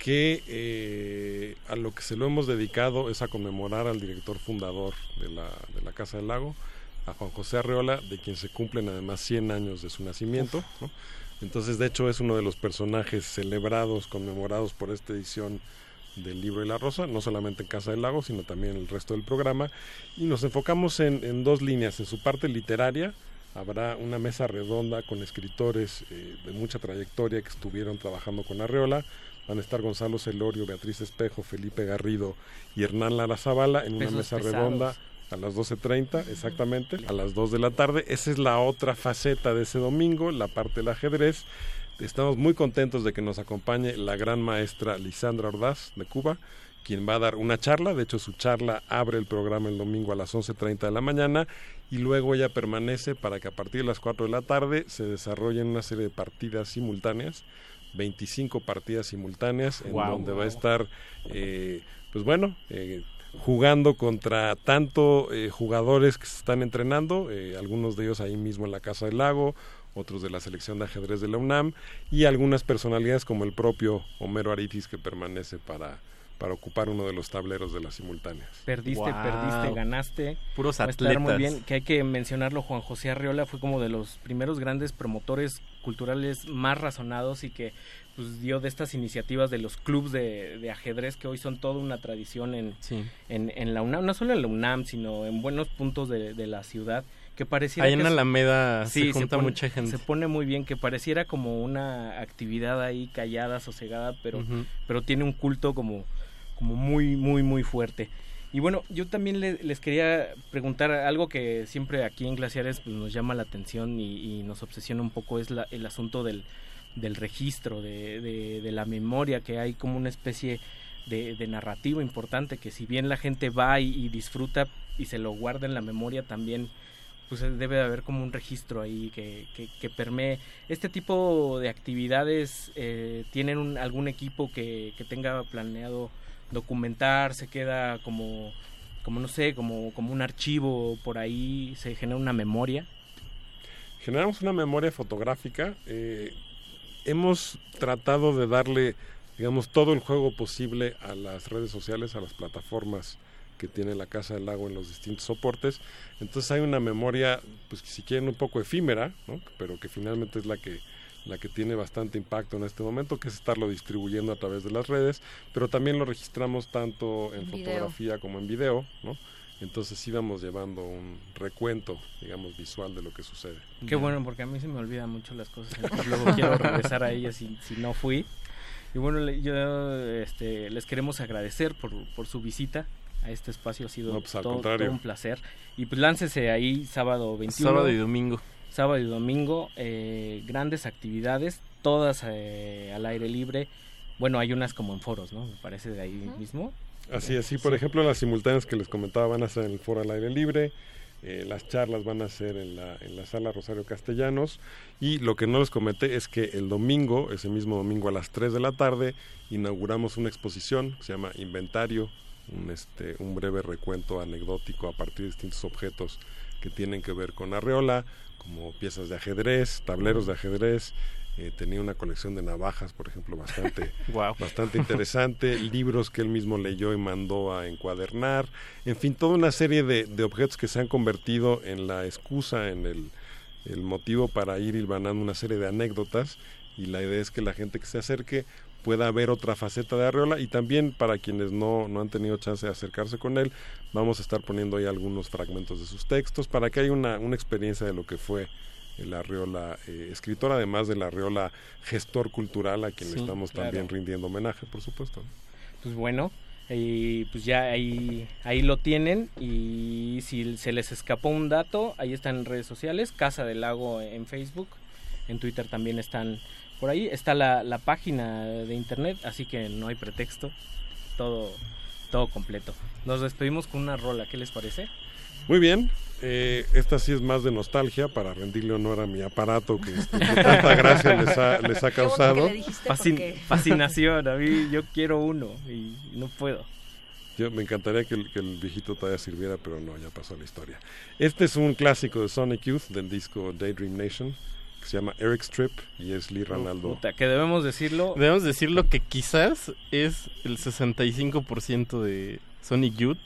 que eh, a lo que se lo hemos dedicado es a conmemorar al director fundador de la, de la Casa del Lago, a Juan José Arreola, de quien se cumplen además 100 años de su nacimiento. ¿no? Entonces, de hecho, es uno de los personajes celebrados, conmemorados por esta edición del libro de la rosa, no solamente en Casa del Lago, sino también en el resto del programa. Y nos enfocamos en, en dos líneas. En su parte literaria, habrá una mesa redonda con escritores eh, de mucha trayectoria que estuvieron trabajando con Arreola. Van a estar Gonzalo Celorio, Beatriz Espejo, Felipe Garrido y Hernán Lara Zavala en una Pesos mesa pesados. redonda a las 12.30 exactamente, a las 2 de la tarde. Esa es la otra faceta de ese domingo, la parte del ajedrez. Estamos muy contentos de que nos acompañe la gran maestra Lisandra Ordaz de Cuba, quien va a dar una charla. De hecho, su charla abre el programa el domingo a las 11.30 de la mañana y luego ella permanece para que a partir de las 4 de la tarde se desarrollen una serie de partidas simultáneas. 25 partidas simultáneas en donde va a estar, eh, pues bueno, eh, jugando contra tanto eh, jugadores que se están entrenando, eh, algunos de ellos ahí mismo en la Casa del Lago, otros de la selección de ajedrez de la UNAM y algunas personalidades como el propio Homero Aritis que permanece para, para ocupar uno de los tableros de las simultáneas. Perdiste, Wow. perdiste, ganaste. Puros Va a estar muy atletas. bien, que hay que mencionarlo, Juan José Arriola fue como de los primeros grandes promotores culturales más razonados y que pues dio de estas iniciativas de los clubs de, de ajedrez que hoy son toda una tradición en, Sí. en, en la UNAM, no solo en la UNAM, sino en buenos puntos de, de la ciudad, que pareciera Ahí en Alameda se Sí, junta pone- mucha gente. Se pone muy bien, que pareciera como una actividad ahí callada, sosegada, pero, pero tiene un culto como, como muy, muy, muy fuerte. Y bueno, yo también le- les quería preguntar algo que siempre aquí en Glaciares pues, nos llama la atención y, y nos obsesiona un poco, es la- el asunto del, del registro, de, de- la memoria, que hay como una especie de, de narrativo importante, que si bien la gente va y, disfruta y se lo guarda en la memoria también pues debe de haber como un registro ahí que, que, que permee. Este tipo de actividades eh, tienen un- algún equipo que, que tenga planeado documentar, se queda como, como no sé, como, como un archivo por ahí, se genera una memoria. Generamos una memoria fotográfica. eh, hemos tratado de darle, digamos, todo el juego posible a las redes sociales, a las plataformas que tiene la Casa del Lago en los distintos soportes. Entonces hay una memoria, pues si quieren, un poco efímera, ¿no? pero que finalmente es la que la que tiene bastante impacto en este momento, que es estarlo distribuyendo a través de las redes, pero también lo registramos tanto en video. fotografía como en video, ¿no? Entonces íbamos llevando un recuento, digamos, visual de lo que sucede. Qué bueno, porque a mí se me olvidan mucho las cosas. luego quiero regresar a ellas si, si no fui. Y bueno, le- yo este, les queremos agradecer por, por su visita a este espacio. Ha sido No, pues, todo, todo un placer. Y pues láncese ahí sábado 21. Sábado y domingo. Sábado y domingo. eh, grandes actividades, todas eh, al aire libre. Bueno, hay unas como en foros, ¿no? Me parece de ahí mismo. Así es, sí, por ejemplo, las simultáneas que les comentaba van a ser en el foro al aire libre, eh, las charlas van a ser en la, en la sala Rosario Castellanos y lo que no les comenté es que el domingo, ese mismo domingo a las 3 de la tarde, inauguramos una exposición que se llama Inventario, un, este, un breve recuento anecdótico a partir de distintos objetos que tienen que ver con Arreola, como piezas de ajedrez, tableros de ajedrez, eh, tenía una colección de navajas, por ejemplo, bastante, bastante interesante, libros que él mismo leyó y mandó a encuadernar, en fin, toda una serie de, de objetos que se han convertido en la excusa, en el, el motivo para ir hilvanando una serie de anécdotas y la idea es que la gente que se acerque pueda ver otra faceta de Arreola y también para quienes no, no han tenido chance de acercarse con él, vamos a estar poniendo ahí algunos fragmentos de sus textos para que haya una, una experiencia de lo que fue el Arreola eh, escritor, además del Arreola gestor cultural a quien Sí, le estamos claro. también rindiendo homenaje, por supuesto. Pues bueno, Y pues ya ahí, ahí lo tienen y si se les escapó un dato, ahí están en redes sociales, Casa del Lago en Facebook, en Twitter también están por ahí, está la, la página de internet, así que no hay pretexto, todo, todo completo. Nos despedimos con una rola, ¿qué les parece? Muy bien, eh, esta sí es más de nostalgia para rendirle honor a mi aparato que, este, que tanta gracia les ha, les ha causado. Fascin- fascinación, a mí yo quiero uno y no puedo. Yo me encantaría que el, que el viejito todavía sirviera, pero no, ya pasó la historia. Este es un clásico de Sonic Youth del disco Daydream Nation que se llama Eric Strip y es Lee Ranaldo. Puta, que debemos decirlo. Debemos decirlo que quizás es el 65% de Sonic Youth.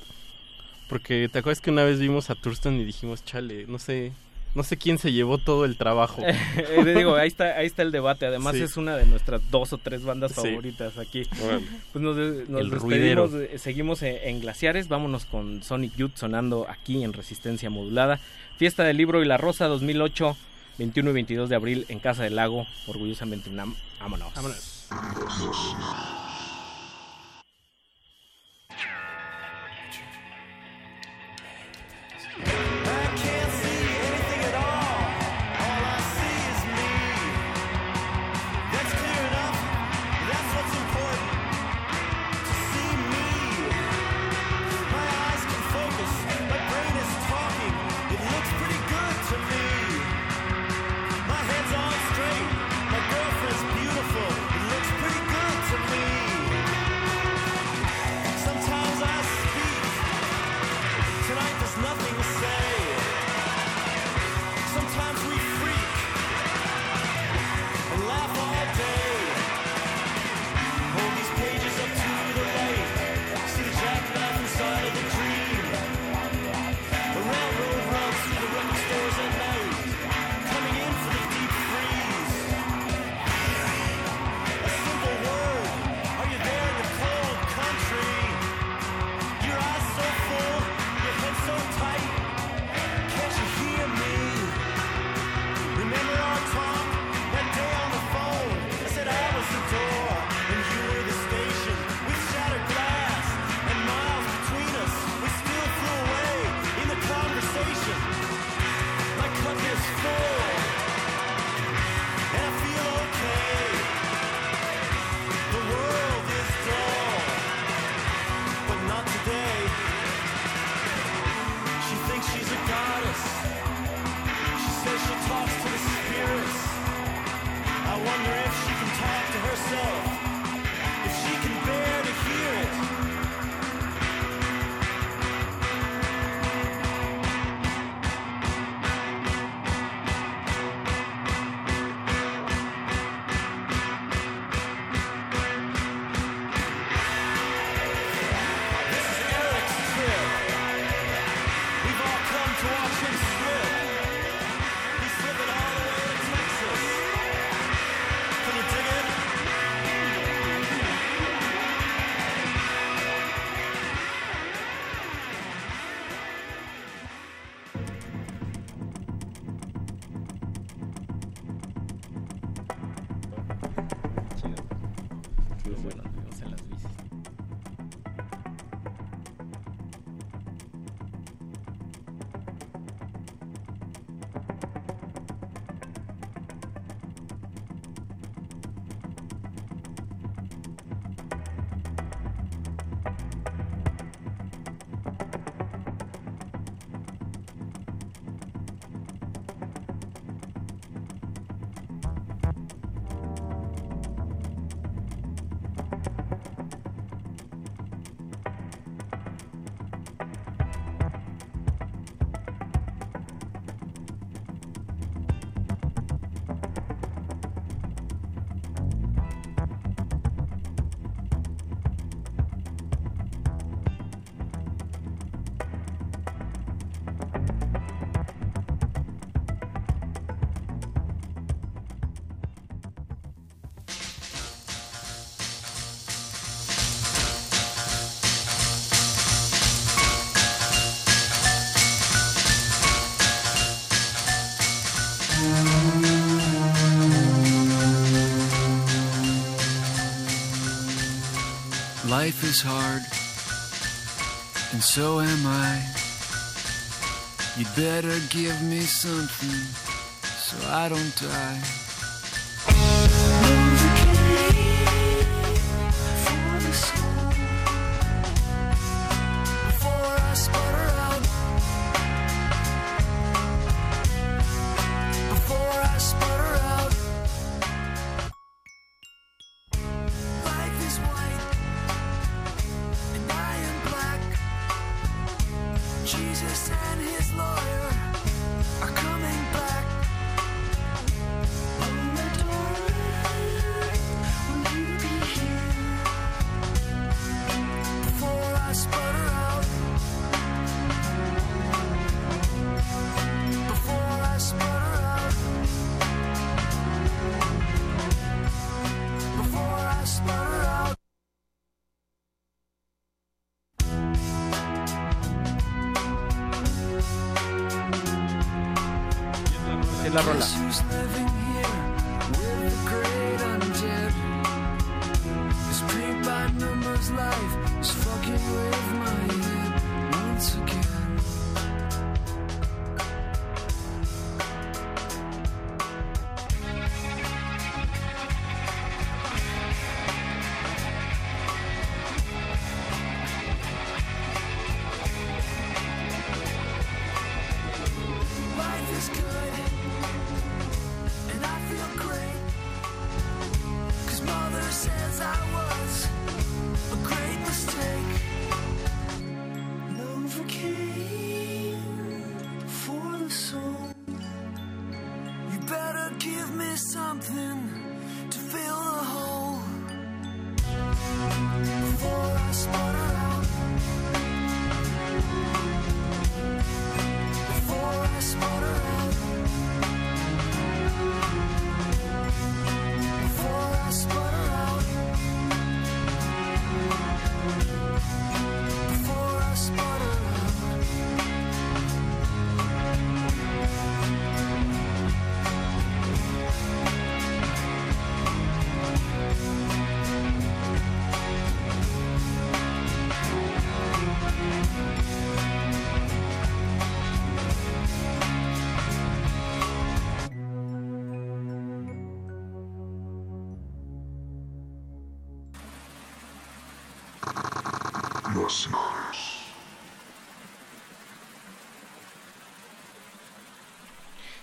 Porque te acuerdas que una vez vimos a Thurston y dijimos, chale, no sé, no sé quién se llevó todo el trabajo. Eh, digo, ahí está, ahí está el debate. Además Sí. es una de nuestras dos o tres bandas Sí. favoritas aquí. Órale. Pues nos, nos El despedimos, ruidero. seguimos en, Glaciares, vámonos con Sonic Youth sonando aquí en Resistencia Modulada. Fiesta del Libro y la Rosa 2008, 21 y 22 de abril en Casa del Lago, orgullosamente UNAM. Vámonos. Yeah. Life is hard, and so am I. You better give me something so I don't die.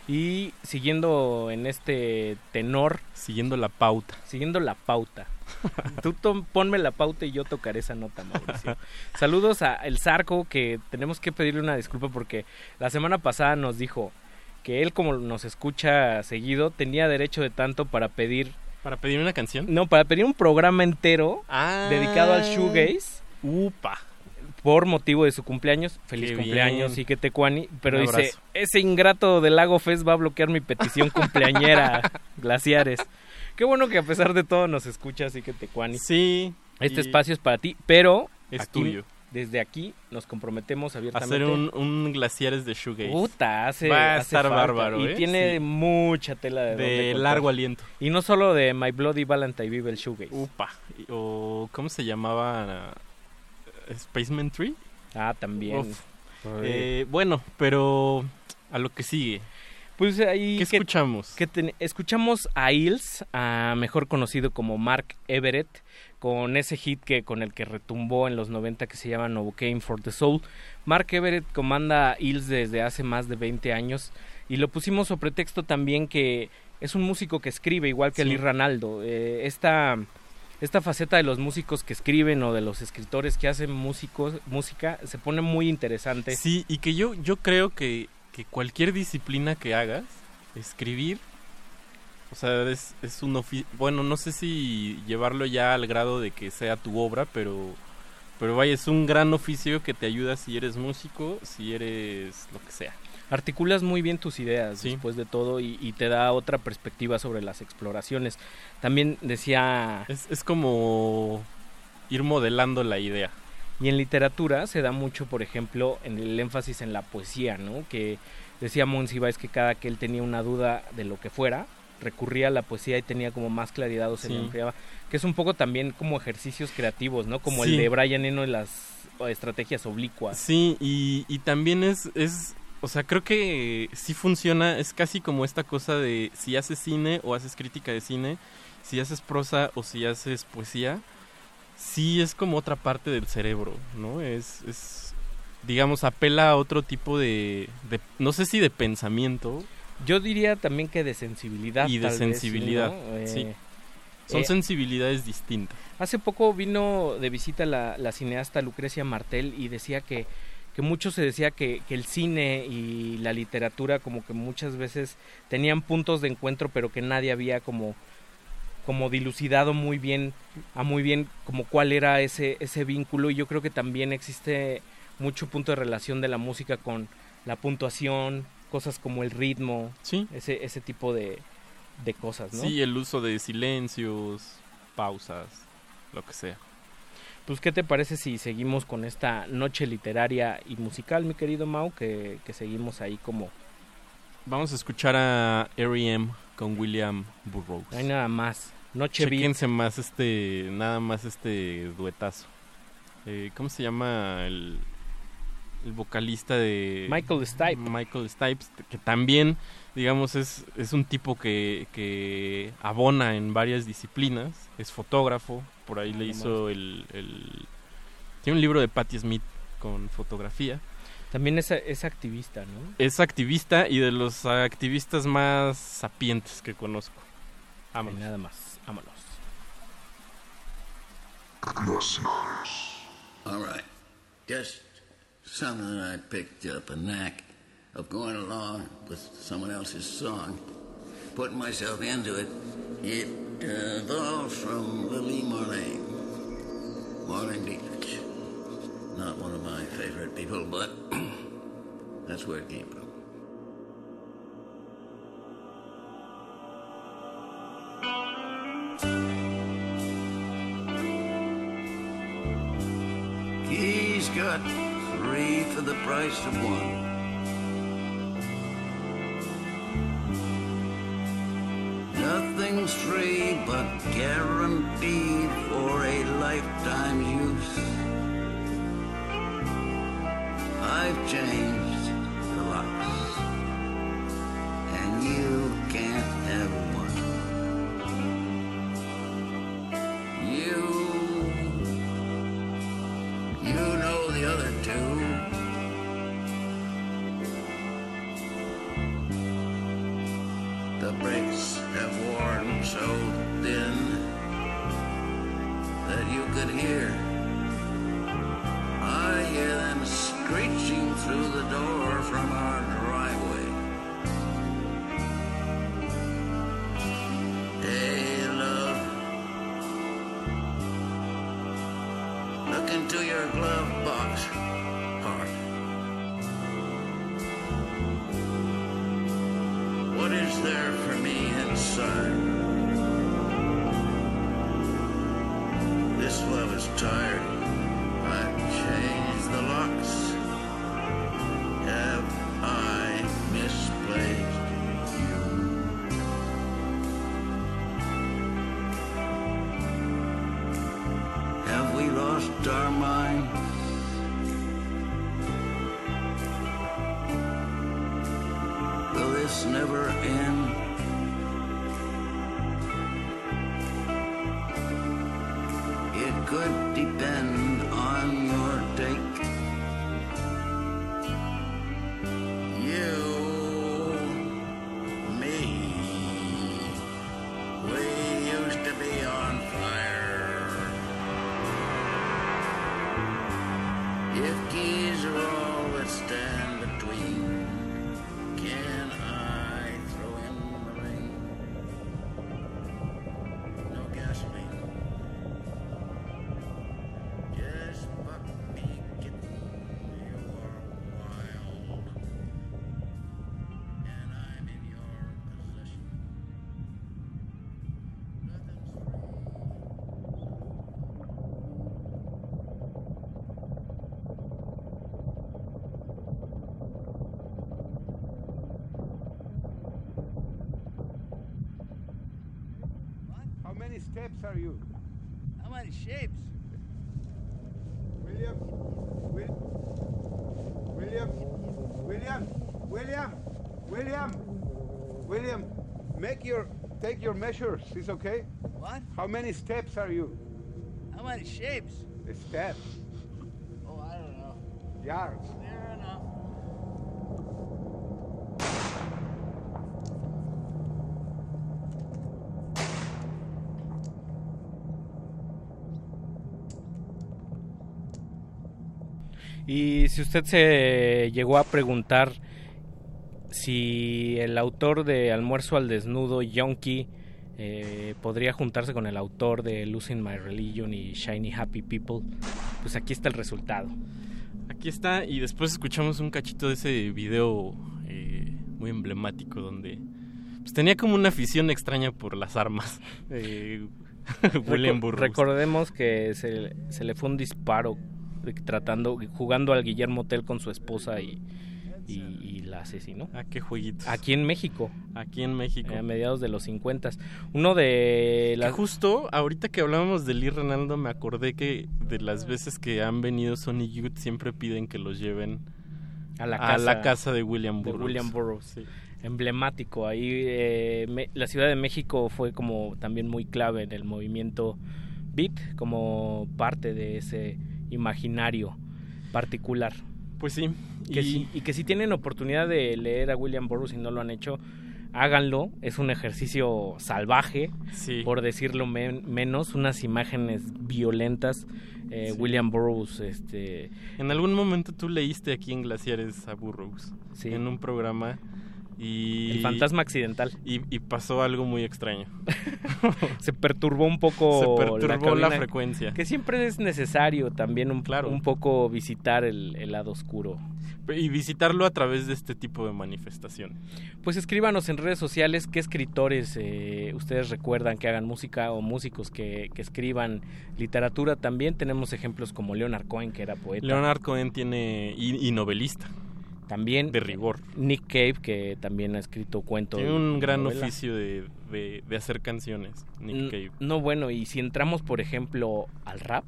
Y siguiendo en este tenor. Siguiendo la pauta. Siguiendo la pauta. Tú ponme la pauta y yo tocaré esa nota, Mauricio. Saludos a El Zarco, que tenemos que pedirle una disculpa porque la semana pasada nos dijo que él, como nos escucha seguido, tenía derecho de tanto para pedir. ¿Para pedir una canción? No, para pedir un programa entero Ah. dedicado al shoegaze. Upa. Por motivo de su cumpleaños. Feliz Qué cumpleaños, bien. y que te cuani. Pero Un dice, abrazo. ese ingrato del Lago Fest va a bloquear mi petición cumpleañera, Glaciares. Qué bueno que a pesar de todo nos escuchas, y que te cuani. Sí. Este y- espacio es para ti, pero Es aquí, tuyo. desde aquí nos comprometemos abiertamente. Hacer un, un glaciares de shoegaze. Puta, hace, Va a hace estar falta. bárbaro, Y ¿eh? tiene Sí. mucha tela de, De largo aliento. Y no solo de My Bloody Valentine vive el shoegaze. Upa. O, ¿cómo se llamaba? Spaceman Tree. Ah, también. Eh, bueno, pero a lo que sigue. Pues ahí ¿Qué que- escuchamos? que ten- escuchamos a Hills, a mejor conocido como Mark Everett, con ese hit que con el que retumbó en los 90 que se llama Novocaine for the Soul. Mark Everett comanda a Hills desde hace más de 20 años y lo pusimos sobre pretexto también que es un músico que escribe igual que Sí. Lee Ranaldo. Eh, esta esta faceta de los músicos que escriben o de los escritores que hacen músicos, música se pone muy interesante. Sí, y que yo, yo creo que, que cualquier disciplina que hagas, escribir, o sea, es, es un oficio, bueno, no sé si llevarlo ya al grado de que sea tu obra, pero, pero vaya, es un gran oficio que te ayuda si eres músico, si eres lo que sea. Articulas muy bien tus ideas después de todo y, y te da otra perspectiva sobre las exploraciones. También decía... Es, es como ir modelando la idea. Y en literatura se da mucho, por ejemplo, en el énfasis en la poesía, ¿no? Que decía Monsiváis que cada que él tenía una duda de lo que fuera, recurría a la poesía y tenía como más claridad o se le enfriaba. Que es un poco también como ejercicios creativos, ¿no? Como Sí. el de Brian Eno y las estrategias oblicuas. Sí, y, y también es, es, o sea, creo que sí funciona, es casi como esta cosa de si haces cine o haces crítica de cine, si haces prosa o si haces poesía, sí es como otra parte del cerebro, ¿no? Es, es digamos, apela a otro tipo de, de no sé si de pensamiento. Yo diría también que de sensibilidad. Y de vez, sensibilidad, ¿no? sí. Eh, Son eh, sensibilidades distintas. Hace poco vino de visita la, la cineasta Lucrecia Martel y decía que, que mucho se decía que, que el cine y la literatura como que muchas veces tenían puntos de encuentro pero que nadie había como como dilucidado muy bien a muy bien como cuál era ese ese vínculo y yo creo que también existe mucho punto de relación de la música con la puntuación cosas como el ritmo ese ese tipo de, de cosas ¿no? Sí, el uso de silencios, pausas, lo que sea. Pues, ¿qué te parece si seguimos con esta noche literaria y musical, mi querido Mau? Que, que seguimos ahí como... Vamos a escuchar a R.E.M. con William Burroughs. No hay nada más. Noche beat. Chequense más este, nada más este duetazo. Eh, ¿Cómo se llama el, el vocalista de... Michael Stipe. Michael Stipes, que también, digamos, es, es un tipo que, que abona en varias disciplinas. Es fotógrafo, por ahí le hizo el, el... Tiene un libro de Patti Smith con fotografía. También es, es activista, ¿no? Es activista y de los activistas más sapientes que conozco. Vámonos. Nada más, vámonos. All right. Just something that I picked up a knack of going along with someone else's song, putting myself into it. It uh, evolved from Lily Marlene. Marlene Dietrich. Not one of my favorite people, but that's where it came from. He's got three for the price of one. Nothing's free but guaranteed for a lifetime's use. I've changed the locks, many steps are you? How many shapes? William, Will, William, William, William, William, William, make your, take your measures, is okay? What? How many steps are you? How many shapes? Steps. Oh, I don't know. Yards. There Y si usted se llegó a preguntar si el autor de Almuerzo al Desnudo, Yonki, eh, podría juntarse con el autor de Losing My Religion y Shiny Happy People, pues aquí está el resultado. Aquí está, y después escuchamos un cachito de ese video eh, muy emblemático donde pues, tenía como una afición extraña por las armas. Eh, William Reco- Burroughs. Recordemos que se, se le fue un disparo tratando, jugando al Guillermo Tell con su esposa y, y, y la asesinó. ¿A qué jueguitos? Aquí en México. Aquí en México. A mediados de los 50. Uno de las... justo ahorita que hablábamos de Lee Renaldo me acordé que de las veces que han venido Sony Youth siempre piden que los lleven a la a casa, la casa de William de Burroughs. William Burroughs. Sí. Emblemático. Ahí eh, me- la Ciudad de México fue como también muy clave en el movimiento beat, como parte de ese imaginario particular. Pues sí. Que y que si tienen oportunidad de leer a William Burroughs y no lo han hecho, háganlo. Es un ejercicio salvaje, Sí. por decirlo men- menos. Unas imágenes violentas. Eh, Sí. William Burroughs, este, en algún momento tú leíste aquí en Glaciares a Burroughs Sí. en un programa y el fantasma accidental. y, y pasó algo muy extraño. se perturbó un poco Se perturbó la cabina, frecuencia. que siempre es necesario también un, Claro. un poco visitar el, el lado oscuro Y visitarlo a través de este tipo de manifestación. pues escríbanos en redes sociales qué escritores eh, ustedes recuerdan que hagan música o músicos que, que escriban literatura también tenemos ejemplos como Leonard Cohen que era poeta Leonard Cohen tiene y, y novelista también de rigor. Nick Cave que también ha escrito cuentos Tiene un gran novela. oficio de, de- de hacer canciones, Nick N- Cave. No, bueno, y si entramos, por ejemplo, al rap,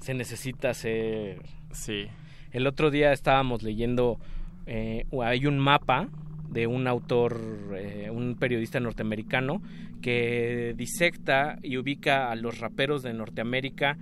se necesita hacer... Sí. El otro día estábamos leyendo, eh, hay un mapa de un autor, eh, un periodista norteamericano, que disecta y ubica a los raperos de Norteamérica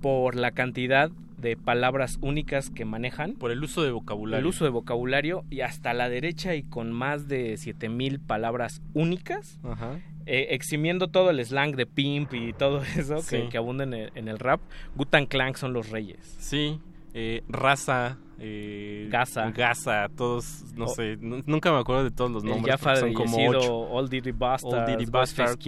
por la cantidad de palabras únicas que manejan. Por el uso de vocabulario. El uso de vocabulario y hasta la derecha y con más de 7000 palabras únicas Ajá. eh, eximiendo todo el slang de pimp y todo eso Sí. que, que abunda en el, en el rap, Gutan Clank son los reyes. Sí, eh, raza, eh, Gaza. Gaza, todos, no O- sé, nu- nunca me acuerdo de todos los nombres. Jaffa son como ocho. Old Diddy Bastards, Old Diddy Bastard.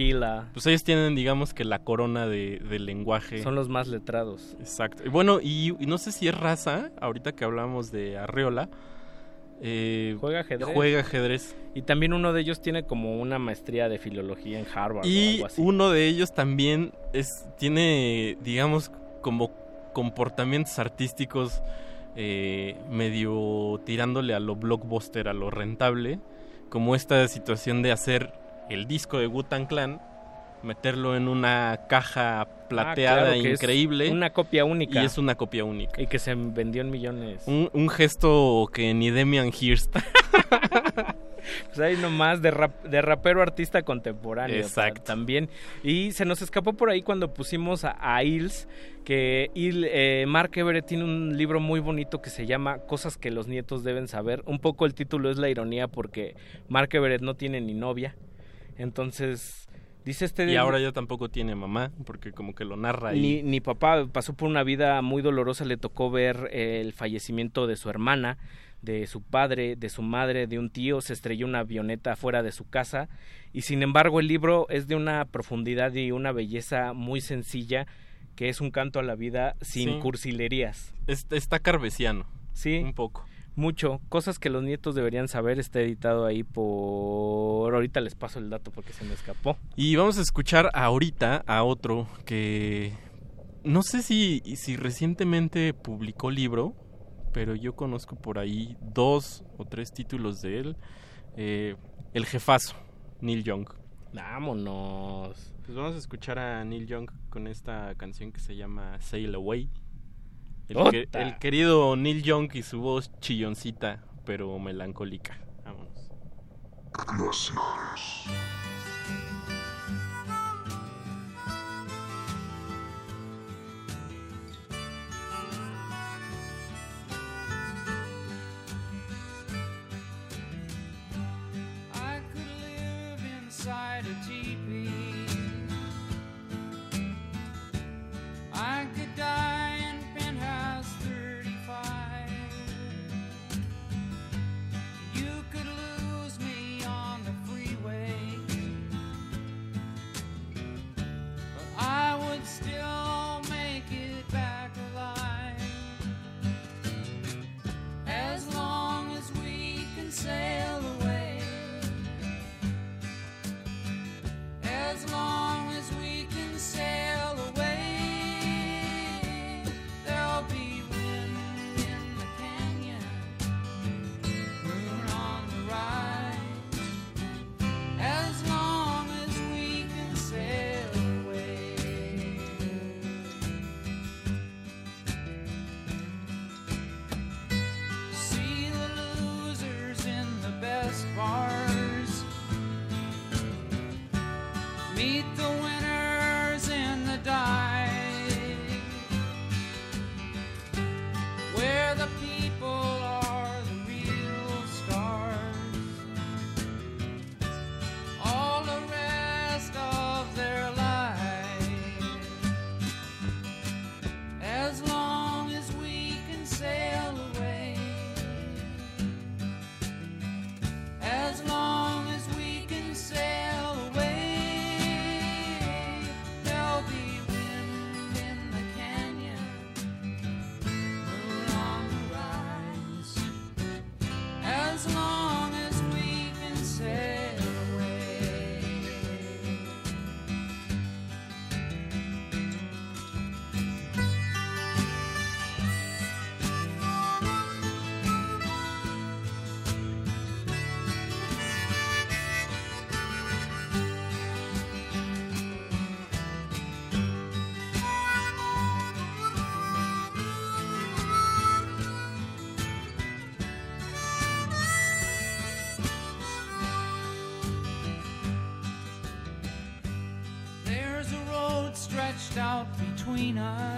Pues ellos tienen, digamos que la corona de, del lenguaje. Son los más letrados. Exacto. Y bueno, y, y no sé si es raza, ahorita que hablamos de Arreola. eh, Juega ajedrez. Juega ajedrez. Y también uno de ellos tiene como una maestría de filología en Harvard o Y algo así. uno de ellos también es tiene, digamos, como comportamientos artísticos eh, medio tirándole a lo blockbuster, a lo rentable, como esta situación de hacer el disco de Wu-Tang Clan, meterlo en una caja plateada Ah, claro, que es increíble. Una copia única. Y es una copia única. Y que se vendió en millones. Un, un gesto que ni Demian Hirst. Pues ahí nomás de, rap- de rapero artista contemporáneo. Exacto. ta- También. Y se nos escapó por ahí cuando pusimos a, a Hills, que Il- eh, Mark Everett tiene un libro muy bonito que se llama Cosas que los nietos deben saber. Un poco el título es la ironía porque Mark Everett no tiene ni novia. Entonces, dice este... y ahora ya tampoco tiene mamá, porque como que lo narra ahí. Ni, ni papá pasó por una vida muy dolorosa, le tocó ver el fallecimiento de su hermana, de su padre, de su madre, de un tío, se estrelló una avioneta fuera de su casa y sin embargo el libro es de una profundidad y una belleza muy sencilla que es un canto a la vida sin Sí. cursilerías. Es- está carvesiano. Sí. Un poco. Mucho, cosas que los nietos deberían saber, está editado ahí por... Ahorita les paso el dato porque se me escapó. Y vamos a escuchar ahorita a otro que no sé si, si recientemente publicó libro, pero yo conozco por ahí dos o tres títulos de él. Eh, el jefazo, Neil Young. Vámonos. Pues vamos a escuchar a Neil Young con esta canción que se llama Sail Away. El, ¡Ota! que- el querido Neil Young y su voz chilloncita pero melancólica. Vámonos. I inside a teepee. I could die in penthouse 35. You could lose me on the freeway. But I would still make it back alive. As long as we can sail As long as we can sail between us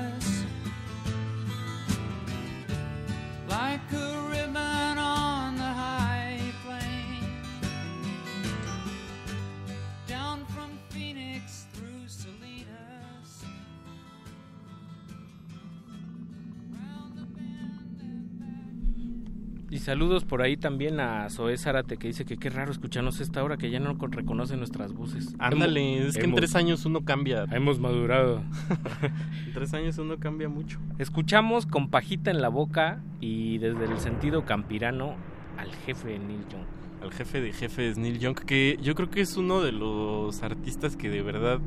saludos por ahí también a Zoé Zárate que dice que qué raro escucharnos a esta hora que ya no con- reconoce nuestras voces. Ándale, Hemos- es que en tres años uno cambia. Hemos madurado. En tres años uno cambia mucho. Escuchamos con pajita en la boca y desde el sentido campirano al jefe Neil Young. Al jefe de jefes, Neil Young, que yo creo que es uno de los artistas que de verdad...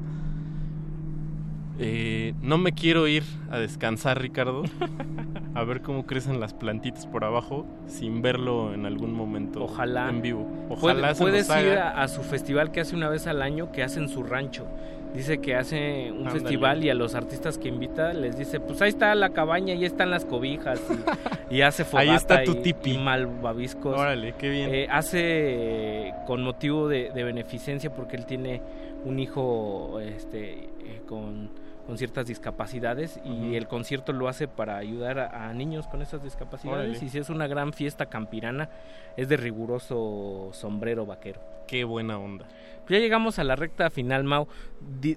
eh, no me quiero ir a descansar, Ricardo. a ver cómo crecen las plantitas por abajo sin verlo en algún momento Ojalá. en vivo. Ojalá se puedes nos haga. ir a, a su festival que hace una vez al año que hace en su rancho. Dice que hace un Ándale. festival y a los artistas que invita les dice, pues ahí está la cabaña, ahí están las cobijas y, y hace fogata Ahí está tu tipi. y malvaviscos. Órale, qué bien. Eh, hace con motivo de, de beneficencia porque él tiene un hijo este eh, con, con ciertas discapacidades y el concierto lo hace para ayudar a, a niños con esas discapacidades Órale. y si es una gran fiesta campirana es de riguroso sombrero vaquero. Qué buena onda. Ya llegamos a la recta final, Mau.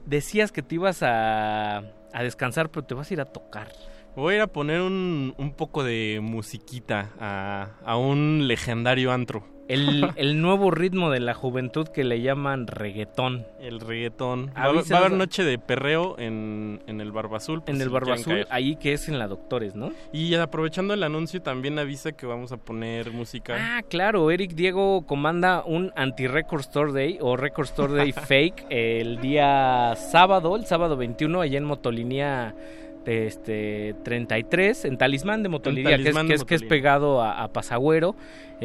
Decías que te ibas a, a descansar, pero te vas a ir a tocar. Voy a ir a poner un, un poco de musiquita a, a un legendario antro. El, el nuevo ritmo de la juventud que le llaman reggaetón. El reggaetón. Va, a haber- Avísanos- va a haber noche de perreo en, en el Barba Azul. por En el Barba Azul, ahí que es en la Doctores, ¿no? Y aprovechando el anuncio, también avisa que vamos a poner música. Ah, claro, Eric Diego comanda un anti-Record Store Day o Record Store Day fake el día sábado, el sábado 21, allá en Motolinía este 33 en Talismán de Motolinía, que es, que es, que es Motolinía. pegado a, a Pasagüero.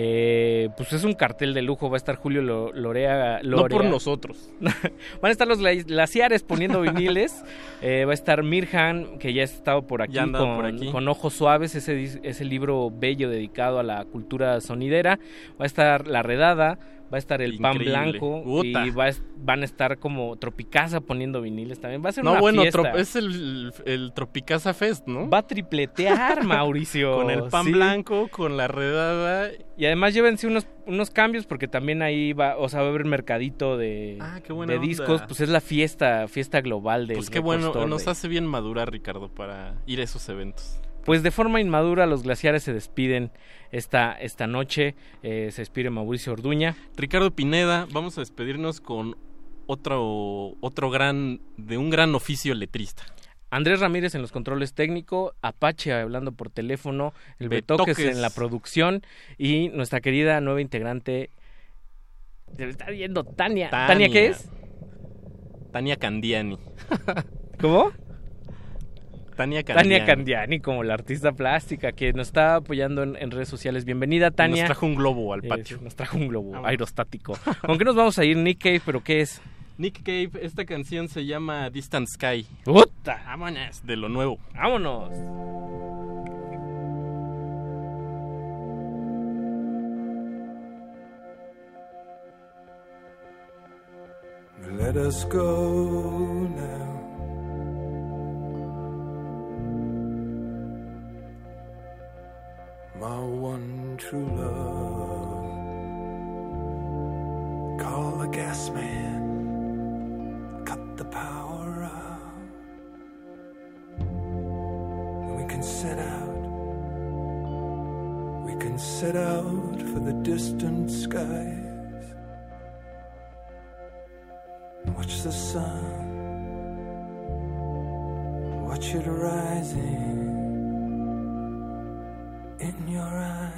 Eh, pues es un cartel de lujo, va a estar Julio Lo- Lorea. No por nosotros. Van a estar los gla- glaciares poniendo viniles. Eh, va a estar Mirhan, que ya ha estado por aquí, con, por aquí. con Ojos Suaves, ese, ese libro bello dedicado a la cultura sonidera. Va a estar La Redada, va a estar El Pan. Blanco y va a van a estar como Tropicasa poniendo viniles también. Va a ser No, una bueno, fiesta. es el, el Tropicasa Fest, ¿no? Va a tripletear, Mauricio. Con el pan Sí. blanco, con la redada. Y además llévense unos, unos cambios porque también ahí va, o sea, va a haber mercadito de, Ah, qué buena de onda. discos. Pues es la fiesta, fiesta global del Pues qué bueno, Store nos de- hace bien madurar, Ricardo, para ir a esos eventos. Pues de forma inmadura los glaciares se despiden esta, esta noche. Eh, se despide Mauricio Orduña. Ricardo Pineda, vamos a despedirnos con otro, otro gran, de un gran oficio letrista. Andrés Ramírez en los controles técnicos, Apache hablando por teléfono, el Betoques. Betoques en la producción y nuestra querida nueva integrante. Se me está viendo Tania. ¿Tania, qué es? Tania Candiani. ¿Cómo? Tania Candiani. Tania Candiani, como la artista plástica que nos está apoyando en, en redes sociales. Bienvenida, Tania. Nos trajo un globo al Eh, patio. nos trajo un globo Vamos. aerostático. ¿Con qué nos vamos a ir, Nick Cave? ¿Pero qué es? Nick Cave, esta canción se llama Distant Sky. ¡Puta! Vámonos, de lo nuevo. ¡Vámonos! Let us go now. My one true love. Call a gas man. Cut the power out. We can set out. We can set out for the distant skies. Watch the sun, watch it rising in your eyes.